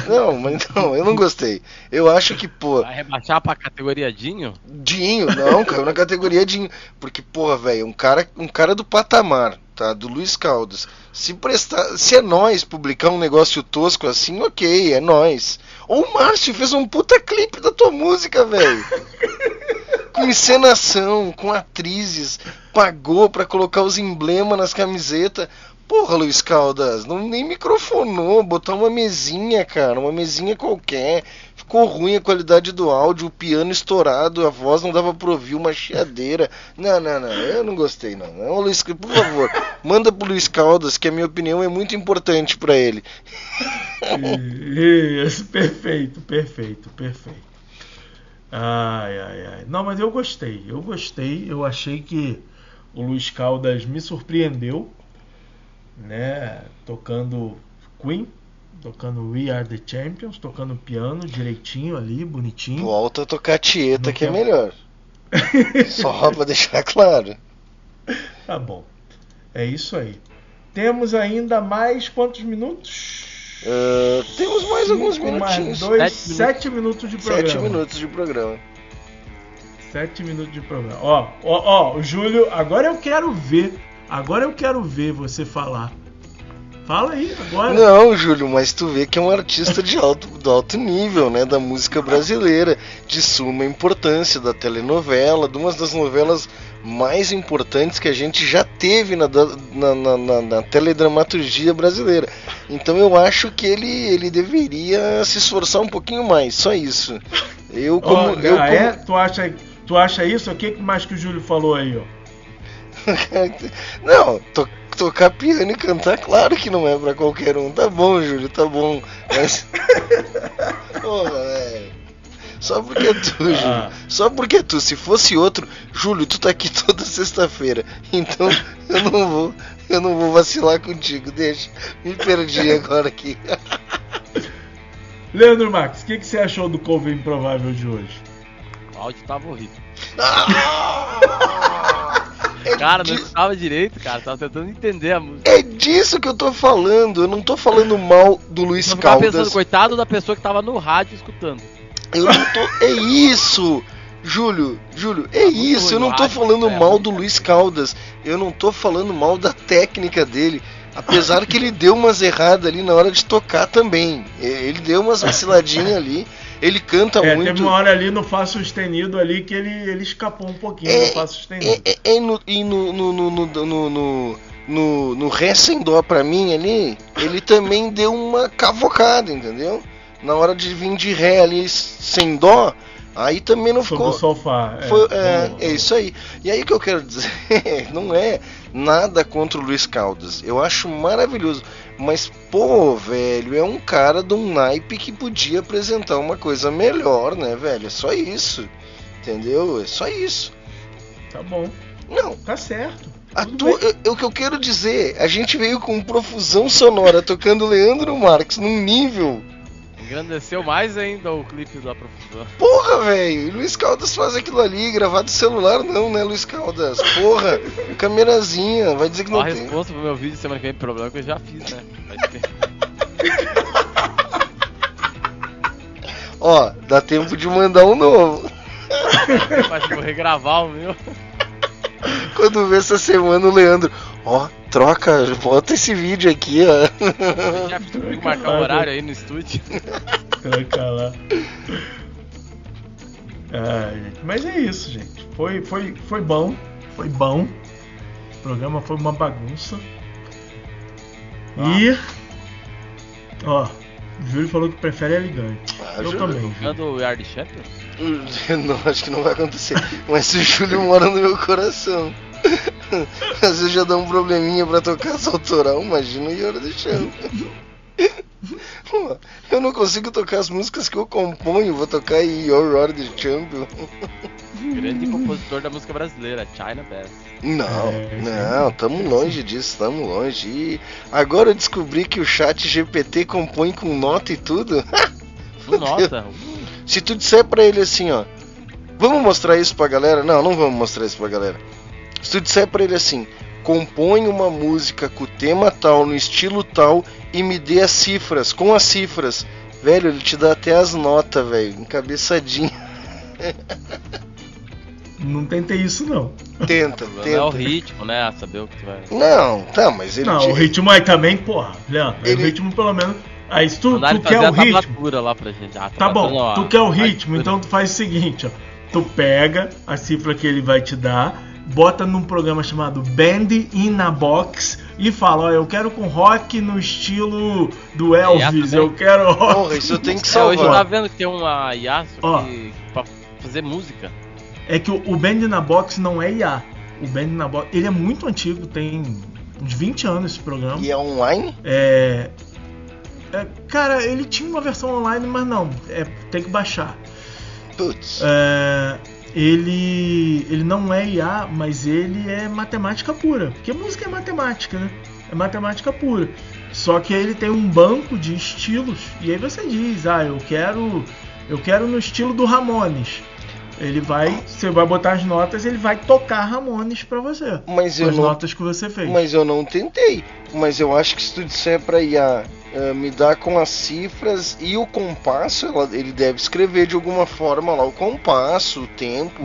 Não, mas não, eu não gostei. Eu acho que, pô, Vai rebaixar pra categoria Dinho? Dinho, não, caiu na categoria Dinho. Porque, porra, velho, um cara, um cara do patamar, tá? Do Luiz Caldas. Se prestar. Se é nós publicar um negócio tosco assim, ok, é nós. Ou o Márcio fez um puta clipe da tua música, velho. com encenação, com atrizes, pagou pra colocar os emblemas nas camisetas. Porra, Luiz Caldas, não nem microfonou, botou uma mesinha, cara, uma mesinha qualquer. Ficou ruim a qualidade do áudio, o piano estourado, a voz não dava pra ouvir, uma chiadeira. Não, não, não, eu não gostei, não. não Luiz, por favor, manda pro Luiz Caldas, que a minha opinião é muito importante pra ele. Isso, perfeito, perfeito, perfeito. Ai, ai, ai. Não, mas eu gostei, eu gostei. Eu achei que o Luiz Caldas me surpreendeu, né? Tocando Queen, tocando We Are the Champions, tocando piano direitinho ali, bonitinho. Volta a tocar Tieta, que é melhor. Só pra deixar claro. Tá bom. É isso aí. Temos ainda mais quantos minutos? Uh, temos mais alguns Cinco mais minutinhos. dois, Sete sete minutos de programa. Sete minutos de programa. Sete minutos de programa. Ó, ó, ó, o Júlio, agora eu quero ver. Agora eu quero ver você falar. Fala aí, agora. Não, Júlio, mas tu vê que é um artista de alto, do alto nível, né? Da música brasileira, de suma importância, da telenovela, de uma das novelas mais importantes que a gente já teve na, na, na, na- na teledramaturgia brasileira. Então eu acho que ele, ele deveria se esforçar um pouquinho mais, só isso. Eu como. Ó, eu ah, como- é? Tu acha, tu acha isso? O que mais que o Júlio falou aí, ó? Não, to- tocar piano e cantar, claro que não é pra qualquer um. Tá bom, Júlio, tá bom. Mas. Porra, velho. Só porque é tu, Júlio. Ah. Só porque é tu. Se fosse outro, Júlio, tu tá aqui toda sexta-feira. Então eu não vou. Eu não vou vacilar contigo. Deixa. Me perdi agora aqui. Leandro Max, o que, que você achou do cover improvável de hoje? O áudio tava horrível. É Cara, não estava direito, cara. Tava tentando entender a música. É disso que eu tô falando. Eu não tô falando mal do Luiz Eu ficava pensando, Caldas. coitado da pessoa que tava no rádio escutando. Eu não tô. É isso! Júlio, Júlio, é isso. Eu não tô falando mal do Luiz Caldas. Eu não tô falando mal da técnica dele. Apesar que ele deu umas erradas ali na hora de tocar também. E- Ele deu umas vaciladinhas ali. Ele canta é, muito. teve uma hora ali no Fá sustenido ali que ele, ele escapou um pouquinho É, do Fá sustenido. É, é, é no, e no, no, no, no, no, no, no, no Ré sem dó pra mim ali, ele também deu uma cavocada, entendeu? Na hora de vir de Ré ali sem dó, aí também não Sobre ficou. o sofá. é. Foi- é, Vamos- é isso aí. E aí o que eu quero dizer, não é nada contra o Luiz Caldas. Eu acho maravilhoso. Mas, pô, velho, é um cara de um naipe que podia apresentar uma coisa melhor, né, velho? É só isso. Entendeu? É só isso. Tá bom. Não. Tá certo. A tua, eu- o que eu quero dizer, a gente veio com profusão sonora tocando Leandro Marques num nível. Engrandeceu mais ainda o clipe da profusão. Porra, velho! Luiz Caldas faz aquilo ali, gravado do celular, não, né, Luiz Caldas? Porra, camerazinha, vai dizer que Ó, não a tem. resposta pro meu vídeo semana que vem, problema que eu já fiz, né? Vai ter. Ó, dá tempo de mandar um novo. Mas vou regravar o meu. Quando vê essa semana o Leandro, ó, troca, bota esse vídeo aqui, ó. Já fiz comigo marcar o horário aí no estúdio. Tranca lá. Ai, gente, mas é isso, gente. Foi, foi, foi bom. Foi bom. O programa foi uma bagunça. E. Ó, o Júlio falou que prefere elegante. Ah, Eu Júlio. também. Júlio. Jogando o Yard Champion? Não, acho que não vai acontecer. Mas o Júlio mora no meu coração. Às vezes já dá um probleminha pra tocar essa autoral, imagina o Yora do Chão. Pô, Eu não consigo tocar as músicas que eu componho, vou tocar aí Your the Champion. Grande compositor da música brasileira, China Bass. Não, É, não, tamo longe disso, tamo longe. E agora eu descobri que o chat GPT compõe com nota e tudo. Com nota. Se tu disser pra ele assim, ó, vamos mostrar isso pra galera? Não, não vamos mostrar isso pra galera. Se tu disser pra ele assim, compõe uma música com o tema tal, no estilo tal, e me dê as cifras, com as cifras, velho, ele te dá até as notas, velho, encabeçadinho. Não tentei isso, não. Tenta, O problema é o tenta. ritmo, né? Saber o que tu vai. Não, tá, mas ele Não, te- o ritmo aí também, porra, Leandro. Ele- O ritmo pelo menos. Aí se tu, tu quer o ritmo. lá pra gente. Ah, Tá bom, tablatura não, tu quer o ritmo, então tu faz o seguinte, ó. Tu pega a cifra que ele vai te dar, bota num programa chamado Band in a Box e fala, ó, eu quero com rock no estilo do Elvis, também. eu quero rock. Porra, isso tenho que É, hoje eu salvar. tava vendo que tem uma IA que pra fazer música. É que o, o Band na Box não é IA. O Band na Box, ele é muito antigo, tem uns 20 anos esse programa. E é online? É, é, cara, ele tinha uma versão online, mas não, é, tem que baixar. Putz. É, ele, ele não é IA, mas ele é matemática pura. Porque música é matemática, né? É matemática pura. Só que ele tem um banco de estilos e aí você diz, ah, eu quero, eu quero no estilo do Ramones. Ele vai, você vai botar as notas, ele vai tocar Ramones pra você. Mas eu as não- notas que você fez. Mas eu não tentei. Mas eu acho que se tu disser pra IA eh, me dar com as cifras e o compasso, ela- ele deve escrever de alguma forma lá o compasso, o tempo,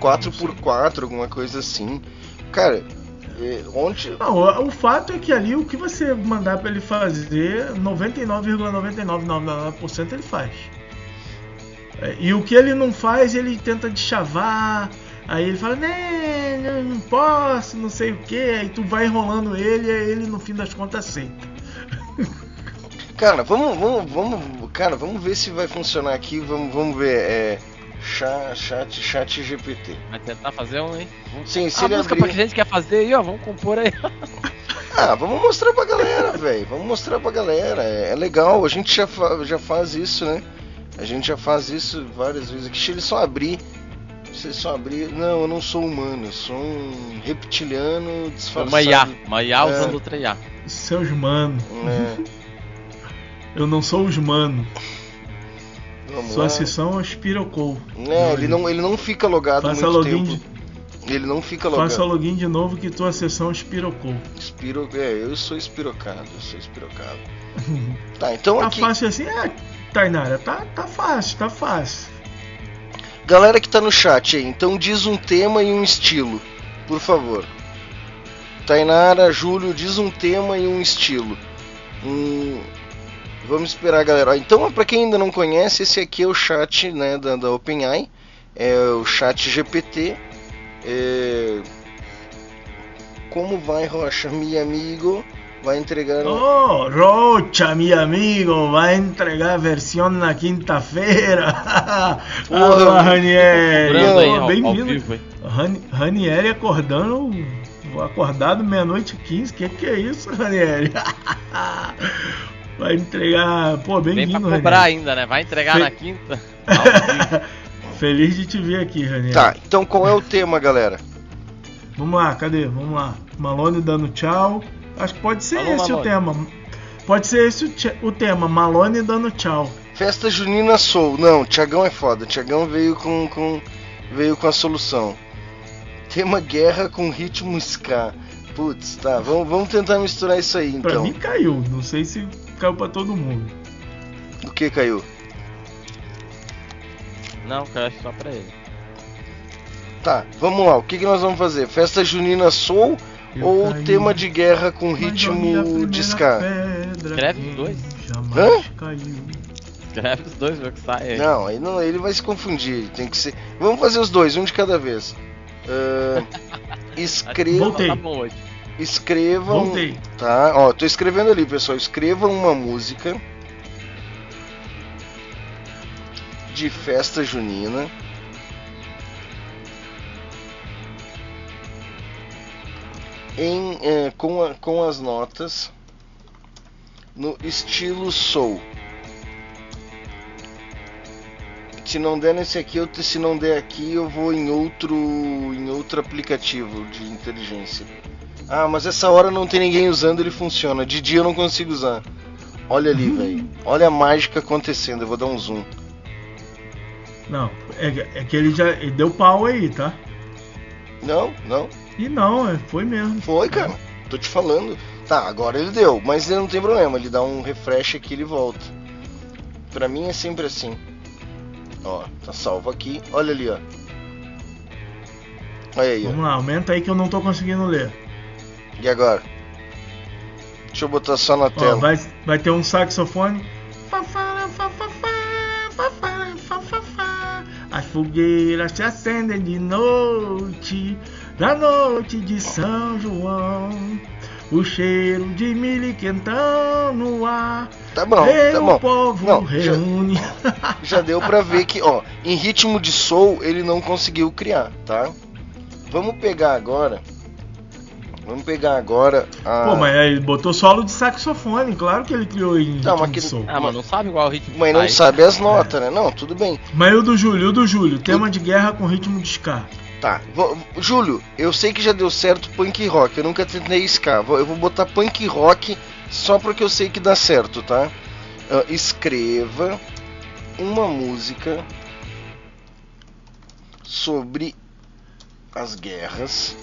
4x4, alguma coisa assim. Cara, eh, onde. Não, o, o fato é que ali o que você mandar pra ele fazer, 99,9999% ele faz. É, E o que ele não faz, ele tenta de chavar. Aí ele fala, né, não, não posso, não sei o que. Aí tu vai enrolando ele e aí ele no fim das contas aceita. Cara, vamos, vamos, vamos, cara, vamos ver se vai funcionar aqui. Vamos, vamos ver. É, chat, chat, chat GPT. Vai tentar fazer um, hein? Sim, se a ele música abrir- pra que a gente quer fazer aí, ó. Vamos compor aí. Ah, vamos mostrar pra galera, velho. Vamos mostrar pra galera. É, é legal, a gente já, fa- já faz isso, né? A gente já faz isso várias vezes aqui. Se ele só abrir. Se ele só abrir. Não, eu não sou humano, eu sou um reptiliano disfarçado. Uma IA. Uma IA É, usando outra IA. Seus mano. É. Eu não sou os mano. Vamos Sua lá. sessão é Spirocou. É, ele não, ele não fica logado Faça muito login tempo. de- Ele não fica logado. Faça login de novo que tua sessão espirocou. Espiro... É, eu sou espirocado, eu sou espirocado. Tá, então tá aqui. fácil assim? É, Tainara, tá, tá fácil, tá fácil. Galera que tá no chat aí, então diz um tema e um estilo, por favor. Tainara, Júlio, diz um tema e um estilo. Hum, vamos esperar, galera. Então, pra quem ainda não conhece, esse aqui é o chat né, da, da OpenAI, é o chat GPT. É... Como vai, Rocha, meu amigo? Vai entregar. Oh, Rocha, mi amigo, vai entregar a versão na quinta-feira. Porra, Olá, Ranieri. Bem-vindo. Ranieri acordando, acordado meia-noite e 15. Que que é isso, Ranieri? Vai entregar. Pô, Vem pra bem-vindo, cobrar ainda, né? Vai entregar Fe- na quinta. Feliz de te ver aqui, Ranieri. Tá, então qual é o tema, galera? Vamos lá, cadê? Vamos lá. Malone dando tchau. Acho que pode ser Alô, esse o Malone. tema. Pode ser esse o, o tema, Malone dando tchau. Festa Junina Soul. Não, Tiagão é foda. Tiagão veio com, com veio com a solução. Tema guerra com ritmo ska. Putz, tá. Vamos, vamos tentar misturar isso aí Pra então. mim caiu, não sei se caiu pra todo mundo. O que caiu? Não, acho só pra ele. Tá, vamos lá. O que, que nós vamos fazer? Festa Junina Soul Eu ou caí, tema de guerra com ritmo de ska? Escreve os dois. Jamais Hã? caiu. Escreve os dois, o que sai aí. Não, aí não, ele vai se confundir. Tem que ser. Vamos fazer os dois, um de cada vez. Ah, escreva. Voltei. Escrevam. Voltei. Tá, ó, tô escrevendo ali, pessoal. Escrevam uma música de festa junina. Em, eh, com, a- com as notas no estilo soul. Se não der nesse aqui, eu, se não der aqui, eu vou em outro em outro aplicativo de inteligência. Ah, mas essa hora não tem ninguém usando, ele funciona. De dia eu não consigo usar. Olha ali, velho. Olha a mágica acontecendo. Eu vou dar um zoom. Não, é, é que ele já ele deu pau aí, tá? Não, não. E não, é, foi mesmo. Foi, cara. Tô te falando. Tá, agora ele deu, mas ele não tem problema. Ele dá um refresh aqui e ele volta. Pra mim é sempre assim. Ó, tá salvo aqui. Olha ali, ó. Olha aí, ó. Vamos lá, aumenta aí que eu não tô conseguindo ler. E agora? Deixa eu botar só na Ó, tela. vai, vai ter um saxofone. As fogueiras se acendem de noite, na noite de São João. O cheiro de milho quentão no ar. Tá bom, tá o bom. povo Não, já- reúne. Já deu pra ver que, ó, em ritmo de soul ele não conseguiu criar, tá? Vamos pegar agora. Vamos pegar agora a. Pô, mas aí botou solo de saxofone, claro que ele criou em Não, mas de que- soul. Ah, mas não sabe qual é o ritmo Mas não sabe as notas, né? Não, tudo bem. Mas e o do Júlio, o do Júlio, tema de guerra com ritmo de ska. Tá, vou- Júlio, eu sei que já deu certo punk rock, eu nunca tentei ska. Eu vou botar punk rock só porque eu sei que dá certo, tá? Ah, escreva uma música sobre as guerras.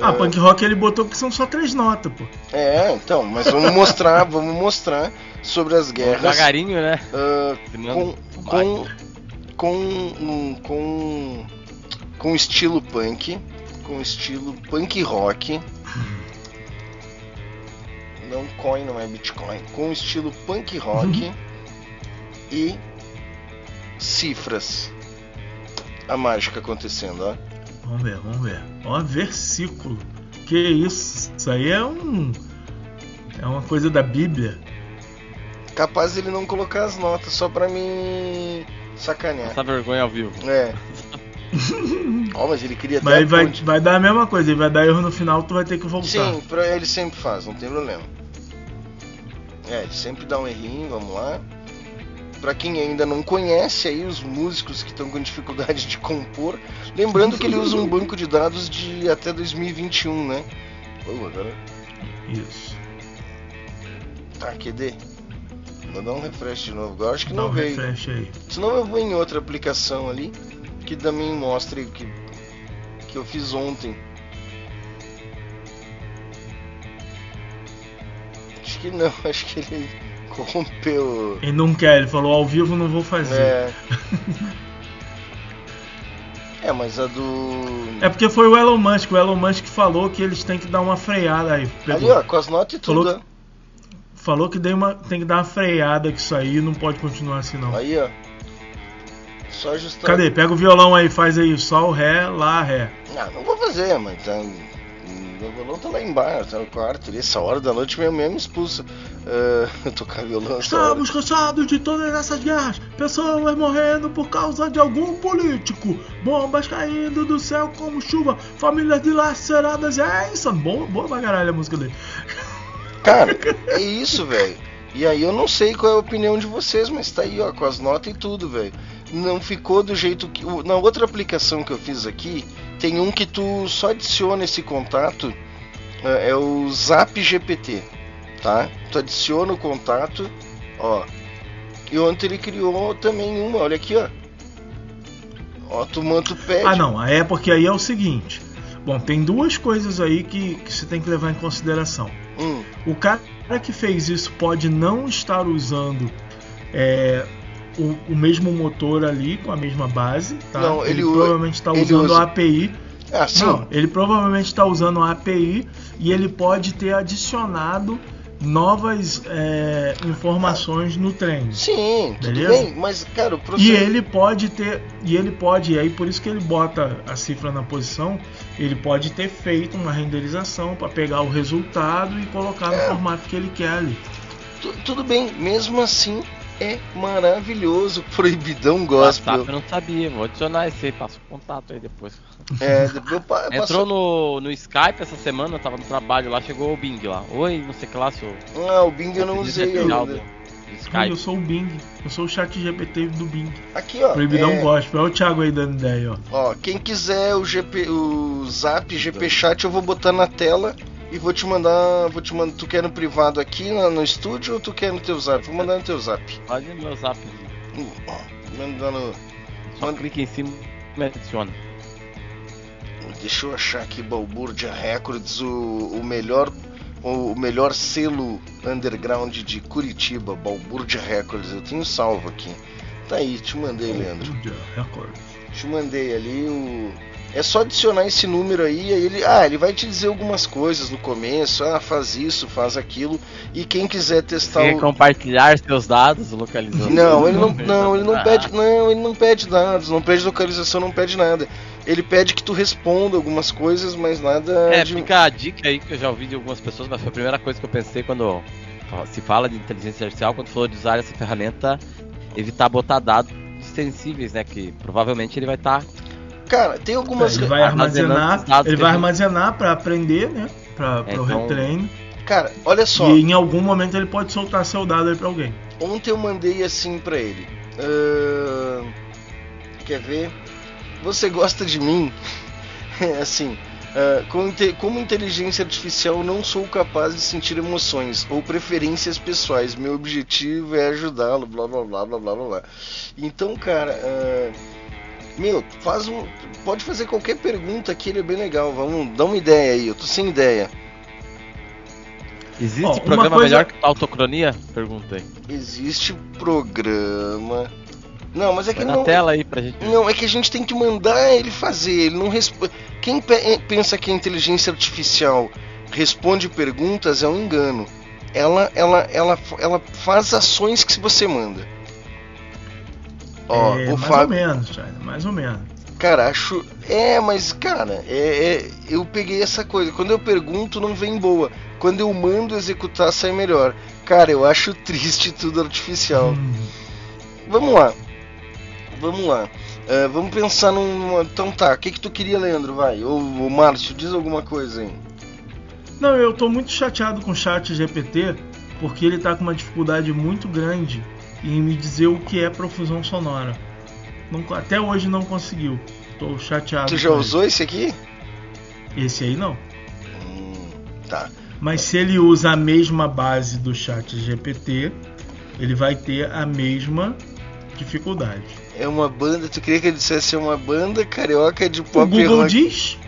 Ah, É, punk rock ele botou que são só três notas, pô. É, então, mas vamos mostrar, vamos mostrar sobre as guerras. Devagarinho, né? Terminando com, com, com, com, com estilo punk, com estilo punk rock. Não coin, não é Bitcoin. Com estilo punk rock e cifras. A mágica acontecendo, ó. Vamos ver, vamos ver. Ó, versículo. Que isso? Isso aí é um. É uma coisa da Bíblia. Capaz ele não colocar as notas só pra me sacanear. Essa vergonha ao vivo. É. Ó, mas ele queria Mas vai, vai dar a mesma coisa, ele vai dar erro no final, tu vai ter que voltar. Sim, pra ele sempre faz, não tem problema. É, ele sempre dá um errinho, vamos lá. Pra quem ainda não conhece aí os músicos que estão com dificuldade de compor, lembrando que ele usa um banco de dados de até 2021, né? Pô, agora. Isso. Tá, QD. Vou dar um refresh de novo. Agora acho que Dá não um veio. refresh aí. Senão eu vou em outra aplicação ali que também mostre o que, que eu fiz ontem. Acho que não, acho que ele corrompeu. Ele não quer, ele falou ao vivo não vou fazer. É. É, mas a do. É porque foi o Elon Musk, o Elon Musk falou que eles têm que dar uma freada aí. Ali, Pegou. ó, com as notas e tudo. Falou, falou que uma, tem que dar uma freada que isso aí não pode continuar assim não. Aí, ó. Só ajustar. Cadê? Pega o violão aí, faz aí, sol, ré, lá, ré. Ah, não vou fazer, mas tá. Meu violão tá lá embaixo, tá no quarto. ali, Essa hora da noite mesmo, mesmo expulsa. Ah, tocar violão. Estamos cansados de todas essas guerras, pessoas morrendo por causa de algum político, bombas caindo do céu como chuva, famílias dilaceradas. É isso, boa, boa pra caralho a música dele. Cara, é isso, velho. E aí eu não sei qual é a opinião de vocês, mas tá aí, ó, com as notas e tudo, velho. Não ficou do jeito que. o- Na outra aplicação que eu fiz aqui, tem um que tu só adiciona esse contato, é, é o Zap GPT, tá? Tu adiciona o contato, ó. E ontem ele criou também uma, olha aqui, ó. Ó, tu manda, tu pede. Ah não, é porque aí é o seguinte. Bom, tem duas coisas aí que, que você tem que levar em consideração. Hum, O cara que fez isso pode não estar usando é, o, o mesmo motor ali com a mesma base, tá? Não, ele u- provavelmente está ele usando usa- a API. Ah, sim. Não, ele provavelmente está usando a API e ele pode ter adicionado novas é, informações no treino. Sim, tudo Beleza? bem, mas, cara, o E ele pode ter, e ele pode, e aí por isso que ele bota a cifra na posição, ele pode ter feito uma renderização para pegar o resultado e colocar no formato que ele quer ali. Tu- tudo bem, mesmo assim é maravilhoso. Proibidão gospel. WhatsApp eu não sabia, vou adicionar esse aí, passa o contato aí depois. É, eu pa- Entrou passo- no, no Skype essa semana, eu tava no trabalho lá, chegou o Bing lá. Oi, não sei o que lá, seu. Ah, o Bing eu não usei Final ainda. Skype. eu sou o Bing, eu sou o chat GPT do Bing. Aqui, ó. Proibidão é, gospel, olha o Thiago aí dando ideia, ó. ó, quem quiser o GP, o Zap GP Chat, eu vou botar na tela e vou te mandar, vou te mandar. Tu quer no privado aqui no, no estúdio ou tu quer no teu Zap? Vou mandar no teu Zap. Pode no meu zap. Hum, Mandar no. Só clica em cima e me adiciona. Deixa eu achar aqui Balbúrdia Records, o, o melhor o melhor selo underground de Curitiba, Balbúrdia Records. Eu tenho salvo aqui. Tá aí, te mandei, Leandro. Records. Te mandei ali o. É só adicionar esse número aí, aí ele, ah, ele vai te dizer algumas coisas no começo, ah, faz isso, faz aquilo, e quem quiser testar Quer o compartilhar seus dados localizando. não, ele não, não, ele não Ah, pede, não, ele não pede dados, não pede localização, não pede nada. Ele pede que tu responda algumas coisas, mas nada É, de fica a dica aí que eu já ouvi de algumas pessoas, mas foi a primeira coisa que eu pensei quando se fala de inteligência artificial, quando falou de usar essa ferramenta, evitar botar dados sensíveis, né? Que provavelmente ele vai estar. Cara, tem algumas Ele vai armazenar, ele vai armazenar para aprender, né? Para É, o então- retreino. Cara, olha só. E em algum momento ele pode soltar seu dado aí para alguém. Ontem eu mandei assim pra ele. Ahn, quer ver? Você gosta de mim? Assim. ah, como, inte- como inteligência artificial, não sou capaz de sentir emoções ou preferências pessoais. Meu objetivo é ajudá-lo, blá blá blá blá blá blá. Então, cara, ah, Meu, faz um. Pode fazer qualquer pergunta que ele é bem legal. Vamos, dá uma ideia aí, eu tô sem ideia. Existe programa coisa- melhor que autocronia? Perguntei. Existe programa. Não, mas é que Põe na não. tela aí pra gente. Não, é que a gente tem que mandar ele fazer. Ele não responde. Quem pe- pensa que a inteligência artificial responde perguntas é um engano. Ela, ela, ela, ela faz ações que você manda. Ó, é, o mais Fábio. ou menos, China, mais ou menos. Cara, acho. É, mas, cara, é, é- eu peguei essa coisa. Quando eu pergunto, não vem boa. Quando eu mando executar, sai melhor. Cara, eu acho triste tudo artificial. Vamos lá. Vamos lá. É, vamos pensar num. Então tá, o que, que tu queria, Leandro? Vai. Ô, ô Márcio, diz alguma coisa aí. Não, eu tô muito chateado com o chat GPT porque ele tá com uma dificuldade muito grande em me dizer o que é profusão sonora. Não- até hoje não conseguiu. Tô chateado. Tu já com ele. usou esse aqui? Esse aí não. tá. Mas se ele usa a mesma base do chat GPT, ele vai ter a mesma dificuldade. É uma banda, tu queria que ele dissesse é uma banda carioca de O pop Google rock. diz?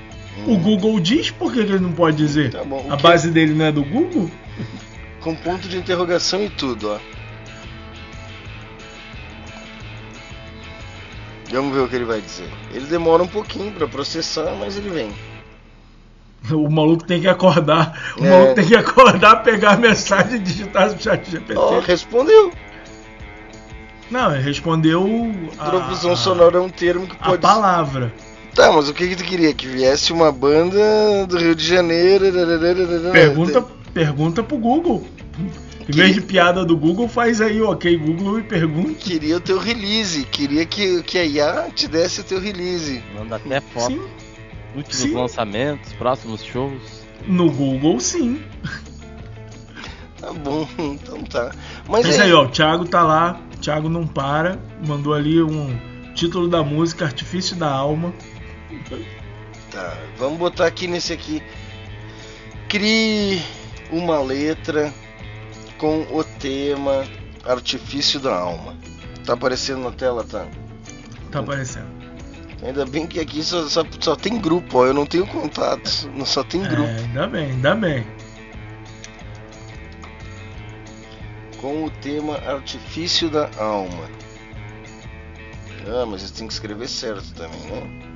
O Google diz por que ele não pode dizer? Tá bom, o a que- base dele não é do Google? Com ponto de interrogação e tudo, ó. Vamos ver o que ele vai dizer. Ele demora um pouquinho pra processar, mas ele vem. O maluco tem que acordar. O É. maluco tem que acordar, pegar a mensagem e digitar no chat GPT. Ó, respondeu. Não, ele respondeu a, Profusão a- sonora é um termo que a pode palavra. Tá, mas o que que tu queria? Que viesse uma banda do Rio de Janeiro. Pergunta, pergunta pro Google. Em vez de piada do Google, faz aí ok Google e pergunta. Queria o teu release. Queria que, que a IA te desse o teu release. Manda até foto. Sim. Últimos Sim. lançamentos, próximos shows. No Google, sim. Tá bom, então tá. Mas, Mas é, aí, ó, o Thiago tá lá. O Thiago não para. Mandou ali um título da música, Artifício da Alma. Tá, vamos botar aqui nesse aqui. Crie uma letra com o tema Artifício da Alma. Tá aparecendo na tela, tá? Tá aparecendo. Ainda bem que aqui só, só, só tem grupo, ó. Eu não tenho contatos, só tem grupo. É, ainda bem, ainda bem. Com o tema Artifício da Alma. Ah, mas você tem que escrever certo também, né?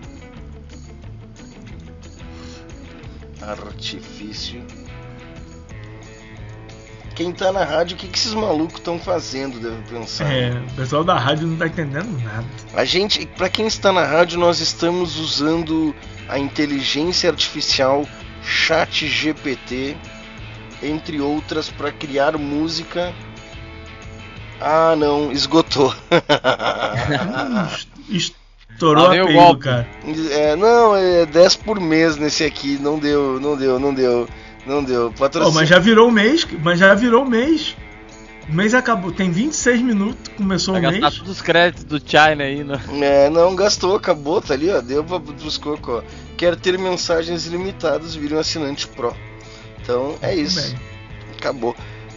Artifício. Quem tá na rádio, o que, que esses malucos estão fazendo, deve pensar. É, o pessoal da rádio não tá entendendo nada. A gente, para quem está na rádio, nós estamos usando a inteligência artificial Chat GPT, entre outras, para criar música. Ah, não, esgotou. Estourou a vem o peido, golpe. cara. É, não, é 10 por mês nesse aqui. Não deu, não deu, não deu, não deu. Patrocínio. mas já virou mês, mas já virou mês. O mês acabou, tem 26 minutos, começou Vai o gastar mês. todos os créditos do China aí, né? É, não gastou, acabou, tá ali, ó. Deu pra, pros cocô. ó. Quer ter mensagens ilimitadas, vire um assinante Pro. Então é isso. bem. Acabou.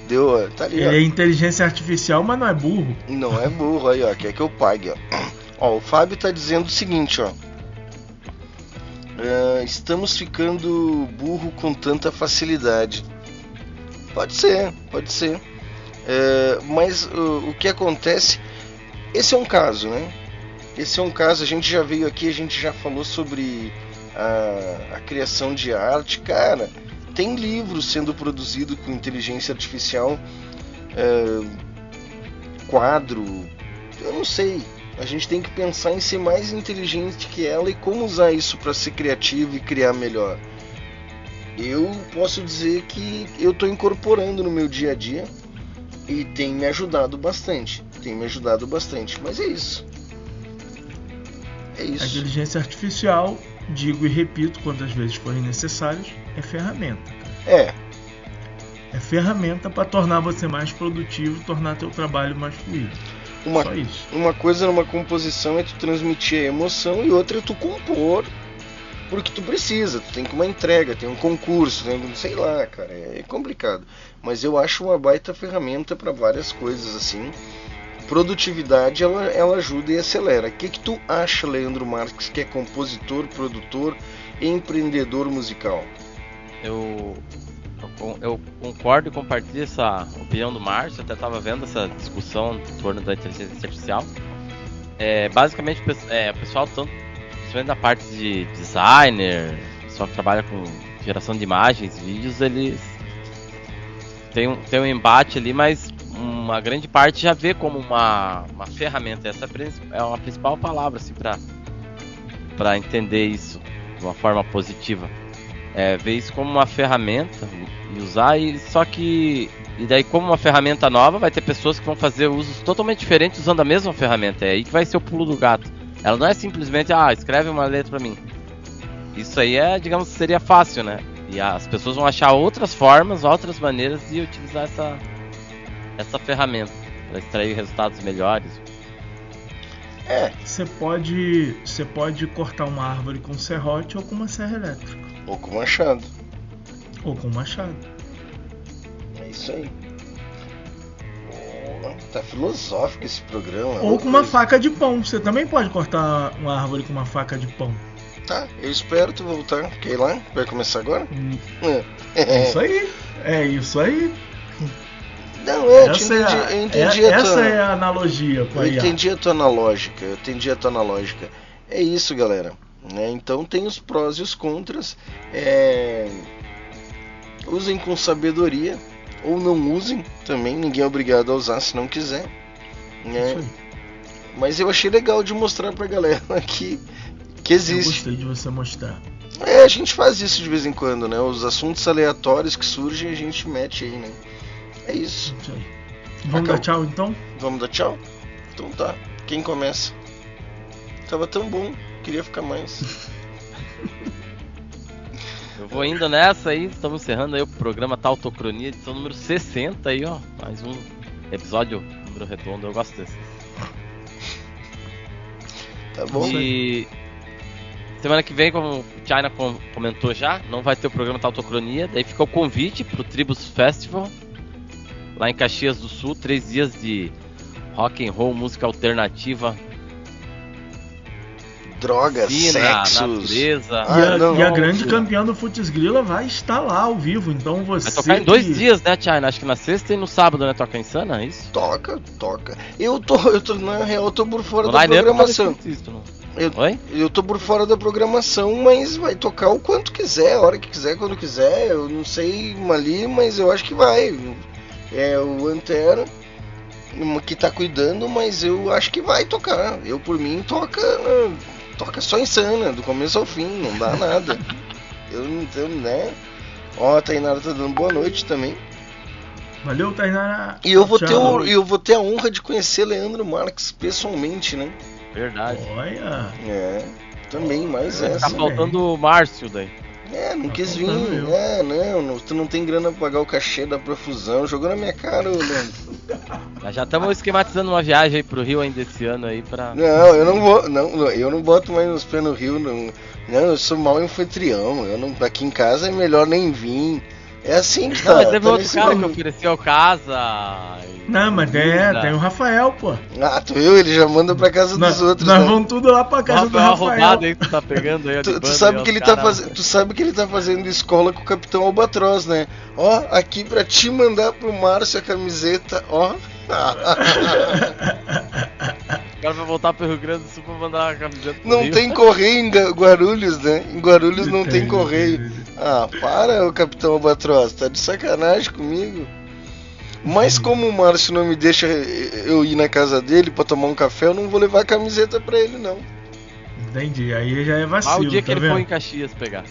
Deu, ó, tá ali, ó. Ele é inteligência artificial, mas não é burro. Não é burro aí, ó. Quer que eu pague, ó. Ó, o Fábio tá dizendo o seguinte, ó. É, estamos ficando burro com tanta facilidade. Pode ser, pode ser. É, mas o, o que acontece. Esse é um caso, né? Esse é um caso, a gente já veio aqui, a gente já falou sobre a, a criação de arte. Cara, tem livros sendo produzido com inteligência artificial. é, quadro, eu não sei. A gente tem que pensar em ser mais inteligente que ela e como usar isso para ser criativo e criar melhor. Eu posso dizer que eu estou incorporando no meu dia a dia e tem me ajudado bastante. Tem me ajudado bastante, mas é isso. É A isso. inteligência artificial, digo e repito quantas vezes forem necessárias, é ferramenta. É, É ferramenta para tornar você mais produtivo, tornar teu trabalho mais fluido. Uma, Só isso. uma coisa numa composição é tu transmitir a emoção e outra é tu compor porque tu precisa, tu tem que uma entrega, tem um concurso, tem, um- sei lá, cara, é complicado. Mas eu acho uma baita ferramenta para várias coisas assim. produtividade ela, ela ajuda e acelera. O que, que tu acha, Leandro Marques, que é compositor, produtor, empreendedor musical? Eu, eu, con- eu concordo e compartilho essa opinião do Márcio, até estava vendo essa discussão em torno da inteligência artificial. É, basicamente, é, o pessoal, tanto, principalmente na parte de designer, pessoal que trabalha com geração de imagens, vídeos, eles tem um, tem um embate ali, mas uma grande parte já vê como uma, uma ferramenta. Essa é a prin- é uma principal palavra assim, para entender isso de uma forma positiva. É, ver isso como uma ferramenta e usar, e só que. E daí, como uma ferramenta nova, vai ter pessoas que vão fazer usos totalmente diferentes usando a mesma ferramenta. É aí que vai ser o pulo do gato. Ela não é simplesmente, ah, escreve uma letra pra mim. Isso aí é, digamos, seria fácil, né? E as pessoas vão achar outras formas, outras maneiras de utilizar essa, essa ferramenta para extrair resultados melhores. É. Você pode, você pode cortar uma árvore com serrote ou com uma serra elétrica. Ou com machado. Ou com machado. É isso aí. Tá filosófico esse programa. Ou com uma faca de pão. Você também pode cortar uma árvore com uma faca de pão. Tá, eu espero tu voltar. Quer lá? Vai começar agora? É isso aí. É isso aí. Não, é, eu Essa é entendi, a- eu entendi é- a essa tua... é a analogia Eu entendi a tua analógica, eu entendi a tua analógica. É isso, galera. Né? Então tem os prós e os contras. É, Usem com sabedoria ou não usem também. Ninguém é obrigado a usar se não quiser. né? Mas eu achei legal de mostrar pra galera que, que Eu existe. gostei de você mostrar. É, a gente faz isso de vez em quando, né? Os assuntos aleatórios que surgem a gente mete aí, né? É isso. Vamos dar tchau então? Vamos dar tchau? Então tá. Quem começa? Tava tão bom, queria ficar mais. Eu vou indo nessa aí, estamos encerrando aí o programa Tautocronia, edição número 60 aí, ó. Mais um episódio número redondo, eu gosto desse. Tá bom. E semana que vem, como o China com- comentou já, não vai ter o programa Tautocronia, daí fica o convite pro Tribus Festival, lá em Caxias do Sul, três dias de rock and roll, música alternativa, Drogas, Piscina, sexos. natureza. E, Ah, a, não, e a não, grande não. campeã do Futs Grila vai estar lá ao vivo, então você. Vai tocar em dois que- dias, né, China? Acho que na sexta e no sábado, né? Toca insana, é isso? Toca, toca. Eu tô, eu tô, na real, eu tô por fora da programação. Eu, Oi? eu tô por fora da programação, mas vai tocar o quanto quiser, a hora que quiser, quando quiser. Eu não sei ali, mas eu acho que vai. É o Antero uma que tá cuidando, mas eu acho que vai tocar. Eu por mim toca, toca só insana, do começo ao fim, não dá nada. eu não entendo, né? Ó, a Tainara tá dando boa noite também. Valeu, Tainara. E eu vou ter Tchau. o, eu vou ter a honra de conhecer Leandro Marques pessoalmente, né? Verdade. Olha. É, também mais Tá essa. faltando o Márcio daí. É, não quis vir. É, não, não, tu não tem grana pra pagar o cachê da profusão. Jogou na minha cara, ô Leandro. Já estamos esquematizando uma viagem aí pro Rio ainda esse ano aí pra. Não, eu não vou. Não, eu não boto mais nos pés no rio, não. Não, eu sou mal anfitrião. Eu não, aqui em casa é melhor nem vir. É assim que tá. Não, mas teve tá outro cara que ofereceu casa. e Não, mas é, tem o Rafael, pô. Ah, tu viu? Ele já manda pra casa Nós, dos outros. nós né? vamos tudo lá pra casa do Rafael Rafael. roubado aí que tu tá pegando aí. Tu, tu sabe aí, que ele tá fazendo, tu sabe que ele tá fazendo escola com o Capitão Albatroz, né? Ó, aqui pra te mandar pro Márcio a camiseta, ó. O cara vai voltar pro Rio Grande do Sul pra mandar a camiseta Não Rio. tem correio em Guarulhos, né? Em Guarulhos não tem correio. Ah, para, o Capitão Albatroz, tá de sacanagem comigo. Mas como o Márcio não me deixa eu ir na casa dele pra tomar um café, eu não vou levar a camiseta pra ele, não. Entendi, aí já é Ah, vacilo, o dia que tá ele vendo? for em Caxias pegar.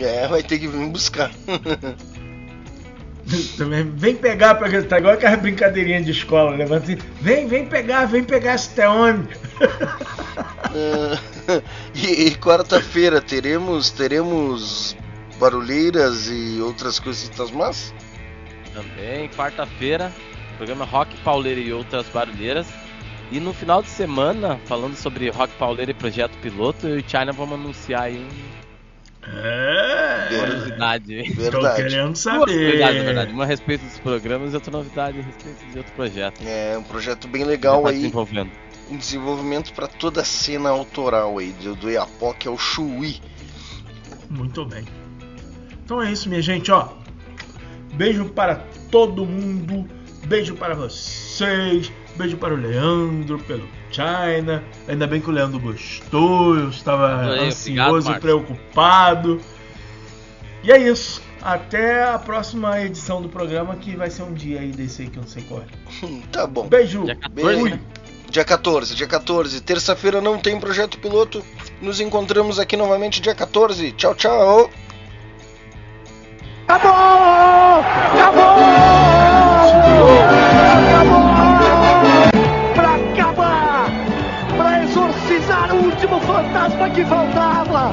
É, vai ter que vir buscar. Também, vem pegar, pra, tá igual aquela brincadeirinha de escola, levanta assim, vem, vem pegar, vem pegar esse teu homem. Ah, e e quarta-feira teremos teremos barulheiras e outras coisitas más? Também, quarta-feira, programa Rock Pauleira e outras barulheiras. E no final de semana, falando sobre Rock Pauleira e projeto piloto, eu e o China vamos anunciar aí É. Curiosidade. Tô Verdade. querendo curiosidades, na saber. verdade. Uma a respeito dos programas e outra novidade a respeito de outro projeto. É um projeto bem legal Tá aí. desenvolvendo. Um desenvolvimento para toda a cena autoral aí do, do Iapó, que é o Chuí. Muito bem. Então é isso, minha gente, ó. Beijo para todo mundo. Beijo para vocês. Beijo para o Leandro, pelo China. Ainda bem que o Leandro gostou. Eu estava Adorei, ansioso obrigado, e preocupado. E é isso. Até a próxima edição do programa, que vai ser um dia aí desse aí que eu não sei qual é. Tá bom. Beijo. Dia 14, Beijo. né? Dia 14, dia 14. Terça-feira não tem projeto piloto. Nos encontramos aqui novamente dia 14. Tchau, tchau. Acabou! Acabou! Acabou! Pra acabar!